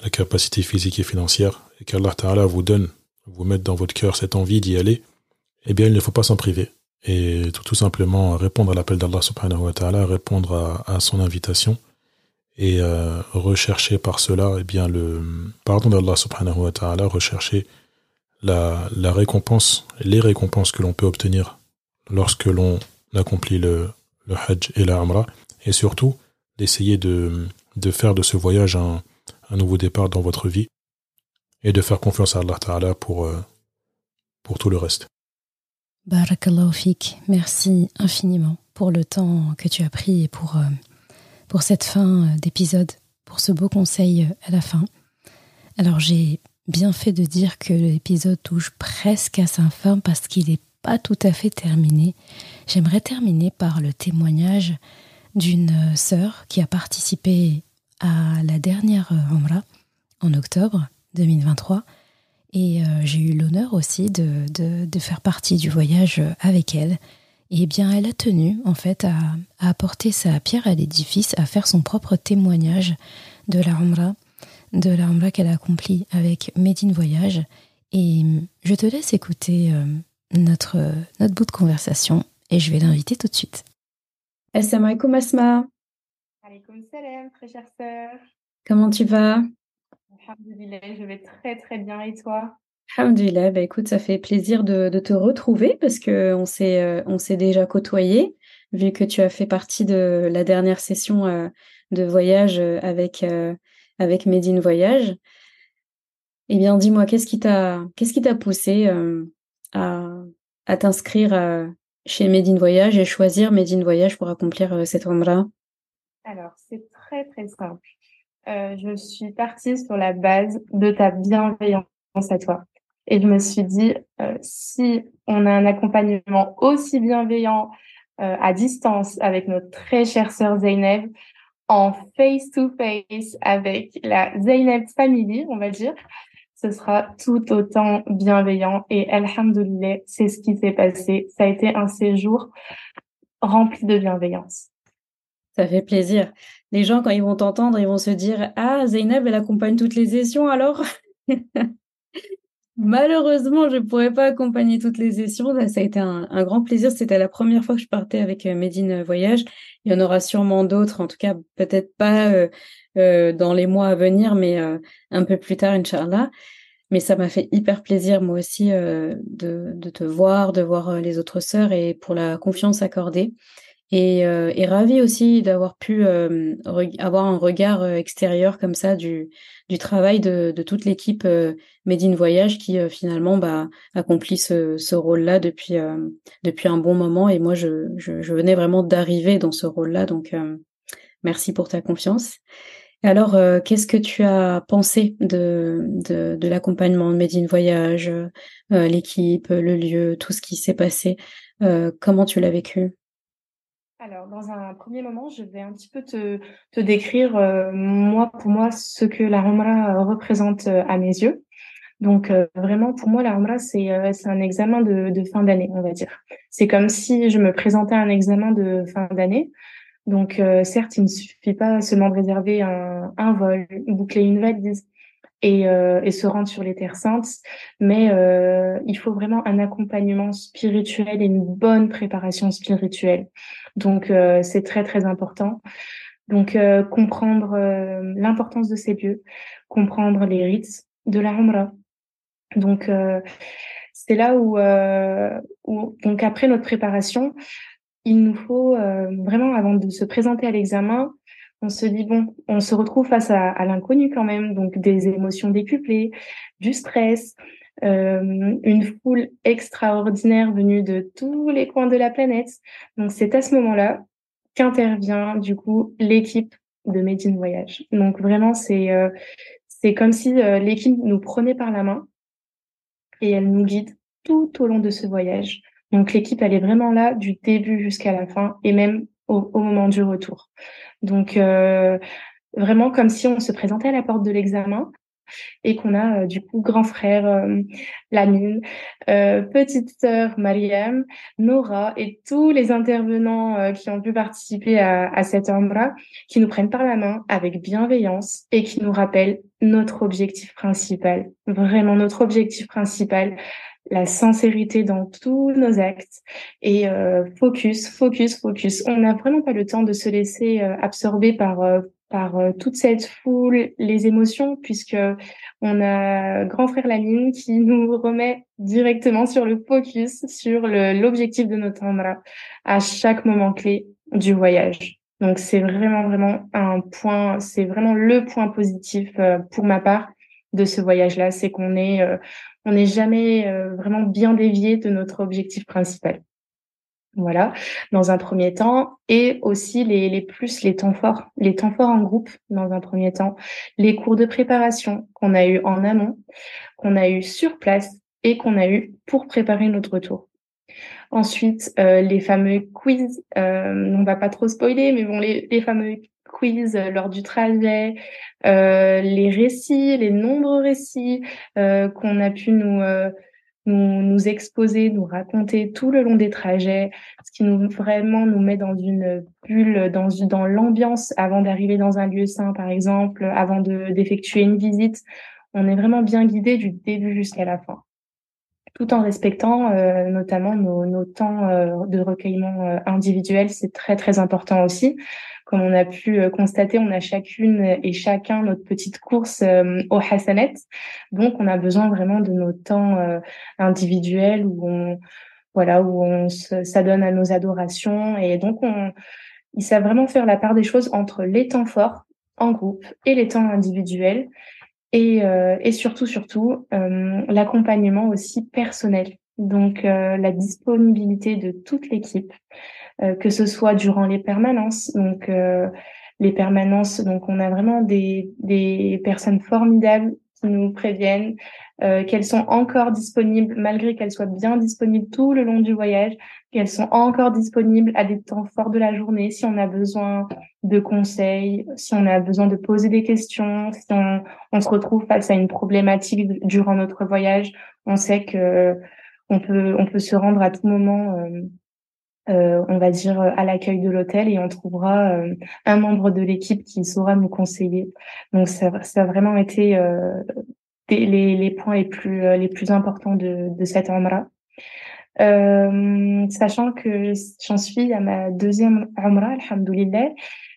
la capacité physique et financière, et qu'Allah Ta'ala vous donne, vous mette dans votre cœur cette envie d'y aller, eh bien il ne faut pas s'en priver. Et tout, simplement répondre à l'appel d'Allah subhanahu wa ta'ala, répondre à, son invitation et rechercher par cela eh bien le pardon d'Allah subhanahu wa ta'ala, rechercher la, récompense, les récompenses que l'on peut obtenir lorsque l'on accomplit le, Hajj et la Umrah, et surtout d'essayer de, faire de ce voyage un nouveau départ dans votre vie et de faire confiance à Allah Ta'ala pour, euh, pour tout le reste. Barakallahu fik, merci infiniment pour le temps que tu as pris et pour, euh, pour cette fin euh, d'épisode, pour ce beau conseil à la fin. Alors j'ai bien fait de dire que l'épisode touche presque à sa fin parce qu'il n'est pas tout à fait terminé. J'aimerais terminer par le témoignage d'une sœur qui a participé à la dernière Umrah en octobre 2023 et euh, j'ai eu l'honneur aussi de, de, faire partie du voyage avec elle. Et bien, elle a tenu en fait à, à apporter sa pierre à l'édifice, à faire son propre témoignage de la Umrah de la qu'elle a accomplie avec Medine Voyage. Et je te laisse écouter euh, notre, notre bout de conversation et je vais l'inviter tout de suite. Assalamu alaikum Asma. Alaikum salam, très chère sœur. Comment tu vas? Alhamdulillah, je vais très très bien et toi? Alhamdulillah, bah écoute, ça fait plaisir de, de te retrouver parce que on s'est euh, on s'est déjà côtoyé vu que tu as fait partie de la dernière session euh, de voyage avec avec Médine Voyage. Eh bien, dis-moi, qu'est-ce qui t'a qu'est-ce qui t'a poussé euh, à, à t'inscrire euh, chez Médine Voyage et choisir Médine Voyage pour accomplir euh, cette Umrah Alors, c'est très très simple. Je suis partie sur la base de ta bienveillance à toi. Et je me suis dit, si on a un accompagnement aussi bienveillant à distance avec notre très chère sœur Zeynep, en face-to-face avec la Zeynep Family, on va dire, ce sera tout autant bienveillant. Et alhamdoulilah, c'est ce qui s'est passé. Ça a été un séjour rempli de bienveillance. Ça fait plaisir. Les gens, quand ils vont t'entendre, ils vont se dire Ah, Zeynep, elle accompagne toutes les sessions alors? Malheureusement, je ne pourrais pas accompagner toutes les sessions. Ça a été un, grand plaisir. C'était la première fois que je partais avec euh, Médine Voyage. Il y en aura sûrement d'autres, en tout cas peut-être pas euh, euh, dans les mois à venir, mais un peu plus tard, Inch'Allah. Mais ça m'a fait hyper plaisir, moi aussi, de, de, te voir, de voir les autres sœurs et pour la confiance accordée. Et, euh, et ravie aussi d'avoir pu euh, avoir un regard euh, extérieur comme ça du, du travail de, de toute l'équipe euh, Made in Voyage qui finalement bah, accomplit ce, ce rôle-là depuis, depuis un bon moment. Et moi, je, je, je venais vraiment d'arriver dans ce rôle-là. Donc, merci pour ta confiance. Alors, qu'est-ce que tu as pensé de, de, de l'accompagnement de Made in Voyage, l'équipe, le lieu, tout ce qui s'est passé Comment tu l'as vécu? Alors, dans un premier moment, je vais un petit peu te, te décrire, euh, moi, pour moi, ce que la Rumra représente euh, à mes yeux. Donc vraiment, pour moi, la Umrah, c'est c'est un examen de, de fin d'année, on va dire. C'est comme si je me présentais à un examen de fin d'année. Donc certes, il ne suffit pas seulement de réserver un, un vol, boucler une valise, et, euh, et, se rendre sur les terres saintes, mais euh, il faut vraiment un accompagnement spirituel et une bonne préparation spirituelle. Donc euh, c'est très très important. Donc euh, comprendre euh, l'importance de ces lieux, comprendre les rites de la Umrah. Donc c'est là où, où donc après notre préparation, il nous faut vraiment avant de se présenter à l'examen on se dit bon, on se retrouve face à, l'inconnu quand même, donc des émotions décuplées, du stress, euh, une foule extraordinaire venue de tous les coins de la planète. Donc c'est à ce moment-là qu'intervient du coup l'équipe de Made in Voyage. Donc vraiment c'est euh, c'est comme si euh, l'équipe nous prenait par la main et elle nous guide tout au long de ce voyage. Donc l'équipe elle est vraiment là du début jusqu'à la fin et même au moment du retour. Donc euh, vraiment comme si on se présentait à la porte de l'examen et qu'on a euh, du coup grand frère euh, Lamine, euh, petite sœur Mariam, Nora et tous les intervenants qui ont pu participer à, à cette Umrah qui nous prennent par la main avec bienveillance et qui nous rappellent notre objectif principal, vraiment notre objectif principal, la sincérité dans tous nos actes et euh, focus, focus, focus. On n'a vraiment pas le temps de se laisser euh, absorber par euh, par toute cette foule, les émotions, puisque on a grand frère Lamine qui nous remet directement sur le focus, sur l'objectif de notre Umrah à chaque moment clé du voyage. Donc c'est vraiment vraiment un point, c'est vraiment le point positif pour ma part de ce voyage-là, c'est qu'on est, on n'est jamais euh, vraiment bien dévié de notre objectif principal. Voilà, dans un premier temps, et aussi les, plus les temps forts, les temps forts en groupe dans un premier temps, les cours de préparation qu'on a eu en amont, qu'on a eu sur place et qu'on a eu pour préparer notre retour. Ensuite, euh, les fameux quiz, euh, on va pas trop spoiler, mais bon, les, les fameux quiz lors du trajet, euh, les récits, les nombreux récits euh, qu'on a pu nous, euh, nous, nous exposer, nous raconter tout le long des trajets, ce qui nous vraiment nous met dans une bulle, dans dans l'ambiance avant d'arriver dans un lieu saint, par exemple, avant de d'effectuer une visite. On est vraiment bien guidé du début jusqu'à la fin tout en respectant euh, notamment nos, nos temps euh, de recueillement euh, individuel. C'est très très important aussi. Comme on a pu constater, on a chacune et chacun notre petite course au Hassanet. Donc, on a besoin vraiment de nos temps individuels où on voilà où on s'adonne à nos adorations et donc on il savent vraiment faire la part des choses entre les temps forts en groupe et les temps individuels et, euh, et surtout, surtout, euh, l'accompagnement aussi personnel. Donc, euh, la disponibilité de toute l'équipe, euh, que ce soit durant les permanences. Donc, euh, les permanences, donc on a vraiment des, des personnes formidables nous préviennent euh, qu'elles sont encore disponibles, malgré qu'elles soient bien disponibles tout le long du voyage, qu'elles sont encore disponibles à des temps forts de la journée, si on a besoin de conseils, si on a besoin de poser des questions, si on, se retrouve face à une problématique durant notre voyage, on sait que on peut, on peut se rendre à tout moment. Euh, euh, on va dire à l'accueil de l'hôtel et on trouvera euh, un membre de l'équipe qui saura nous conseiller. Donc ça, ça a vraiment été euh, les, les, points les plus les plus importants de, de cette Umrah. sachant que j'en suis à ma deuxième Umrah, alhamdoulilah,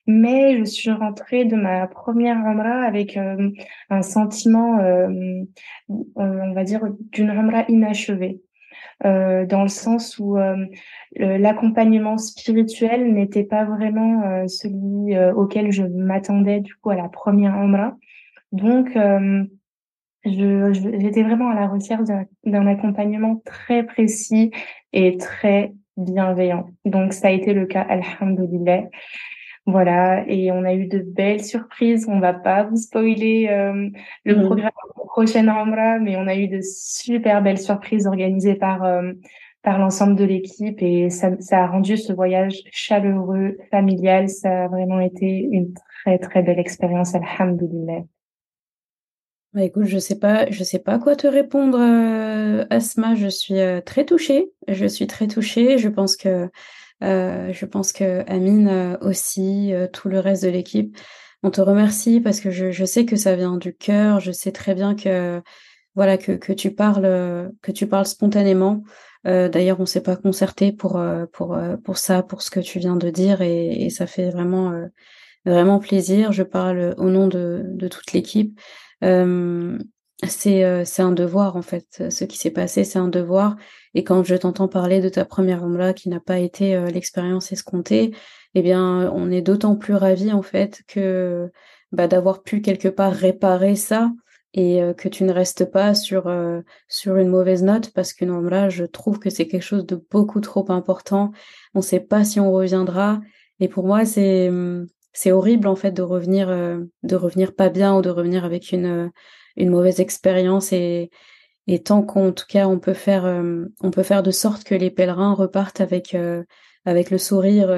mais je suis rentrée de ma première Umrah avec un sentiment, on va dire, d'une Umrah inachevée. Euh, dans le sens où euh, l'accompagnement spirituel n'était pas vraiment euh, celui auquel je m'attendais du coup à la première Umrah. Donc, j'étais vraiment à la recherche d'un accompagnement très précis et très bienveillant. Donc, ça a été le cas, alhamdoulilah. Voilà, et on a eu de belles surprises. On va pas vous spoiler euh, le mmh. programme prochaine Amra, mais on a eu de super belles surprises organisées par euh, par l'ensemble de l'équipe et ça, ça a rendu ce voyage chaleureux, familial. Ça a vraiment été une très très belle expérience, alhamdoulilah. Bah écoute, je sais pas, je sais pas quoi te répondre, euh, Asma. Je suis euh, très touchée. Je suis très touchée. Je pense que, je pense que Amine aussi, tout le reste de l'équipe, on te remercie parce que je, je sais que ça vient du cœur. Je sais très bien que, voilà, que, que tu parles, que tu parles spontanément. D'ailleurs, on s'est pas concerté pour, pour, pour ça, pour ce que tu viens de dire, et, et ça fait vraiment, vraiment plaisir. Je parle au nom de, de toute l'équipe. Euh, c'est euh, un devoir en fait. Ce qui s'est passé, c'est un devoir. Et quand je t'entends parler de ta première omra qui n'a pas été euh, l'expérience escomptée, eh bien, on est d'autant plus ravis en fait que bah, d'avoir pu quelque part réparer ça et que tu ne restes pas sur sur une mauvaise note parce que non là je trouve que c'est quelque chose de beaucoup trop important on ne sait pas si on reviendra et pour moi c'est c'est horrible en fait de revenir euh, de revenir pas bien ou de revenir avec une euh, une mauvaise expérience et tant qu'en tout cas on peut faire euh, on peut faire de sorte que les pèlerins repartent avec avec le sourire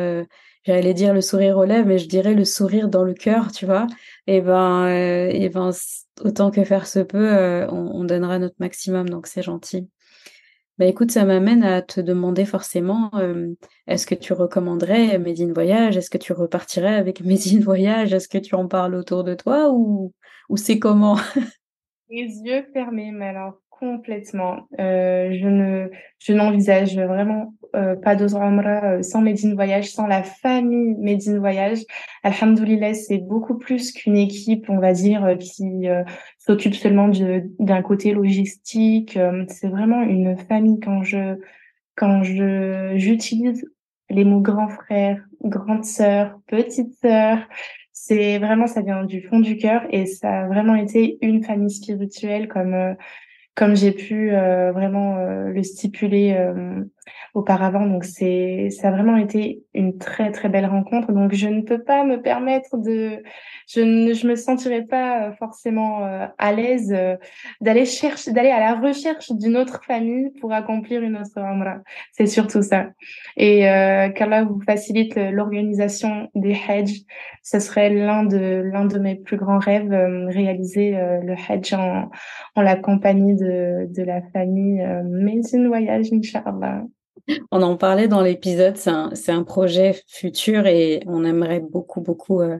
j'allais dire le sourire aux lèvres mais je dirais le sourire dans le cœur tu vois. Et ben et ben autant que faire se peut on, on donnera notre maximum donc c'est gentil. Bah écoute, ça m'amène à te demander forcément, euh, est-ce que tu recommanderais Médine Voyage? Est-ce que tu repartirais avec Médine Voyage? Est-ce que tu en parles autour de toi ou, ou c'est comment? Les yeux fermés, mais alors complètement. Euh, je ne, je n'envisage vraiment euh, pas d'autres Umrah euh, sans Medine Voyage, sans la famille Medine Voyage. Alhamdoulilah, c'est beaucoup plus qu'une équipe, on va dire, euh, qui s'occupe seulement d'un côté logistique. c'est vraiment une famille quand je quand je j'utilise les mots grand frère, grande sœur, petite sœur. C'est vraiment, ça vient du fond du cœur et ça a vraiment été une famille spirituelle comme comme j'ai pu euh, vraiment euh, le stipuler euh, auparavant. Donc c'est ça a vraiment été une très très belle rencontre. Donc je ne peux pas me permettre de je ne je me sentirais pas forcément à l'aise d'aller chercher d'aller à la recherche d'une autre famille pour accomplir une autre umrah. C'est surtout ça. Et qu'Allah vous facilite l'organisation des hajj. Ce serait l'un de l'un de mes plus grands rêves réaliser le hajj en en la compagnie de de, la famille euh, Medine Voyage, Inch'Allah. On en parlait dans l'épisode, c'est un, un, projet futur et on aimerait beaucoup, beaucoup euh,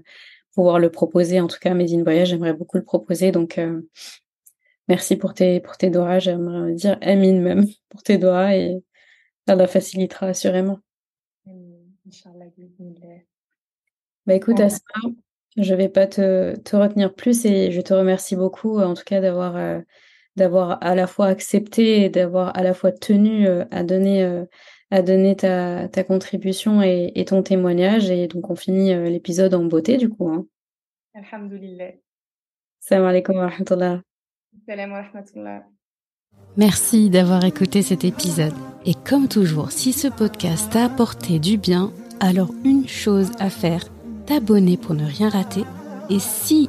pouvoir le proposer. En tout cas, Medine Voyage, j'aimerais beaucoup le proposer. Donc, euh, merci pour tes, pour tes doigts. J'aimerais dire Amine même pour tes doigts et ça la facilitera assurément. Bah écoute, Asma, je vais pas te, te, retenir plus et je te remercie beaucoup en tout cas d'avoir d'avoir à la fois accepté et d'avoir à la fois tenu euh, à donner euh, à donner ta, ta contribution et, et, ton témoignage. Et donc, on finit euh, l'épisode en beauté, du coup. Hein. Alhamdulillah. Salam alaikum wa rahmatullah. Salam wa rahmatullah. Merci d'avoir écouté cet épisode. Et comme toujours, si ce podcast t'a apporté du bien, alors une chose à faire, t'abonner pour ne rien rater. Et si